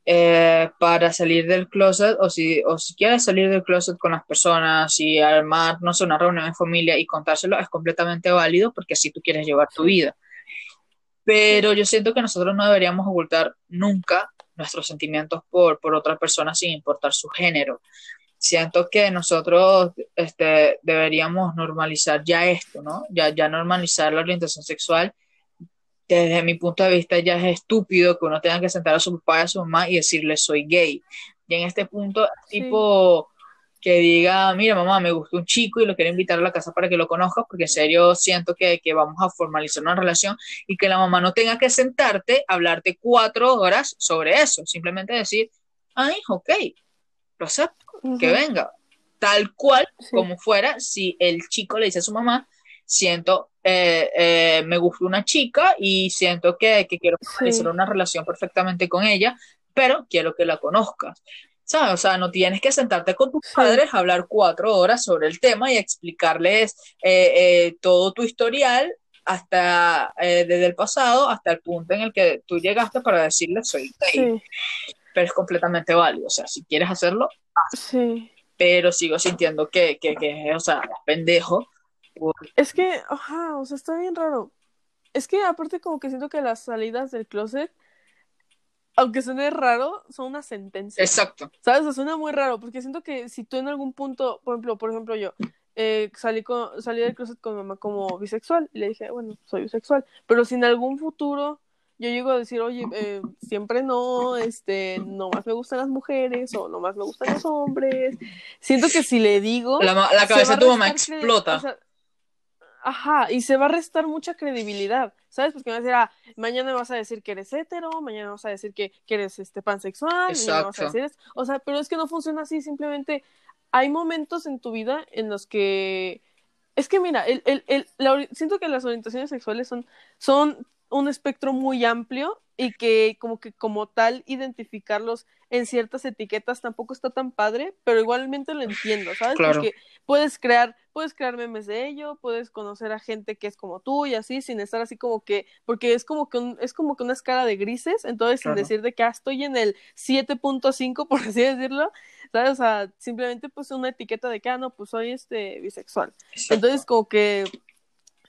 eh, para salir del closet, o si, o si quieres salir del closet con las personas y armar, no sé, una reunión en familia y contárselo, es completamente válido porque así tú quieres llevar tu vida. Pero yo siento que nosotros no deberíamos ocultar nunca nuestros sentimientos por, por otra persona sin importar su género. Siento que nosotros este, deberíamos normalizar ya esto, ¿no? Ya, ya normalizar la orientación sexual. Desde mi punto de vista ya es estúpido que uno tenga que sentar a su papá y a su mamá y decirle soy gay. Y en este punto, Sí. tipo que diga, mira mamá, me gustó un chico y lo quiero invitar a la casa para que lo conozcas, porque en serio siento que, que vamos a formalizar una relación y que la mamá no tenga que sentarte hablarte cuatro horas sobre eso, simplemente decir, ah, hijo, ok, lo acepto, que venga, tal cual Sí. como fuera, si el chico le dice a su mamá, siento, eh, eh, me gusta una chica y siento que, que quiero formalizar Sí. una relación perfectamente con ella, pero quiero que la conozcas. ¿Sabes? O sea, no tienes que sentarte con tus Sí. padres a hablar cuatro horas sobre el tema y explicarles eh, eh, todo tu historial hasta eh, desde el pasado hasta el punto en el que tú llegaste para decirles soy gay, Sí, pero es completamente válido. O sea, si quieres hacerlo, sí. pero sigo sintiendo que, que, que o sea, es pendejo. Es que, ajá, o sea, está bien raro. Es que aparte como que siento que las salidas del closet, aunque suene raro, son una sentencia. Exacto, ¿Sabes? O sea, suena muy raro, porque siento que si tú en algún punto, por ejemplo, por ejemplo yo, eh, salí, con, salí del closet con mi mamá como bisexual, y le dije, bueno, soy bisexual, pero si en algún futuro yo llego a decir, oye, eh, siempre no, este, nomás me gustan las mujeres, o nomás me gustan los hombres, siento que si le digo... la, la cabeza de tu mamá explota. o sea, ajá, y se va a restar mucha credibilidad, ¿sabes? Porque me va a decir, ah, mañana vas a decir que eres hetero, mañana vas a decir que, que eres este pansexual, mañana vas a Exacto. decir esto. O sea, pero es que no funciona así, simplemente hay momentos en tu vida en los que es que mira, el, el, el, la siento que las orientaciones sexuales son, son un espectro muy amplio y que como que como tal identificarlos en ciertas etiquetas tampoco está tan padre, pero igualmente lo entiendo, ¿sabes? Claro. Porque puedes crear, puedes crear memes de ello, puedes conocer a gente que es como tú y así, sin estar así como que, porque es como que un, es como que una escala de grises, entonces Claro. sin decir de que ah, estoy en el 7.5, por así decirlo, ¿sabes? O sea, simplemente pues una etiqueta de que, ah, no, pues soy este bisexual. Exacto. Entonces, como que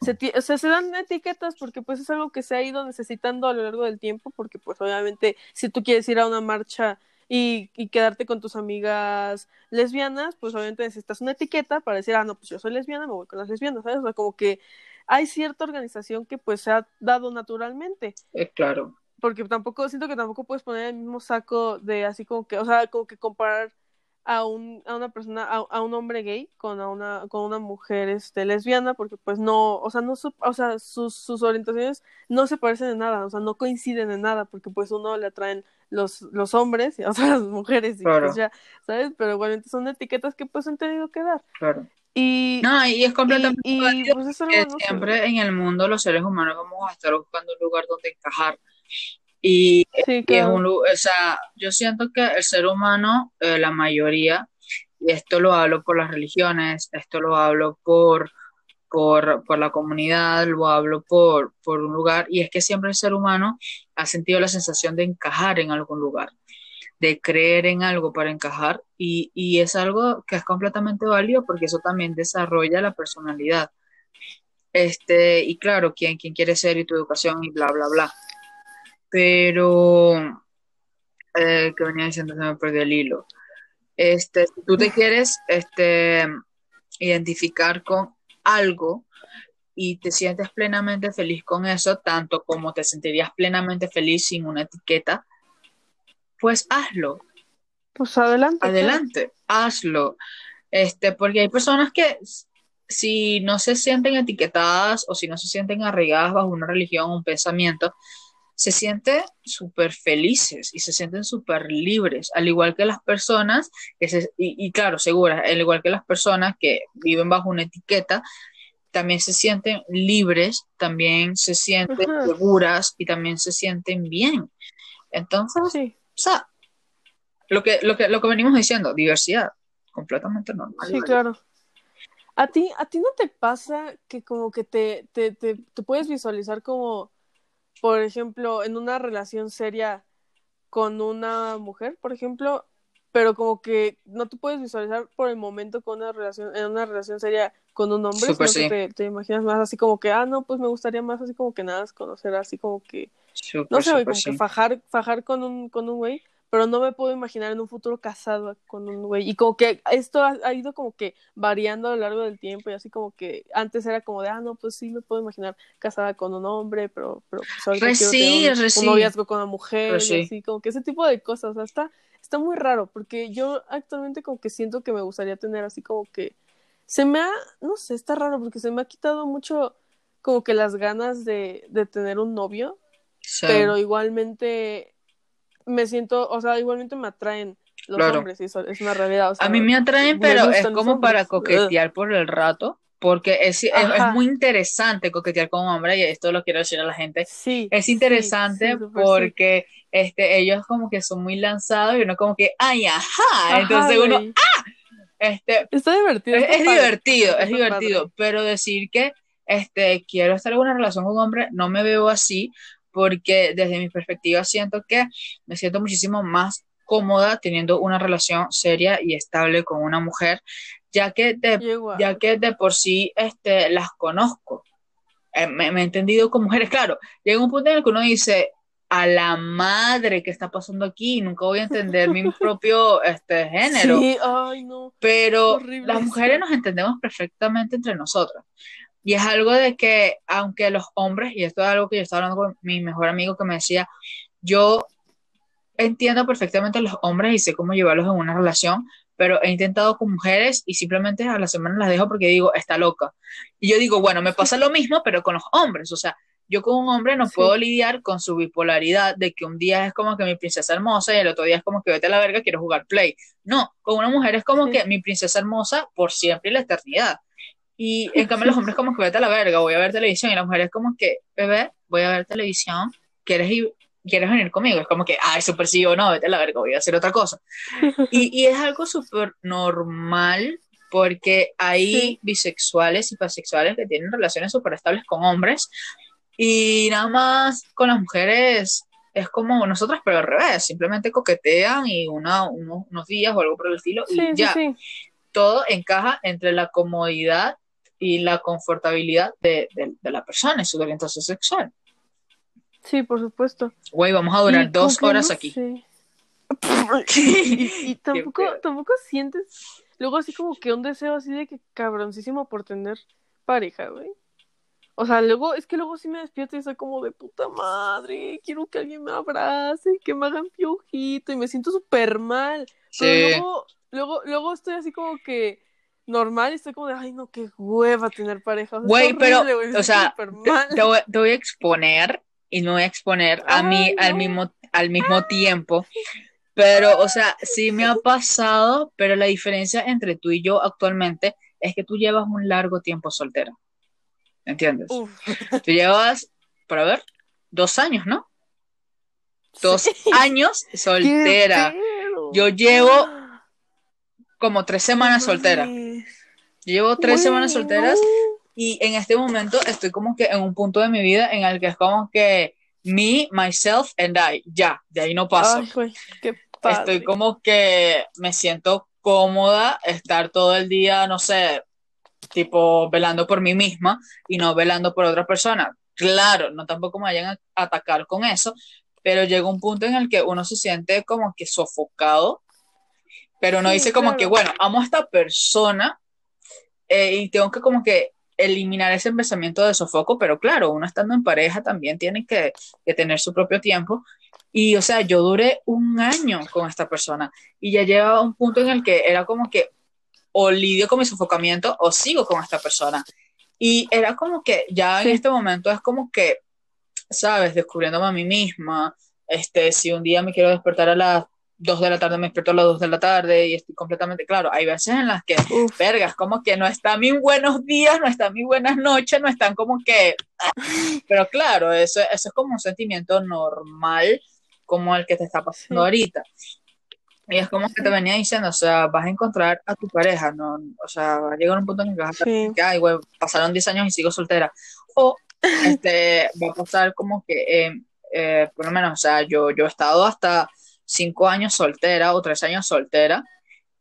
se, o sea, se dan etiquetas porque pues es algo que se ha ido necesitando a lo largo del tiempo, porque pues obviamente si tú quieres ir a una marcha y, y quedarte con tus amigas lesbianas, pues obviamente necesitas una etiqueta para decir, ah, no, pues yo soy lesbiana, me voy con las lesbianas, ¿sabes? O sea, como que hay cierta organización que pues se ha dado naturalmente Eh, claro, porque tampoco, siento que tampoco puedes poner el mismo saco de así como que, o sea, como que comparar a un, a una persona, a, a un hombre gay con a una, con una mujer este lesbiana, porque pues no, o sea, no su- o sea, sus, sus orientaciones no se parecen en nada, o sea, no coinciden en nada, porque pues uno le atraen los, los hombres y a otras mujeres y Claro. pues ya, ¿sabes? Pero igualmente son etiquetas que pues han tenido que dar. claro. Y, No, y es completamente y, y, válido pues es algo, que no sé. siempre en el mundo los seres humanos vamos a estar buscando un lugar donde encajar. Y, Sí, es un o sea, yo siento que el ser humano, eh, la mayoría, y esto lo hablo por las religiones, esto lo hablo por, por, por la comunidad, lo hablo por, por un lugar, y es que siempre el ser humano ha sentido la sensación de encajar en algún lugar, de creer en algo para encajar, y, y es algo que es completamente válido porque eso también desarrolla la personalidad. Este, y claro, quién, quién quiere ser y tu educación y bla, bla, bla. Pero, eh, que venía diciendo, se me perdió el hilo. Este, si tú te quieres, este, identificar con algo y te sientes plenamente feliz con eso, tanto como te sentirías plenamente feliz sin una etiqueta, pues hazlo, Pues adelante. claro. adelante, hazlo. Este, porque hay personas que si no se sienten etiquetadas o si no se sienten arraigadas bajo una religión o un pensamiento, se sienten súper felices y se sienten súper libres, al igual que las personas que se, y, y claro, seguras, al igual que las personas que viven bajo una etiqueta, también se sienten libres, también se sienten Ajá. seguras y también se sienten bien. Entonces, Sí, o sea, lo que, lo que, lo que venimos diciendo, diversidad, completamente normal. sí, claro. ¿A ti, ¿A ti no te pasa que como que te, te, te, te puedes visualizar como, por ejemplo, en una relación seria con una mujer, por ejemplo, pero como que no te puedes visualizar por el momento con una relación, en una relación seria con un hombre, que sí. te, te imaginas más así como que, ah, no, pues me gustaría más así como que nada, conocer así como que, no sé, como sí. que fajar, fajar con un, con un güey, pero no me puedo imaginar en un futuro casado con un güey. Y como que esto ha, ha ido como que variando a lo largo del tiempo y así como que antes era como de, ah, no, pues sí me puedo imaginar casada con un hombre, pero, pero pues ahorita Re quiero sí, tener un, sí. noviazgo con una mujer Re y sí. así, como que ese tipo de cosas, o sea, está, está muy raro porque yo actualmente como que siento que me gustaría tener así como que se me ha, no sé, está raro porque se me ha quitado mucho como que las ganas de, de tener un novio Sí. pero igualmente me siento, o sea, igualmente me atraen los Claro. hombres, y eso es una realidad. O sea, A mí me atraen, me pero es como para coquetear por el rato, porque es, es, muy interesante coquetear con un hombre, y esto lo quiero decir a la gente. Sí. Es interesante sí, súper sí. porque este, ellos como que son muy lanzados y uno como que, ay, ajá. Ajá, Entonces uno, güey. este, Está divertido. es, está es padre, divertido, está es divertido, padre. pero decir que este, quiero estar en una relación con un hombre, no me veo así, porque desde mi perspectiva siento que me siento muchísimo más cómoda teniendo una relación seria y estable con una mujer, ya que de, ya que de por sí este, las conozco. Eh, me, me he entendido con mujeres, claro, llega un punto en el que uno dice, a la madre que está pasando aquí, nunca voy a entender mi propio este, género Sí, ay, no. pero las mujeres nos entendemos perfectamente entre nosotras. Y es algo de que, aunque los hombres, y esto es algo que yo estaba hablando con mi mejor amigo que me decía, yo entiendo perfectamente a los hombres y sé cómo llevarlos en una relación, pero he intentado con mujeres y simplemente a la semana las dejo porque digo, está loca. Y yo digo, bueno, me pasa lo mismo, pero con los hombres. O sea, yo con un hombre no Sí. puedo lidiar con su bipolaridad de que un día es como que mi princesa hermosa y el otro día es como que vete a la verga, quiero jugar play. No, con una mujer es como Sí. que mi princesa hermosa por siempre y la eternidad. Y en cambio los hombres como que vete a la verga, voy a ver televisión y la mujer es como que, bebé, voy a ver televisión, ¿quieres ir? ¿Quieres venir conmigo? Es como que, ay, súper sí o no, vete a la verga, voy a hacer otra cosa. Y, y es algo súper normal porque hay Sí. bisexuales y pasexuales que tienen relaciones súper estables con hombres y nada más con las mujeres es como nosotras, pero al revés, simplemente coquetean y una, unos, unos días o algo por el estilo y Sí, sí, ya, sí. todo encaja entre la comodidad y la confortabilidad de, de- de la persona y su orientación sexual. Sí, por supuesto. Güey, vamos a durar Y dos horas no aquí. sé. y, y tampoco, tampoco sientes luego así como que un deseo así de que cabroncísimo por tener pareja, güey. O sea, luego, es que luego sí me despierto y soy como de puta madre, quiero que alguien me abrace, que me hagan piojito y me siento súper mal. Pero Sí. luego, luego, luego estoy así como que normal y estoy como de, ay no, qué hueva tener pareja. O sea, Güey, pero, güey, me o sea, te, voy, te voy a exponer y no voy a exponer a mí al mismo, al mismo tiempo. Pero, o sea, sí me ha pasado, pero la diferencia entre tú y yo actualmente es que tú llevas un largo tiempo soltera. ¿Entiendes? Uf. Tú llevas, para ver, dos años, ¿no? Dos Sí. años ¡Qué soltera. Yo llevo como tres semanas soltera. Llevo tres semanas solteras no. y en este momento estoy como que en un punto de mi vida en el que es como que me, myself and I, ya, de ahí no paso. Ay, güey, qué padre. Estoy como que me siento cómoda estar todo el día, no sé, tipo velando por mí misma y no velando por otra persona. Claro, no tampoco me vayan a atacar con eso, pero llega un punto en el que uno se siente como que sofocado, pero uno Sí, dice como claro. que, bueno, amo a esta persona eh, y tengo que como que eliminar ese pensamiento de sofoco, pero claro, uno estando en pareja también tiene que, que tener su propio tiempo. Y, o sea, yo duré un año con esta persona y ya llegaba un punto en el que era como que o lidio con mi sofocamiento o sigo con esta persona. Y era como que ya en este momento es como que, ¿sabes? Descubriéndome a mí misma. Este, si un día me quiero despertar a las 2 de la tarde me despierto a las 2 de la tarde y estoy completamente claro. Hay veces en las que, Uf. vergas, como que no están mis buenos días, no están mis buenas noches, no están como que... Pero claro, eso, eso es como un sentimiento normal como el que te está pasando Sí. ahorita. Y es como que te venía diciendo, o sea, vas a encontrar a tu pareja, ¿no? O sea, va a llegar un punto en que vas a Sí. que, ay, güey, pasaron 10 años y sigo soltera. O este, va a pasar como que, eh, eh, por lo menos, o sea, yo, yo he estado hasta 5 años soltera o 3 años soltera.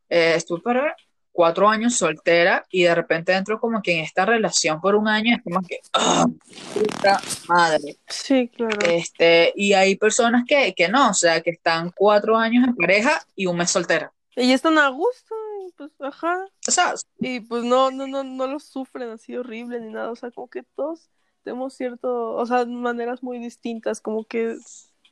Eh, estuve para 4 años soltera y de repente entro como que en esta relación por un año es como que, ¡ah! puta madre! Sí, claro. Este, y hay personas que, que no, o sea, que están 4 años en pareja y un mes soltera. Y están a gusto, y pues, ajá. O sea, Y pues no, no, no, no lo sufren así horrible ni nada. O sea, como que todos tenemos cierto, o sea, maneras muy distintas, como que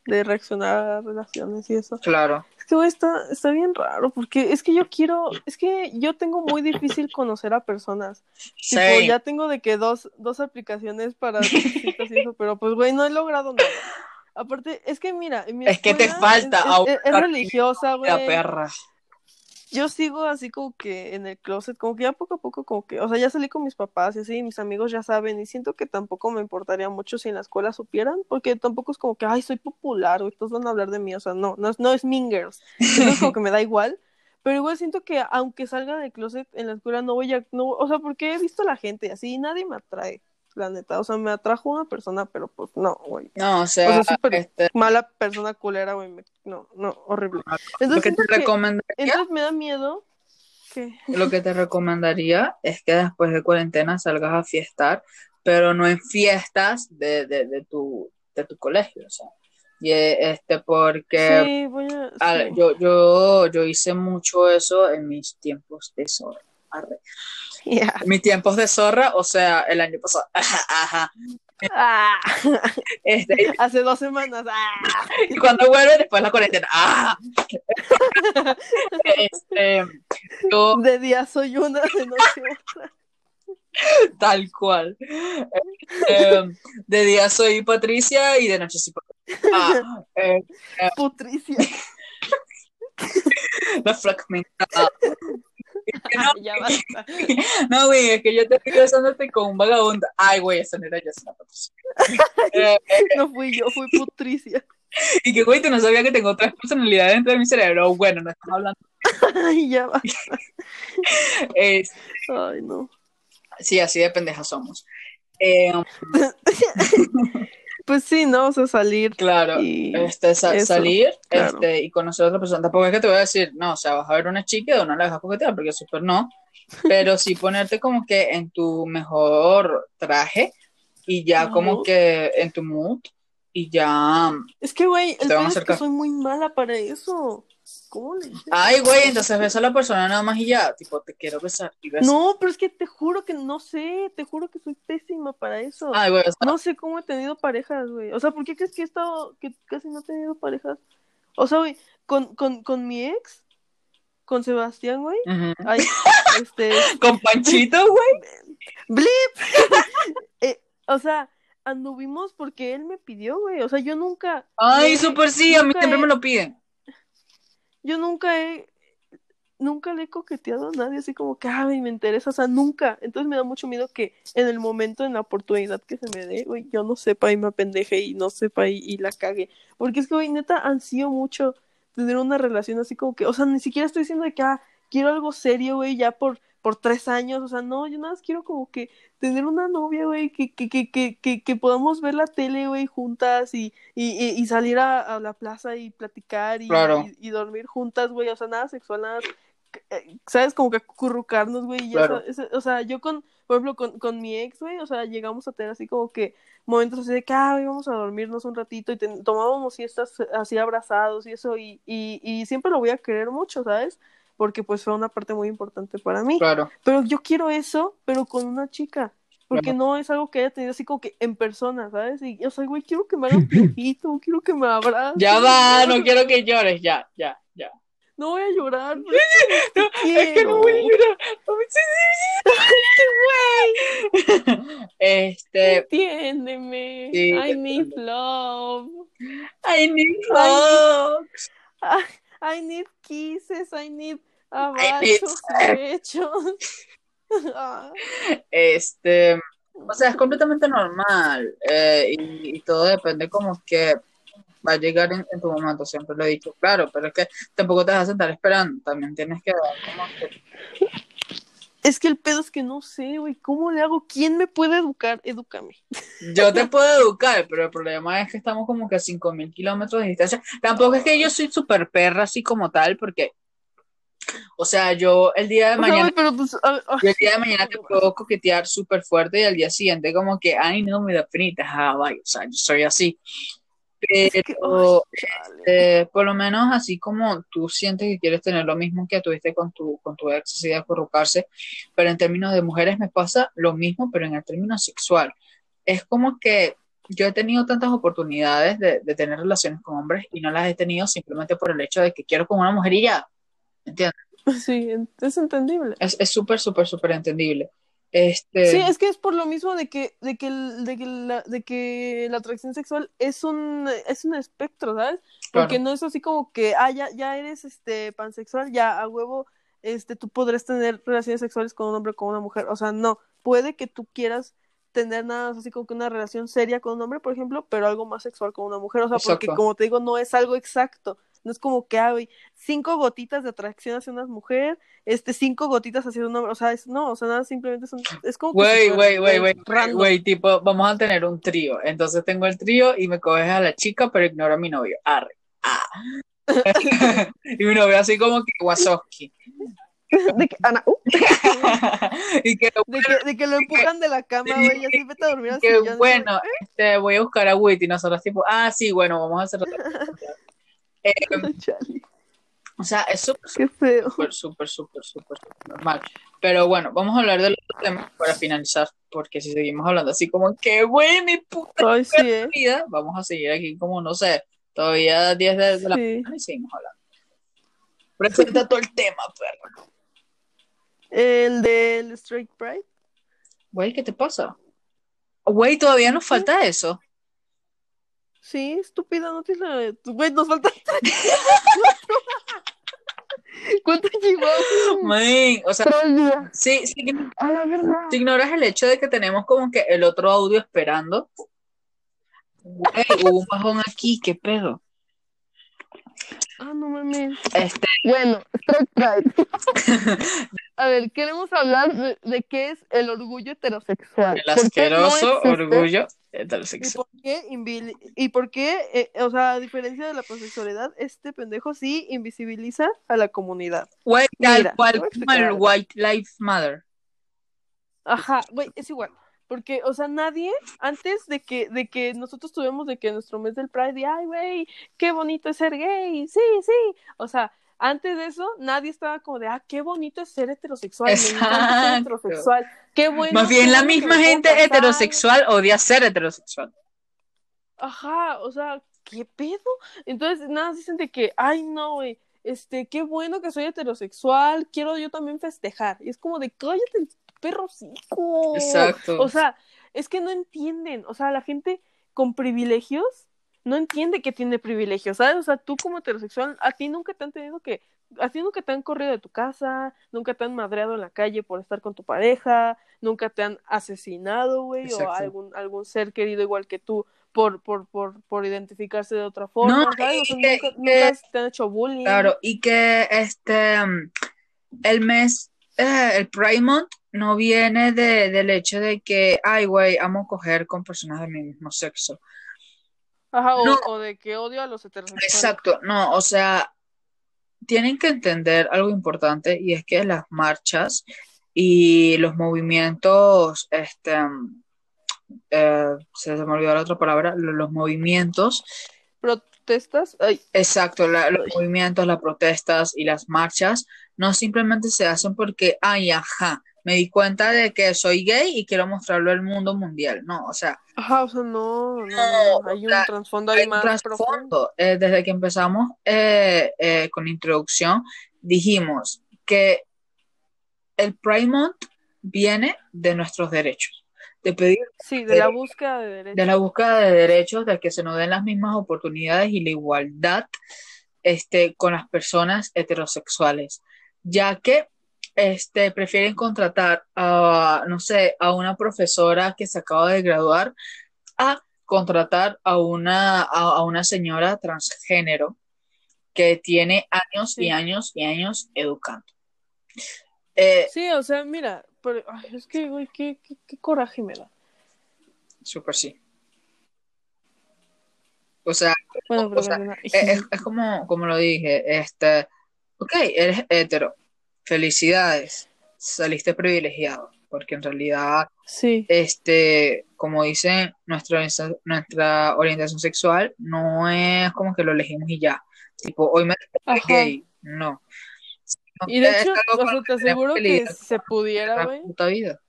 de reaccionar a relaciones y eso. claro. Es que está, está bien raro, porque es que yo quiero, es que yo tengo muy difícil conocer a personas. Tipo, Sí. ya tengo de que dos, dos aplicaciones para citas y eso, pero pues güey, no he logrado nada. Aparte, es que mira, mi Es que te falta es, aún es- es religiosa, güey. La perra. Yo sigo así como que en el closet, como que ya poco a poco, como que, o sea, ya salí con mis papás y así, mis amigos ya saben, y siento que tampoco me importaría mucho si en la escuela supieran, porque tampoco es como que, ay, soy popular, güey, todos van a hablar de mí, o sea, no, no es, no es Mean Girls, como que me da igual, pero igual siento que aunque salga del closet en la escuela no voy a, no, o sea, porque he visto a la gente así, y nadie me atrae, la neta, o sea, me atrajo una persona, pero pues no, güey, No, o sea, O sea, este, mala persona culera, güey, me- no, no, horrible. lo Entonces que te siento que, recomendaría, entonces me da miedo que... lo que te recomendaría es que después de cuarentena salgas a fiestar, pero no en fiestas de, de, de tu, de tu colegio, o sea. Y este, porque Sí, voy a. al- sí. yo, yo, yo hice mucho eso en mis tiempos de zorra. Arre. Ya. Mis tiempos de zorra, o sea, el año pasado. Ajá, ajá. Ah, Este, hace dos semanas. Ah. y cuando vuelve después de la cuarentena. ¡Ah! Este, yo, De día soy una, de noche otra. tal cual. Este, de día soy Patricia y de noche soy Patricia. Ah, eh, Putricia. la fragmentada. No, Ya basta. no, güey, es que yo te estoy besándote con un vagabundo. Ay, güey, esa no era yo, esa Patricia. Eh, No fui yo, fui Putricia. y que, güey, tú no sabías que tengo tres personalidades dentro de mi cerebro. Bueno, no estamos hablando. Ay, ya basta. Es- Ay, no. sí, así de pendejas somos. Eh, Pues sí, ¿no? O sea, salir. claro, Y este, sa- eso, salir claro. este, y conocer a otra persona. Tampoco es que te voy a decir, no, o sea, vas a ver una chica y no la dejas coquetear, porque súper no. Pero sí ponerte como que en tu mejor traje y ya como que en tu mood y ya. Es que, güey, el Te van a pedo es que soy muy mala para eso. ¿Cómo le dices? Ay, güey, entonces ves a la persona nada más y ya, tipo, te quiero besar y. No, pero es que te juro que no sé, te juro que soy pésima para eso. Ay, güey, o sea, No sé cómo he tenido parejas, güey. O sea, ¿por qué crees que he estado, que casi no he tenido parejas? O sea, güey, con, con, con mi ex, con Sebastián, güey. Ay, este, Con Panchito, güey. blip. Eh, o sea, anduvimos porque él me pidió, güey. O sea, yo nunca, Ay, súper sí, a mí siempre he- me lo piden. Yo nunca he, nunca le he coqueteado a nadie así como que, ay, me interesa, o sea, nunca. Entonces me da mucho miedo que en el momento, en la oportunidad que se me dé, güey, yo no sepa y me apendeje y no sepa y, y la cague. Porque es que, güey, neta, ansío mucho tener una relación así como que, o sea, ni siquiera estoy diciendo de que, ah, quiero algo serio, güey, ya por, por tres años, o sea, no, yo nada más quiero como que tener una novia, güey, que, que, que, que, que, podamos ver la tele, güey, juntas y, y, y, salir a, a la plaza y platicar y, Claro. y, y dormir juntas, güey, o sea, nada sexual, nada, eh, ¿sabes? Como que acurrucarnos, güey, y Claro. o sea, yo con, por ejemplo, con, con mi ex, güey, o sea, llegamos a tener así como que momentos así de que, ah, vamos a dormirnos un ratito y ten- tomábamos siestas así abrazados y eso, y, y, y siempre lo voy a querer mucho, ¿sabes? Porque pues fue una parte muy importante para mí. Claro. Pero yo quiero eso, pero con una chica. Porque Claro. no es algo que haya tenido así como que en persona, ¿sabes? Y, o sea, güey, quiero que me hagan piojito, quiero que me abracen. Ya va, no quiero que llores, ya, ya, ya. No voy a llorar. pero es que No, te es que no voy a llorar. No me- Este, Entiéndeme. Sí, I need love. I need love. Ah, I need kisses, I need abrazos, pechos. Ah, Este, o sea, es completamente normal eh, y, y todo depende como que va a llegar en, en tu momento, siempre lo he dicho, claro, pero es que tampoco te vas a sentar esperando, también tienes que dar como que Es que el pedo es que no sé, güey, ¿cómo le hago? ¿Quién me puede educar? Edúcame. Yo te puedo educar, pero el problema es que estamos como que a 5.000 kilómetros de distancia. Tampoco es que yo soy súper perra así como tal, porque, o sea, yo el día de O sea, mañana, pero pues, a ver, yo el día de mañana te puedo coquetear súper fuerte y al día siguiente como que, ay, no, me da penita, ah, vaya, o sea, yo soy así. Pero, eh, por lo menos así como tú sientes que quieres tener lo mismo que tuviste con tu, con tu ex, así de acurrucarse, pero en términos de mujeres me pasa lo mismo, pero en el término sexual. Es como que yo he tenido tantas oportunidades de, de tener relaciones con hombres y no las he tenido simplemente por el hecho de que quiero con una mujer y ya. ¿Entiendes? Sí, es entendible. Es es súper, súper, súper entendible. Este, Sí, es que es por lo mismo de que, de que, de que, la, de que la atracción sexual es un, es un espectro, ¿sabes? Porque claro, no es así como que, ah, ya, ya eres este pansexual, ya a huevo, este, tú podrás tener relaciones sexuales con un hombre o con una mujer. O sea, no, puede que tú quieras tener nada así como que una relación seria con un hombre, por ejemplo, pero algo más sexual con una mujer. O sea, porque como te digo, no es algo exacto. No es como que hay cinco gotitas de atracción hacia una mujer, este, cinco gotitas hacia un hombre. O sea, es, no, o sea, nada, simplemente son, es como que Güey, güey, güey, güey, güey, tipo, vamos a tener un trío. Entonces tengo el trío y me coges a la chica, pero ignoro a mi novio. Arre. Ah. Y mi novio así como que Wazowski. De que, Ana, uh, Y que de que, de que lo empujan de la cama, güey, y así vete a dormir que bueno, este, voy a buscar a Wit y nosotros tipo, ah, sí, bueno, vamos a hacer Eh, o sea, es súper, súper, súper, súper, súper normal. Pero bueno, vamos a hablar del otro tema para finalizar, porque si seguimos hablando así como que, güey, mi puta Ay, sí, eh. vida, vamos a seguir aquí como, no sé, todavía 10 de, de la Sí. mañana y seguimos hablando. Presenta todo el tema, perro. El del Straight Pride. Güey, ¿qué te pasa? Güey, todavía nos falta eso. Sí, estúpida, no tienes la. Güey, nos falta. ¿Cuánto llevamos? Man, o sea, Tres días. sí, sí, A la verdad. si ignoras el hecho de que tenemos como que el otro audio esperando. Güey, hubo un bajón aquí, qué pedo. Ah, no mames. Este, Bueno. A ver, queremos hablar de, de qué es el orgullo heterosexual. el ¿Por qué no asqueroso orgullo ¿Y por qué, y por qué eh, o sea, a diferencia de la pansexualidad, este pendejo sí invisibiliza a la comunidad? Tal Mira, algo. White Lives Matter. Ajá, güey, es igual. Porque, o sea, nadie, antes de que, de que nosotros tuvimos de que nuestro mes del Pride, de, ay, güey, qué bonito es ser gay, sí, sí. O sea, antes de eso, nadie estaba como de, ah, qué bonito es ser heterosexual, ser heterosexual, qué bueno. Más bien la misma gente casar". heterosexual odia ser heterosexual. Ajá, o sea, ¿qué pedo? Entonces, nada, dicen de que, ay, no, güey, este, qué bueno que soy heterosexual, quiero yo también festejar. Y es como de, cállate el perro. Exacto. O sea, es que no entienden, o sea, la gente con privilegios no entiende que tiene privilegios, ¿sabes? O sea, tú como heterosexual, a ti nunca te han tenido que, a ti nunca te han corrido de tu casa, nunca te han madreado en la calle por estar con tu pareja, nunca te han asesinado, güey, o algún, algún ser querido igual que tú por, por, por, por identificarse de otra forma, No, ¿sabes? O sea, y que- nunca, te han hecho bullying. Claro, y que este el mes, eh, el Pride Month no viene de, del hecho de que, ay, güey, amo coger con personas de mi mismo sexo. Ajá, o, no. o de que odio a los heterosexuales. Exacto, no, o sea, tienen que entender algo importante y es que las marchas y los movimientos, este, eh, se me olvidó la otra palabra, lo- los movimientos Protestas, ay, Exacto, la- los Ay. movimientos, las protestas y las marchas no simplemente se hacen porque, ay, ajá, me di cuenta de que soy gay y quiero mostrarlo al mundo mundial. No, o sea, Ajá, o sea, no, no, No, no, hay un trasfondo ahí hay un más profundo. trasfondo. Eh, desde que empezamos eh, eh, con la introducción, dijimos que el Pride Month viene de nuestros derechos, de pedir Sí, de la búsqueda de derechos. de la búsqueda de derechos, de que se nos den las mismas oportunidades y la igualdad este, con las personas heterosexuales, ya que este, prefieren contratar a, no sé, a una profesora que se acaba de graduar a contratar a una, a, a una señora transgénero que tiene años y años y años educando. Eh, Sí, o sea, mira, pero, ay, es que, güey, qué, qué, qué coraje me da. súper sí. O sea, Bueno, O sea, es como, como lo dije, este, ok, eres hetero, felicidades, saliste privilegiado, porque en realidad, sí, este, como dicen, nuestra, orienta- nuestra orientación sexual no es como que lo elegimos y ya, tipo, hoy me ajá. gay, no. Y de hecho, te aseguro que se pudiera, güey, vida.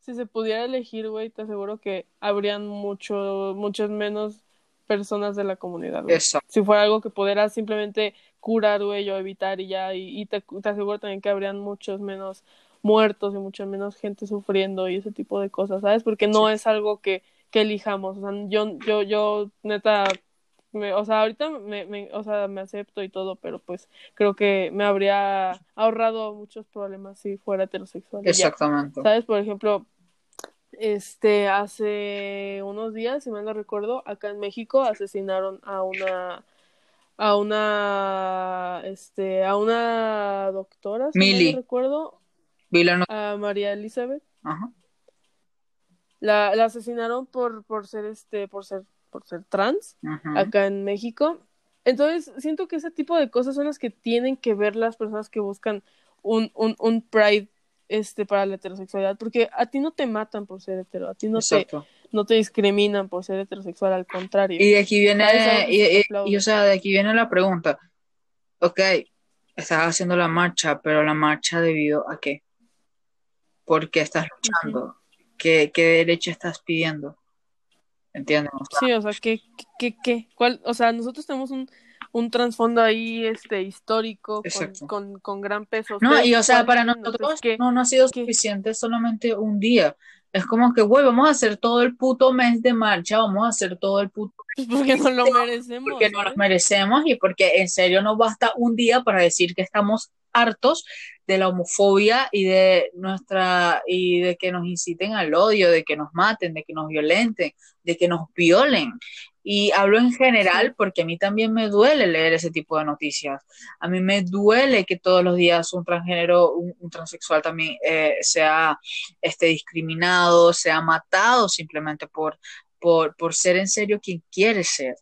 si se pudiera elegir, güey, te aseguro que habrían mucho, muchas menos personas de la comunidad, güey. Exacto, Si fuera algo que pudiera simplemente curar, güey, o evitar y ya, y, y te, te aseguro también que habrían muchos menos muertos y mucha menos gente sufriendo y ese tipo de cosas, ¿sabes? Porque no es algo que, que elijamos, o sea, yo, yo, yo, neta, me, o sea, ahorita me, me, o sea, me acepto y todo, pero pues creo que me habría ahorrado muchos problemas si fuera heterosexual. ya. exactamente. ¿Sabes? Por ejemplo, este, hace unos días, si mal no recuerdo, acá en México asesinaron a una, a una, este, a una doctora, si Mili. no recuerdo, Vilano- a María Elizabeth. ajá, La, la asesinaron por, por ser, este, por ser, por ser trans acá en México. Entonces, siento que ese tipo de cosas son las que tienen que ver las personas que buscan un, un, un pride este, para la heterosexualidad, porque a ti no te matan por ser hetero, a ti no te, Exacto. no te discriminan por ser heterosexual, al contrario. Y de aquí viene, y, y- o sea, de aquí viene la pregunta. Ok, estás haciendo la marcha, pero la marcha debido a qué? ¿Por qué estás luchando? ¿Qué, qué derecho estás pidiendo? ¿Entiendes? O sea, Sí, o sea, ¿qué, qué, qué? ¿Cuál? O sea, nosotros tenemos un, un trasfondo ahí este, histórico con, con, con gran peso. No, y o sea, ¿Cuál para nosotros no, no ha sido suficiente solamente un día. Es como que, güey, vamos a hacer todo el puto mes de marcha, vamos a hacer todo el puto porque no lo merecemos. porque no ¿sabes? nos merecemos y porque en serio no basta un día para decir que estamos hartos de la homofobia y de nuestra y de que nos inciten al odio, de que nos maten, de que nos violenten, de que nos violen. Y hablo en general porque a mí también me duele leer ese tipo de noticias. A mí me duele que todos los días un transgénero, un, un transexual también eh, sea este, discriminado, sea matado simplemente por, por, por ser en serio quien quiere ser.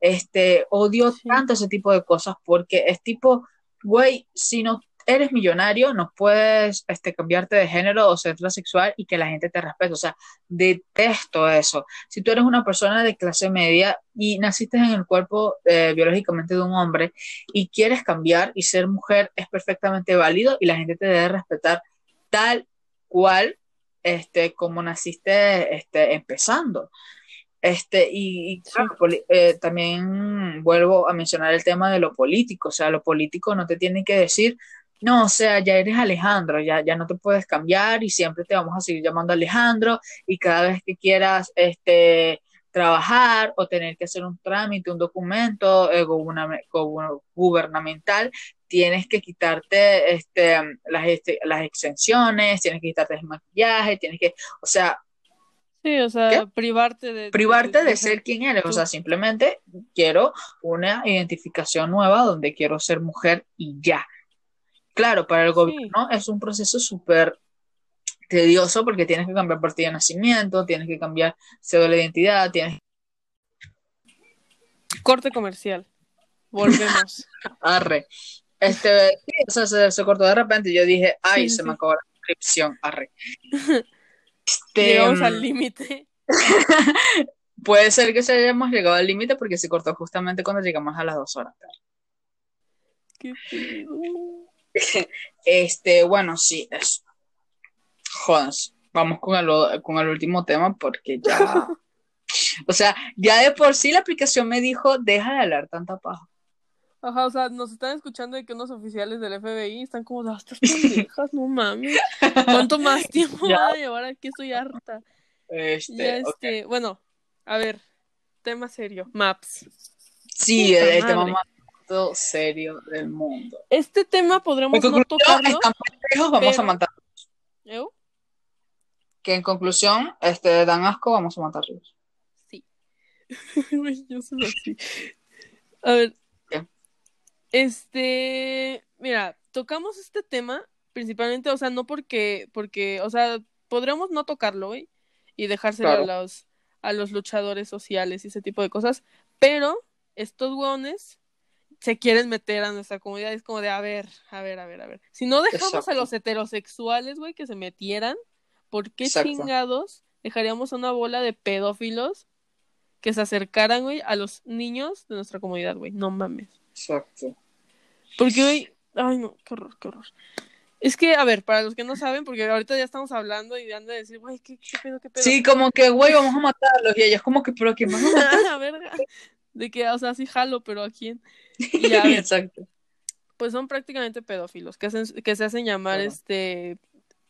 Este, odio Sí. tanto ese tipo de cosas porque es tipo, güey, si no eres millonario, no puedes este, cambiarte de género o ser transexual y que la gente te respete. O sea, detesto eso. Si tú eres una persona de clase media y naciste en el cuerpo eh, biológicamente de un hombre y quieres cambiar y ser mujer, es perfectamente válido y la gente te debe respetar tal cual este, como naciste este, empezando. Este, y, y claro, eh, también vuelvo a mencionar el tema de lo político, o sea, lo político no te tiene que decir, no, o sea, ya eres Alejandro, ya, ya no te puedes cambiar y siempre te vamos a seguir llamando Alejandro y cada vez que quieras este, trabajar o tener que hacer un trámite, un documento eh, gubername- guber- gubernamental, tienes que quitarte este, las, este, las exenciones, tienes que quitarte el maquillaje, tienes que, o sea, Sí, o sea, ¿Qué? privarte de... privarte de ser ser quien eres, o sea, simplemente quiero una identificación nueva donde quiero ser mujer y ya. Claro, para el Sí. gobierno es un proceso súper tedioso porque tienes que cambiar partida de nacimiento, tienes que cambiar cédula de identidad, tienes Corte comercial. Volvemos. arre. Este, sí, o sea, se, se cortó de repente y yo dije, ay, Sí, se sí. me acabó la suscripción, arre. Este, Llegamos al límite. puede ser que se hayamos llegado al límite porque se cortó justamente cuando llegamos a las dos horas. Qué. Este, bueno, sí, eso. Jodas. Vamos con el, con el último tema porque ya. O sea, ya de por sí la aplicación me dijo, deja de hablar tanta paja. Ajá, o sea, nos están escuchando de que unos oficiales del FBI están como, "Ah, estas pendejas, no mames. ¿Cuánto más tiempo Ya. van a llevar aquí? Estoy harta. Este, Ya, este, bueno, a ver, tema serio, Maps. Sí, el, el tema madre. Serio del mundo. Este tema podremos no tocarlo. están pendejos, vamos pero- a matarlos. ¿Eu? Que en conclusión, este, dan asco, vamos a matarlos. Sí. Yo soy así. A ver. ¿Qué? Este, mira, tocamos este tema principalmente, o sea, no porque, porque, o sea, podríamos no tocarlo, güey, y dejárselo Claro. a los, a los luchadores sociales y ese tipo de cosas, pero estos hueones se quieren meter a nuestra comunidad, es como de, a ver, a ver, a ver, a ver. Si no dejamos Exacto. a los heterosexuales, güey, que se metieran, ¿por qué Exacto. chingados dejaríamos a una bola de pedófilos que se acercaran, güey, a los niños de nuestra comunidad, güey? No mames. Exacto. Porque, güey, ay, no, qué horror, qué horror. Es que, a ver, para los que no saben, porque ahorita ya estamos hablando y han de decir, güey, ¿qué, qué pedo, qué pedo? Sí, como que, güey, vamos a matarlos. Y ellos como que, pero ¿quién van a matar? De que, o sea, sí jalo, pero ¿a quién? Y ya, Exacto. pues son prácticamente pedófilos, que, hacen, que se hacen llamar, Claro. este,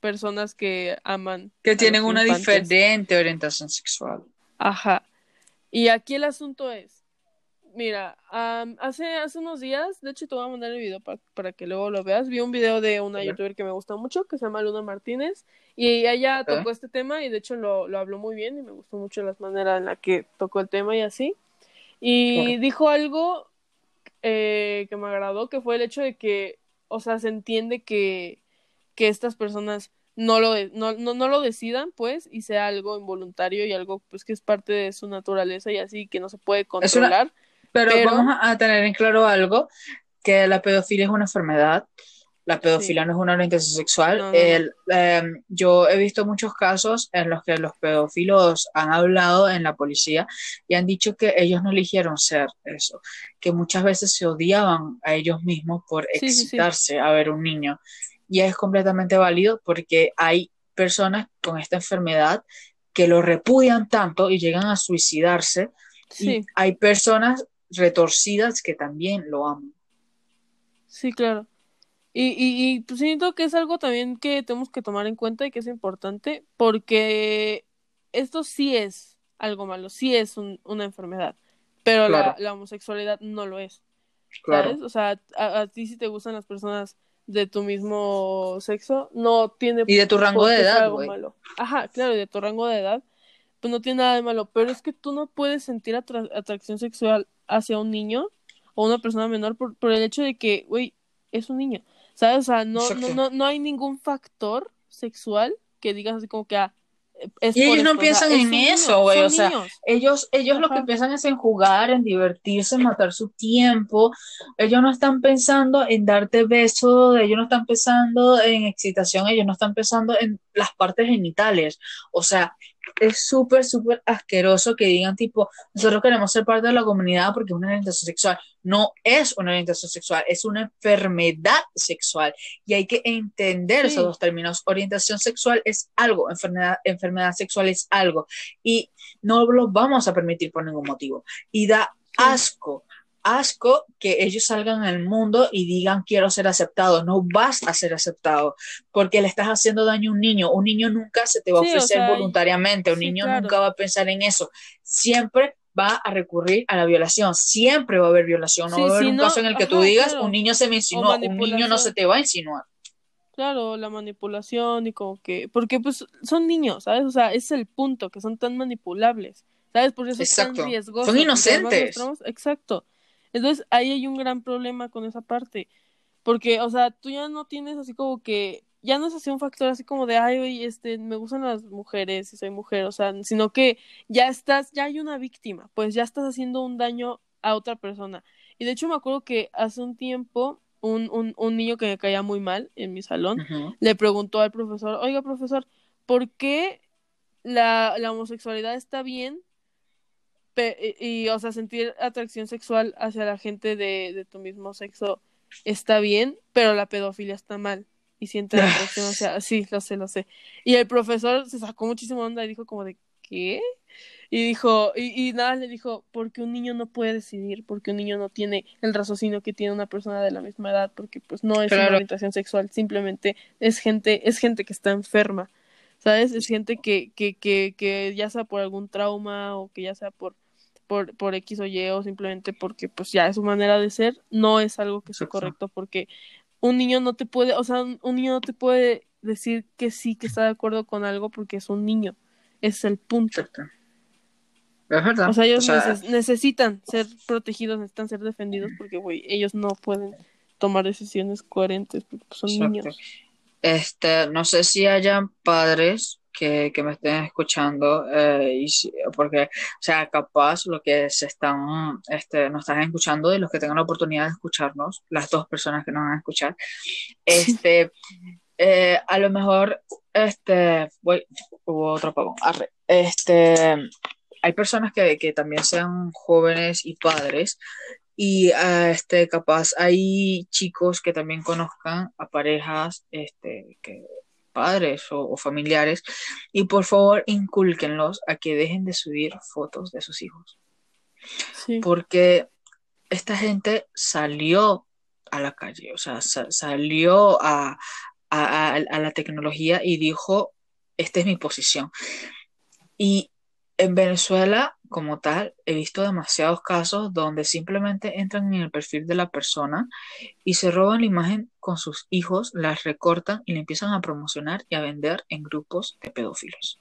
personas que aman. Que tienen una infantes. diferente orientación sexual. Ajá. Y aquí el asunto es, mira, am, hace, hace unos días, de hecho te voy a mandar el video pa- para que luego lo veas, vi un video de una youtuber que me gusta mucho, que se llama Luna Martínez, y ella tocó este tema y de hecho lo, lo habló muy bien y me gustó mucho la manera en la que tocó el tema y así. Y Claro. dijo algo eh, que me agradó, que fue el hecho de que, o sea, se entiende que, que estas personas no lo, no, no, no lo decidan, pues, y sea algo involuntario y algo, pues, que es parte de su naturaleza y así, que no se puede una- controlar. Pero, Pero- vamos a tener en claro algo, que la pedofilia es una enfermedad. La pedofilia Sí. no es una orientación sexual. No, no, no. El, em, yo he visto muchos casos en los que los pedófilos han hablado en la policía y han dicho que ellos no eligieron ser eso, que muchas veces se odiaban a ellos mismos por Sí, sí, sí. excitarse a ver un niño. Y es completamente válido porque hay personas con esta enfermedad que lo repudian tanto y llegan a suicidarse y hay personas retorcidas que también lo aman. sí, claro. Y, y, y pues siento que es algo también que tenemos que tomar en cuenta y que es importante, porque esto sí es algo malo, sí es un- una enfermedad, pero la, Claro. la homosexualidad no lo es. Claro. ¿Sabes? O sea, a, a ti si te gustan las personas de tu mismo sexo, no tiene Y de tu rango de edad, algo güey. malo. Ajá, claro, y de tu rango de edad, pues no tiene nada de malo, pero es que tú no puedes sentir atra- atracción sexual hacia un niño o una persona menor por, por el hecho de que, güey, es un niño, ¿sabes? O sea, no, no, no, no hay ningún factor sexual que digas así como que, ah, es Y ellos no esto, o sea, piensan es en eso, güey, o sea, niños. Ellos, ellos lo que piensan es en jugar, en divertirse, en matar su tiempo. Ellos no están pensando en darte besos, ellos no están pensando en excitación, ellos no están pensando en las partes genitales. O sea, es súper, súper asqueroso que digan tipo, nosotros queremos ser parte de la comunidad porque es una orientación sexual. No es una orientación sexual, es una enfermedad sexual. Y hay que entender Sí. esos dos términos. Orientación sexual es algo, enfermedad, enfermedad sexual es algo. Y no lo vamos a permitir por ningún motivo. Y da asco, asco que ellos salgan al mundo y digan quiero ser aceptado. No vas a ser aceptado porque le estás haciendo daño a un niño. Un niño nunca se te va a Sí, o ofrecer sea, voluntariamente. Un sí, niño claro. nunca va a pensar en eso. Siempre va a recurrir a la violación. Siempre va a haber violación. No Sí, va a haber si un no- caso en el que tú ajá, digas claro. un niño se me insinuó. Un niño no se te va a insinuar. Claro, la manipulación y como que, porque pues son niños, ¿sabes? O sea, es el punto, que son tan manipulables, ¿sabes? Por eso es Exacto. tan riesgoso. Son inocentes. Exacto. Entonces, ahí hay un gran problema con esa parte, porque, o sea, tú ya no tienes así como que, ya no es así un factor así como de, ay, oye, este, me gustan las mujeres y soy mujer, o sea, sino que ya estás, ya hay una víctima, pues ya estás haciendo un daño a otra persona. Y de hecho me acuerdo que hace un tiempo un, un, un niño que me caía muy mal en mi salón le preguntó al profesor, oiga profesor, ¿por qué la, la homosexualidad está bien? Pe- y, y, o sea, sentir atracción sexual hacia la gente de, de tu mismo sexo está bien, pero la pedofilia está mal. Y siente atracción hacia... Sí, lo sé, lo sé. Y el profesor se sacó muchísimo onda y dijo como de, ¿qué? Y dijo, y, y nada, le dijo, porque un niño no puede decidir, porque un niño no tiene el raciocinio que tiene una persona de la misma edad, porque pues no es una orientación sexual, simplemente es gente, es gente que está enferma, ¿sabes? Es gente que, que, que, que ya sea por algún trauma o que ya sea por, por, por X o Y o simplemente porque pues ya es su manera de ser, no es algo que sea correcto porque un niño no te puede, o sea, un un niño no te puede decir que sí, que está de acuerdo con algo porque es un niño. Es el punto. Exacto. Es verdad. O sea, ellos O sea, neces- necesitan ser protegidos, necesitan ser defendidos porque, güey, ellos no pueden tomar decisiones coherentes porque son Exacto. niños. Este, no sé si hayan padres que, que me estén escuchando, eh, y si- porque, o sea, capaz lo que se están, este, nos están escuchando y los que tengan la oportunidad de escucharnos, las dos personas que nos van a escuchar, este, eh, a lo mejor, este, voy, hubo otro apagón, arre, este, hay personas que, que también sean jóvenes y padres y ah, este, capaz hay chicos que también conozcan a parejas, este, que, padres o, o familiares, y por favor incúlquenlos a que dejen de subir fotos de sus hijos, Sí. porque esta gente salió a la calle, o sea, sa- salió a, a, a- a la tecnología y dijo, esta es mi posición. Y en Venezuela, como tal, he visto demasiados casos donde simplemente entran en el perfil de la persona y se roban la imagen con sus hijos, las recortan y la empiezan a promocionar y a vender en grupos de pedófilos.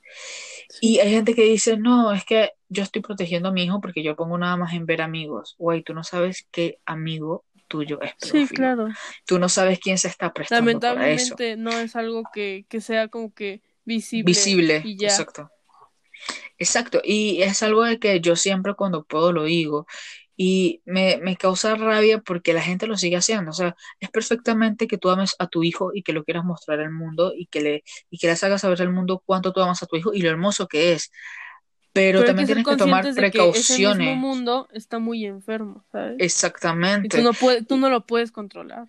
Y hay gente que dice, no, es que yo estoy protegiendo a mi hijo porque yo pongo nada más en ver amigos. Güey, tú no sabes qué amigo tuyo es Sí, claro. Tú no sabes quién se está prestando para eso. Lamentablemente no es algo que, que sea como que visible, Visible, y ya. exacto. Exacto, y es algo de que yo siempre cuando puedo lo digo y me, me causa rabia porque la gente lo sigue haciendo, o sea, es perfectamente que tú ames a tu hijo y que lo quieras mostrar al mundo y que le, y que le hagas saber al mundo cuánto tú amas a tu hijo y lo hermoso que es, pero, también que tienes que tomar de que ese mismo precauciones, mundo está muy enfermo, ¿sabes? Y exactamente, tú no, puedes, tú no lo puedes controlar.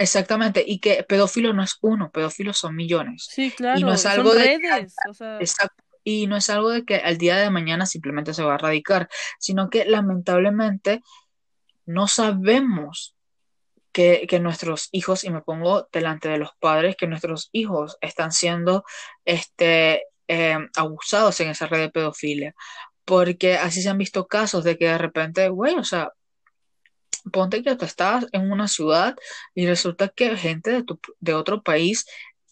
exactamente, y que pedófilo no es uno, pedófilos son millones. Sí, claro. Y no es son algo de- redes. O sea, Exacto. Y no es algo de que al día de mañana simplemente se va a erradicar, sino que lamentablemente no sabemos que, que nuestros hijos, y me pongo delante de los padres, que nuestros hijos están siendo este, eh, abusados en esa red de pedofilia. Porque así se han visto casos de que de repente, güey, o sea, ponte que tú estás en una ciudad y resulta que gente de, tu, de otro país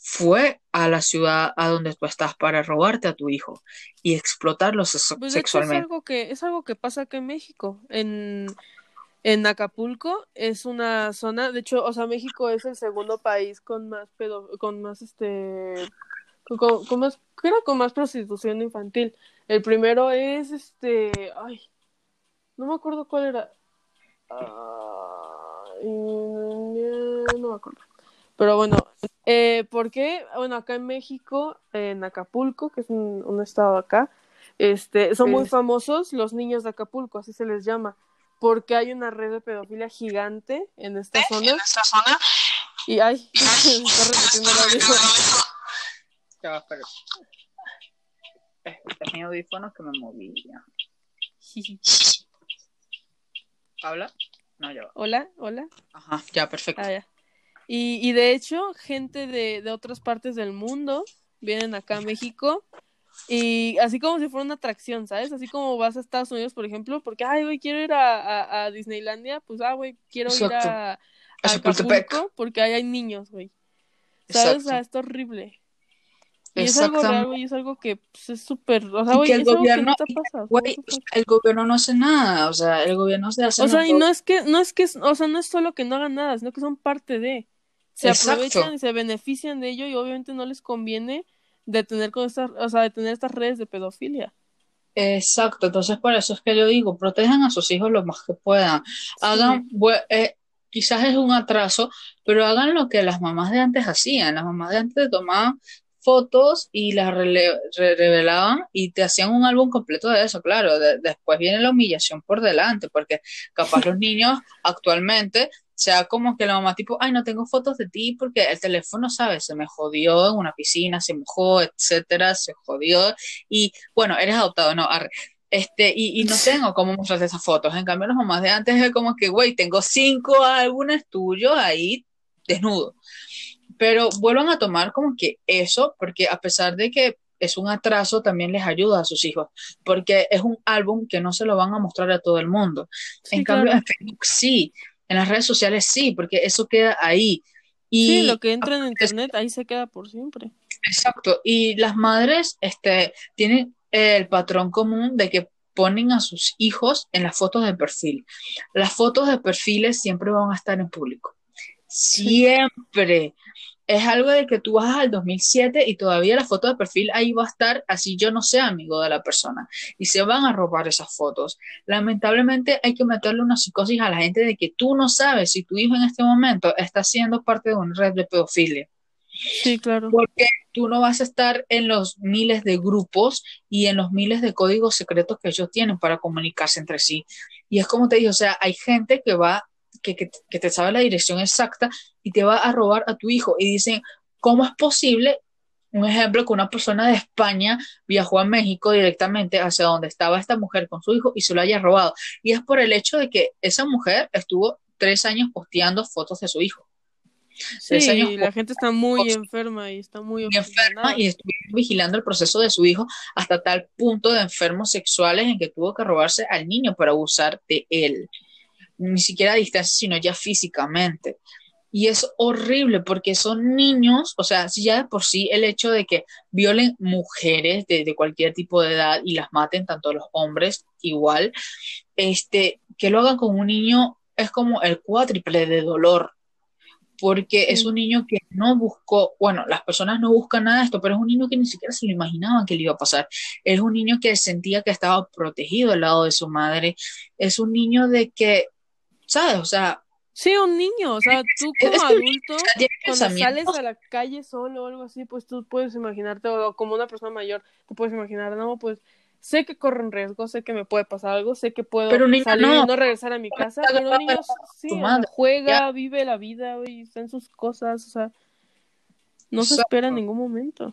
fue a la ciudad a donde tú estás para robarte a tu hijo y explotarlo pues hecho es sexualmente. algo que, es algo que pasa acá en México. En, en Acapulco es una zona, de hecho, o sea, México es el segundo país con más pedo, con más este con, con más, creo con más prostitución infantil. El primero es este, ay, no me acuerdo cuál era. Ay, no me acuerdo. Pero bueno, eh, ¿por qué? Bueno, acá en México, en Acapulco, que es un, un estado acá, este, son muy famosos los niños de Acapulco, así se les llama, porque hay una red de pedofilia gigante en esta zona. zona. Y ay, se está repitiendo el audio. Ya va, espera. Es, es mi audífono que me movía. ¿Habla? No, ya va. Hola, hola. Ajá, ya, perfecto. Ah, ya. Y, y de hecho, gente de, de otras partes del mundo vienen acá a México y así como si fuera una atracción, ¿sabes? Así como vas a Estados Unidos, por ejemplo, porque, ay, güey, quiero ir a, a, a Disneylandia, pues, ah, güey, quiero ir Exacto. a, a. Acapulco porque ahí hay niños, güey. ¿Sabes? O sea, está horrible. Y es algo real, güey, es algo que pues, es súper, o sea, güey, el es algo que gobierno- no te pasa. o sea, Güey, el gobierno no hace nada, o sea, el gobierno se hace O sea, y no es que, no es que, o sea, no es solo que no hagan nada, sino que son parte de. Se Exacto. aprovechan y se benefician de ello y obviamente no les conviene de tener con estas, o sea, de tener estas redes de pedofilia. Exacto, entonces por eso es que yo digo, protejan a sus hijos lo más que puedan. Hagan, eh, quizás es un atraso, pero hagan lo que las mamás de antes hacían. Las mamás de antes tomaban fotos y las rele- revelaban y te hacían un álbum completo de eso, claro. de- después viene la humillación por delante, porque capaz los niños actualmente sea como que la mamá tipo, ay, no tengo fotos de ti porque el teléfono, ¿sabes? Se me jodió en una piscina, se mojó, etcétera, se jodió y bueno, eres adoptado, no, arre. Este, y, y no tengo cómo mostrarte esas fotos. En cambio, las mamás de antes es como que, güey, tengo cinco álbumes tuyos ahí desnudo. Pero vuelvan a tomar como que eso, porque a pesar de que es un atraso, también les ayuda a sus hijos, porque es un álbum que no se lo van a mostrar a todo el mundo. Sí, en cambio, claro. en Facebook sí, en las redes sociales sí, porque eso queda ahí. Y Sí, lo que entra en internet ahí se queda por siempre. Exacto, y las madres este, tienen el patrón común de que ponen a sus hijos en las fotos de perfil. Las fotos de perfiles siempre van a estar en público. Siempre. Es algo de que tú vas al 2007 y todavía la foto de perfil ahí va a estar así yo no sea amigo de la persona y se van a robar esas fotos. Lamentablemente hay que meterle una psicosis a la gente de que tú no sabes si tu hijo en este momento está siendo parte de una red de pedofilia Sí, claro. porque tú no vas a estar en los miles de grupos y en los miles de códigos secretos que ellos tienen para comunicarse entre sí. Y es como te digo, o sea, hay gente que va, que, que, que te sabe la dirección exacta y te va a robar a tu hijo. Y dicen, ¿cómo es posible? Un ejemplo, que una persona de España viajó a México directamente hacia donde estaba esta mujer con su hijo y se lo haya robado. Y es por el hecho de que esa mujer estuvo tres años posteando fotos de su hijo. Sí, años la gente está muy enferma y está muy enferma y estuvieron vigilando el proceso de su hijo hasta tal punto de enfermos sexuales en que tuvo que robarse al niño para abusar de él. Ni siquiera a distancia, sino ya físicamente. Y es horrible porque son niños, o sea, si ya de por sí el hecho de que violen mujeres de, de cualquier tipo de edad y las maten, tanto los hombres igual, este, que lo hagan con un niño es como el cuádruple de dolor porque Sí. es un niño que no buscó, bueno, las personas no buscan nada de esto, pero es un niño que ni siquiera se lo imaginaban que le iba a pasar. Es un niño que sentía que estaba protegido al lado de su madre. Es un niño de que, ¿sabes? O sea, Sí, un niño, o sea, tú es como adulto, cuando sales a la calle solo o algo así, pues tú puedes imaginarte, o como una persona mayor, te puedes imaginar, no, pues sé que corro un riesgo, sé que me puede pasar algo, sé que puedo Pero un niño salir no. y no regresar a mi casa, está pero un niño agarrado sí, juega, vive la vida y está en sus cosas, o sea, no se espera en ningún momento.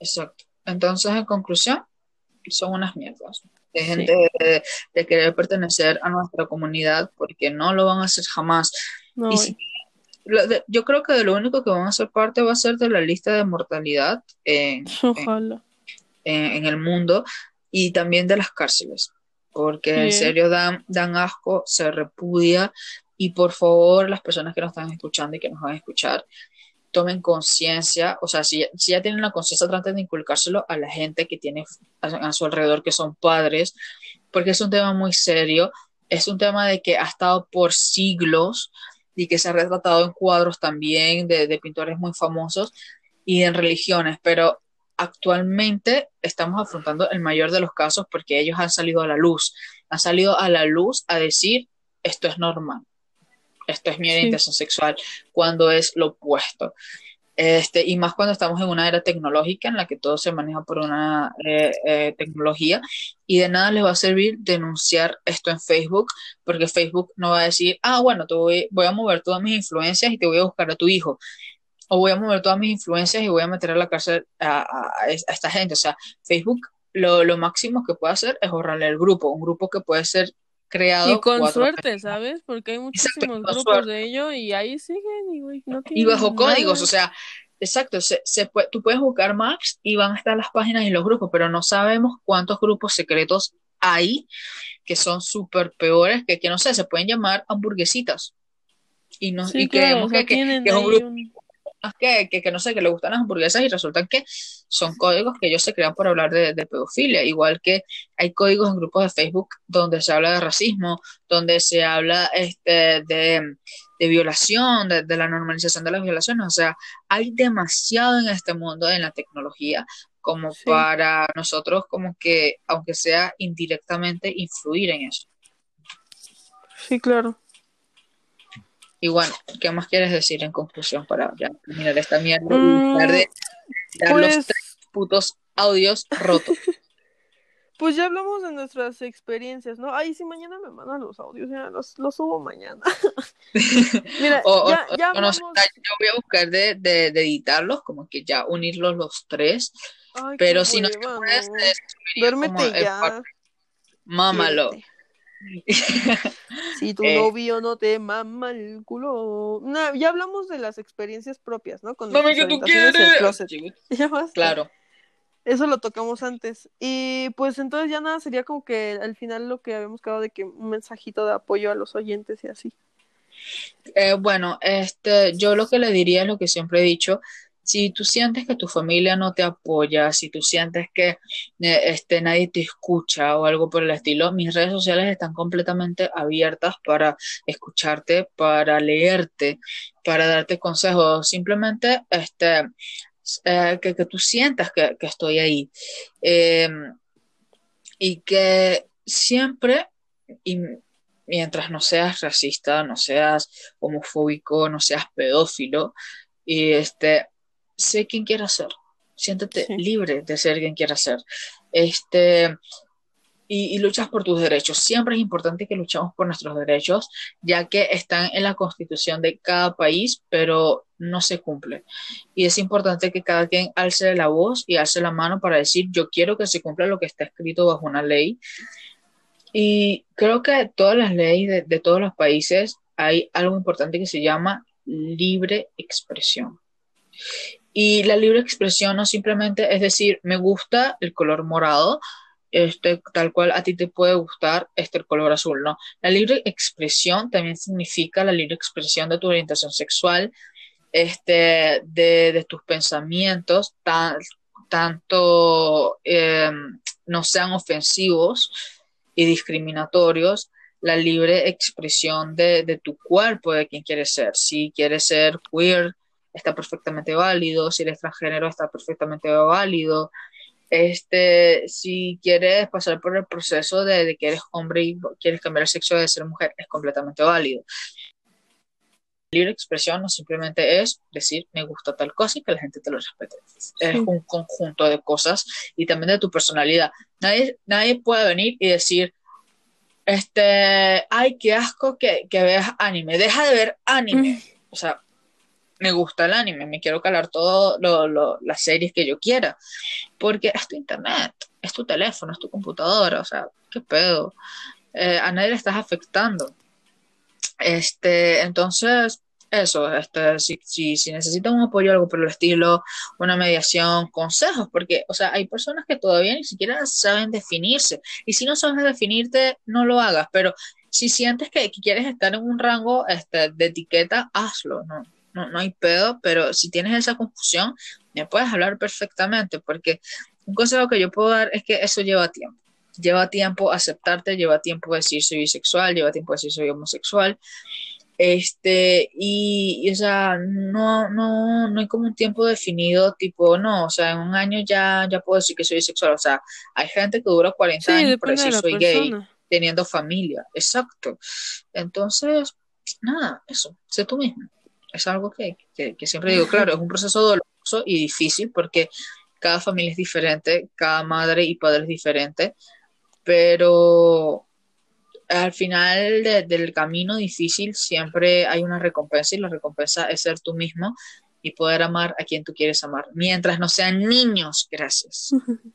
Exacto. Entonces, en conclusión, son unas mierdas. Sí. de, de- de querer pertenecer a nuestra comunidad porque no lo van a hacer jamás. No, Y si- lo de- yo creo que de lo único que van a ser parte va a ser de la lista de mortalidad en, en, en el mundo y también de las cárceles, porque en serio dan, dan asco, se repudia y por favor las personas que nos están escuchando y que nos van a escuchar, tomen conciencia, o sea, si, si ya tienen la conciencia, traten de inculcárselo a la gente que tiene a, su alrededor, que son padres, porque es un tema muy serio, es un tema de que ha estado por siglos y que se ha retratado en cuadros también de pintores muy famosos y en religiones, pero actualmente estamos afrontando el mayor de los casos porque ellos han salido a la luz, han salido a la luz a decir esto es normal, esto es mi Sí. orientación sexual, cuando es lo opuesto. Este, y más cuando estamos en una era tecnológica en la que todo se maneja por una eh, eh, tecnología y de nada les va a servir denunciar esto en Facebook porque Facebook no va a decir, ah, bueno, te voy, voy a mover todas mis influencias y te voy a buscar a tu hijo o voy a mover todas mis influencias y voy a meter a la cárcel a, a- a esta gente. O sea, Facebook lo, lo máximo que puede hacer es borrarle el grupo, un grupo que puede ser creado Y con suerte, personas. ¿sabes? Porque hay muchísimos grupos de ello y ahí siguen y, güey, no Y bajo códigos, o sea, exacto, se, se puede- tú puedes buscar Max y van a estar las páginas y los grupos, pero no sabemos cuántos grupos secretos hay que son súper peores, que, que no sé, se pueden llamar hamburguesitas. Y, no, Sí, y claro, creemos o sea, que, que- es un grupo un- que, que, que no sé, que le gustan las hamburguesas y resultan que son códigos que ellos se crean por hablar de, de pedofilia, igual que hay códigos en grupos de Facebook donde se habla de racismo, donde se habla este, de, de violación, de, de la normalización de las violaciones, o sea, hay demasiado en este mundo, en la tecnología, como Sí. para nosotros como que, aunque sea indirectamente, influir en eso. Sí, claro. Y bueno, ¿qué más quieres decir en conclusión para ya terminar esta mierda Mm, y dejar de dar los Pues, tres putos audios rotos? pues ya hablamos de nuestras experiencias, ¿no? Ay, si mañana me mandan los audios, ya los, los subo mañana. Mira, O, o- ya, ya o no sé, hablamos. yo voy a buscar de, de, de editarlos, como que ya unirlos los tres, Ay, pero si no se hueva, puede, no. se subiría Duérmete ya. Mámalo. Si tu Eh. novio no te mama el culo. No, ya hablamos de las experiencias propias, ¿no? Con que tú quieres. Ya. Claro. Eso lo tocamos antes. Y pues entonces ya nada, sería como que al final lo que habíamos quedado de que un mensajito de apoyo a los oyentes y así. Eh, bueno, este, yo lo que le diría es lo que siempre he dicho. Si tú sientes que tu familia no te apoya, si tú sientes que eh, este, nadie te escucha o algo por el estilo, mis redes sociales están completamente abiertas para escucharte, para leerte, para darte consejos. Simplemente este, eh, que, que, tú sientas que, que estoy ahí. Eh, y que siempre, y mientras no seas racista, no seas homofóbico, no seas pedófilo, y este, sé quién quieras ser. Siéntete sí. libre de ser quien quieras ser. Este, y, y, luchas por tus derechos. Siempre es importante que luchemos por nuestros derechos, ya que están en la constitución de cada país, pero no se cumple. Y es importante que cada quien alce la voz y alce la mano para decir, yo quiero que se cumpla lo que está escrito bajo una ley. Y creo que todas las leyes de, de todos los países hay algo importante que se llama libre expresión. Y la libre expresión no simplemente es decir, me gusta el color morado, este, tal cual a ti te puede gustar este, el color azul, ¿no? La libre expresión también significa la libre expresión de tu orientación sexual, este, de, de tus pensamientos, tan, tanto eh, no sean ofensivos y discriminatorios, la libre expresión de, de tu cuerpo, de quién quieres ser. Si quieres ser queer, está perfectamente válido, si eres transgénero, está perfectamente válido, este, si quieres pasar por el proceso de, de, que eres hombre y quieres cambiar el sexo de ser mujer, es completamente válido. Libre expresión no simplemente es decir me gusta tal cosa y que la gente te lo respete. Sí. Es un conjunto de cosas y también de tu personalidad. Nadie, nadie puede venir y decir, este, ay, qué asco que, que veas anime, deja de ver anime. Mm. O sea, me gusta el anime, me quiero calar todas las series que yo quiera, porque es tu internet, es tu teléfono, es tu computadora, o sea, qué pedo, eh, a nadie le estás afectando. Este, entonces, eso, este, si, si, si necesitan un apoyo, algo por el estilo, una mediación, consejos, porque, o sea, hay personas que todavía ni siquiera saben definirse, y si no sabes definirte, no lo hagas, pero si sientes que, que quieres estar en un rango este, de etiqueta, hazlo, ¿no? No, no hay pedo, pero si tienes esa confusión, me puedes hablar perfectamente, porque un consejo que yo puedo dar es que eso lleva tiempo. Lleva tiempo aceptarte, lleva tiempo decir soy bisexual, lleva tiempo decir soy homosexual. Este, y, y, o sea, no, no, no hay como un tiempo definido, tipo, no, o sea, en un año ya, ya puedo decir que soy bisexual. O sea, hay gente que dura 40 sí, años por decir soy persona. gay, teniendo familia. Exacto. Entonces, nada, eso, sé tú mismo es algo que, que, que, siempre digo, claro, es un proceso doloroso y difícil porque cada familia es diferente, cada madre y padre es diferente, pero al final de, del camino difícil siempre hay una recompensa y la recompensa es ser tú mismo y poder amar a quien tú quieres amar, mientras no sean niños, gracias.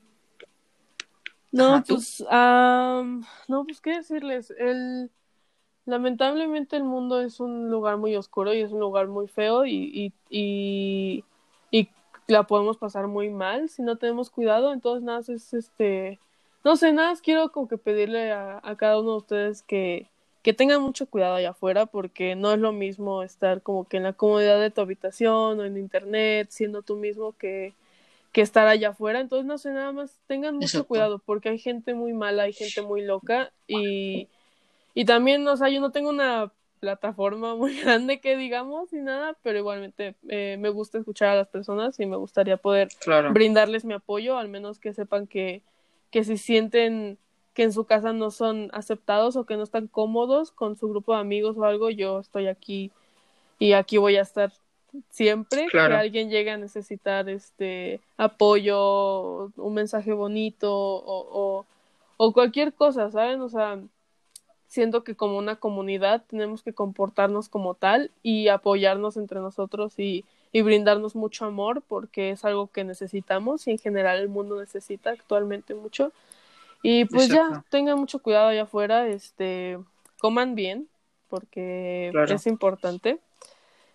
No, Ajá, pues, um, no, pues, ¿qué decirles? El lamentablemente el mundo es un lugar muy oscuro y es un lugar muy feo y, y, y, y, la podemos pasar muy mal si no tenemos cuidado. Entonces, nada, es este. No sé, nada, quiero como que pedirle a, a, cada uno de ustedes que, que tengan mucho cuidado allá afuera porque no es lo mismo estar como que en la comodidad de tu habitación o en internet siendo tú mismo que, que estar allá afuera. Entonces, no sé, nada más tengan mucho Exacto. cuidado porque hay gente muy mala, hay gente muy loca y y también, o sea, yo no tengo una plataforma muy grande que digamos ni nada, pero igualmente eh, me gusta escuchar a las personas y me gustaría poder claro. brindarles mi apoyo, al menos que sepan que, que si sienten que en su casa no son aceptados o que no están cómodos con su grupo de amigos o algo, yo estoy aquí y aquí voy a estar siempre claro. que alguien llegue a necesitar este apoyo, un mensaje bonito o, o, o cualquier cosa, ¿saben? O sea, siento que como una comunidad tenemos que comportarnos como tal y apoyarnos entre nosotros y, y, brindarnos mucho amor porque es algo que necesitamos y en general el mundo necesita actualmente mucho. Y pues Exacto. ya, tengan mucho cuidado allá afuera, este, coman bien porque claro. es importante.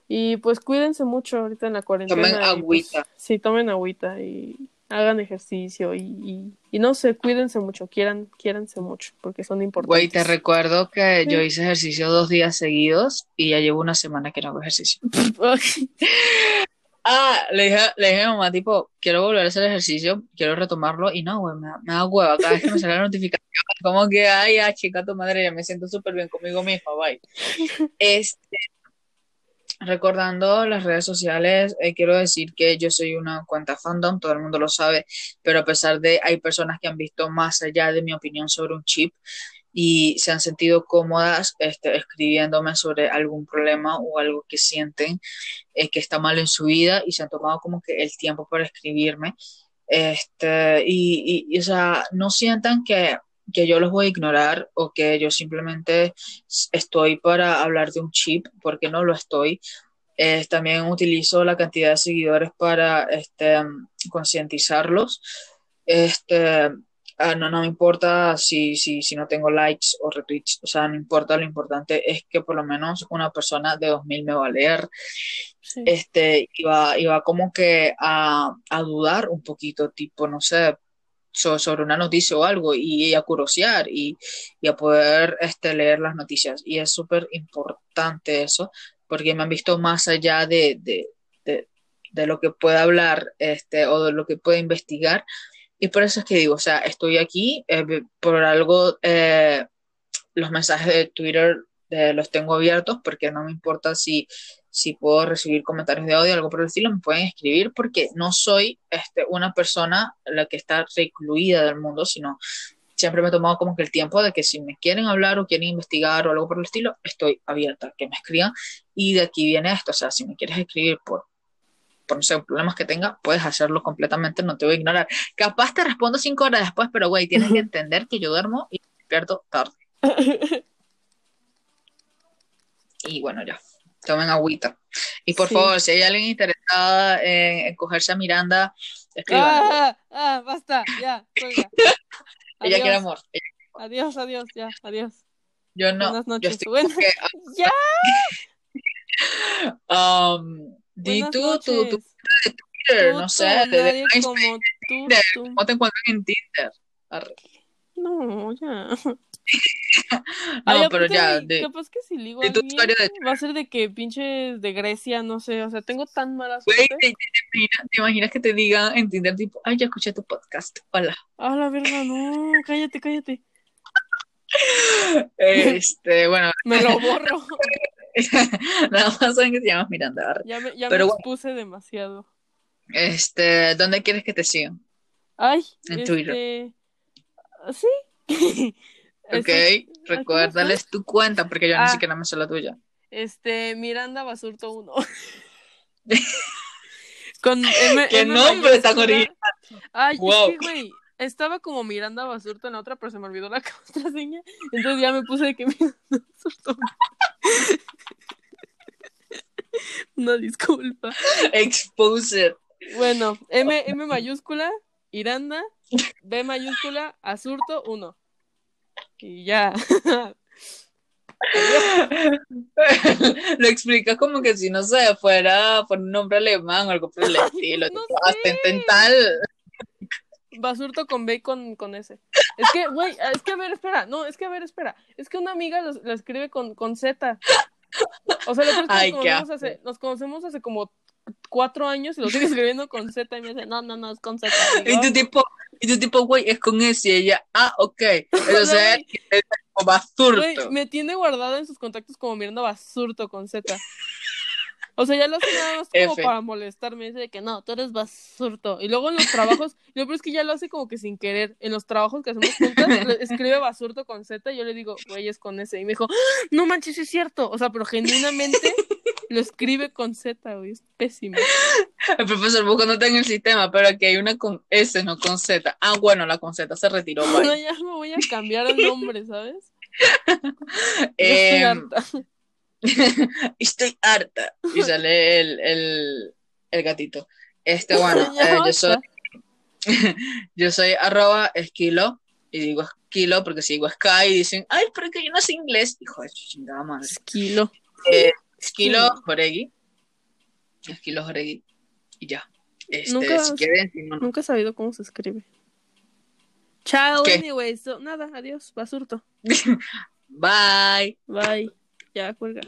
Y pues cuídense mucho ahorita en la cuarentena. Tomen agüita. Pues, sí, tomen agüita y, hagan ejercicio y, y, y no sé, cuídense mucho, quieran, quiéranse mucho, porque son importantes. Güey, te recuerdo que Sí. yo hice ejercicio dos días seguidos y ya llevo una semana que no hago ejercicio. Ah, le dije, le dije a mi mamá, tipo, quiero volver a hacer ejercicio, quiero retomarlo, y no, güey, me, da- me da hueva cada vez que me sale la notificación, como que, ay, ah, chica, tu madre, ya me siento súper bien conmigo misma, bye. Este, recordando las redes sociales, eh, quiero decir que yo soy una cuenta fandom, todo el mundo lo sabe, pero a pesar de, hay personas que han visto más allá de mi opinión sobre un chip y se han sentido cómodas este, escribiéndome sobre algún problema o algo que sienten eh, que está mal en su vida y se han tomado como que el tiempo para escribirme. Este, y, y, y, o sea, no sientan que, que yo los voy a ignorar o que yo simplemente estoy para hablar de un chip, porque no lo estoy. Eh, también utilizo la cantidad de seguidores para este, concientizarlos. Este, ah, no, no me importa si, si, si no tengo likes o retweets, o sea, no importa, lo importante es que por lo menos una persona de 2000 me va a leer Sí. este, iba, iba como que a, a dudar un poquito, tipo, no sé, so- sobre una noticia o algo, y, a curiosear y, y a poder este, leer las noticias. Y es súper importante eso, porque me han visto más allá de, de, de, de lo que pueda hablar este, o de lo que pueda investigar. Y por eso es que digo, o sea, estoy aquí eh, por algo, eh, los mensajes de Twitter eh, los tengo abiertos porque no me importa si, si puedo recibir comentarios de odio, algo por el estilo, me pueden escribir porque no soy este, una persona la que está recluida del mundo, sino siempre me he tomado como que el tiempo de que si me quieren hablar o quieren investigar o algo por el estilo, estoy abierta, que me escriban. Y de aquí viene esto, o sea, si me quieres escribir por, por no sé, problemas que tenga, puedes hacerlo completamente, no te voy a ignorar. Capaz te respondo cinco horas después, pero güey, tienes que entender que yo duermo y despierto tarde. Y bueno, ya, tomen agüita. Y por Sí. favor, si hay alguien interesada en, en cogerse a Miranda, escríbanme. ah, ah, basta, ya, cuelga. Ella quiere amor. adiós, adiós, ya, adiós. Yo no, Buenas yo noches. estoy Buenas- que, Ya, um, di tú, tú, tú, noches. Twitter, Tú, no sé, de, de como tú, tú. ¿cómo te encuentran en Tinder? Arre. No, ya. No, pero ya, de, capaz que si ligo a de tu alguien, usuario de va a ser de que pinches de Grecia, no sé, o sea, tengo tan mala Güey. ¿te, te imaginas, te imaginas que te digan en Tinder tipo, ay, ya escuché tu podcast, hola. Ah, la verga, no, cállate, cállate. Este, bueno, Me lo borro. nada más saben que te llamas Miranda. Ya me, ya Pero me bueno. expuse demasiado. Este, ¿dónde quieres que te sigan? Ay, En este... Twitter. Sí. Ok, recuérdales tu cuenta porque yo ni Ah. siquiera me sé la tuya. Este, Miranda Basurto 1. Con M, ¡Qué M nombre tan original! Ay, Wow. es que, güey, estaba como Miranda Basurto en la otra, pero se me olvidó la contraseña. Entonces ya me puse de que Miranda Basurto. Una disculpa. Exposer. Bueno, M, M mayúscula, Iranda, B mayúscula, Asurto 1. Y ya. Lo explicas como que si no sé, fuera por un nombre alemán o algo por el estilo. No. Basurto con B y con, con S. Es que, güey, es que a ver, espera. No, es que a ver, espera. Es que una amiga lo, escribe con, con Z. O sea, que Ay, nos, conocemos hace, nos conocemos hace como cuatro años y lo sigue escribiendo con Z y me dice, no, no, no, es con Z. Y yo, tu tipo, y tu tipo, güey, es con ese. Y ella, ah, ok. Entonces, güey, es como Güey, basurto. me tiene guardada en sus contactos como Miranda Basurto con Z. O sea, ya lo hace nada más como F. para molestarme. Dice de que no, tú eres Basurto. Y luego en los trabajos, y lo peor es que ya lo hace como que sin querer. En los trabajos que hacemos juntas, le- escribe Basurto con Z. Y yo le digo, güey, es con S. Y me dijo, "¡Ah! no manches, es cierto. O sea, pero genuinamente lo escribe con Z, güey. Es pésimo. El profesor buscándote en el sistema, pero aquí hay una con S, no con Z. Ah, bueno, la con Z se retiró. No, bye. ya me voy a cambiar el nombre, ¿sabes? Estoy Em, harta. estoy harta. Y sale el, el, el gatito. Este, bueno, eh, yo soy, yo soy arroba esquilo. Y digo esquilo porque si digo sky dicen, ay, pero que yo no sé inglés. Hijo de chingada madre. Esquilo. Eh, esquilo Joregui. Esquilo Joregui. Y ya. Este, Nunca- si quieren, si no, no. Nunca he sabido cómo se escribe. Chao, ¿Qué? anyways. So- nada, adiós, basurto. Bye. Bye. Ya, cuelga.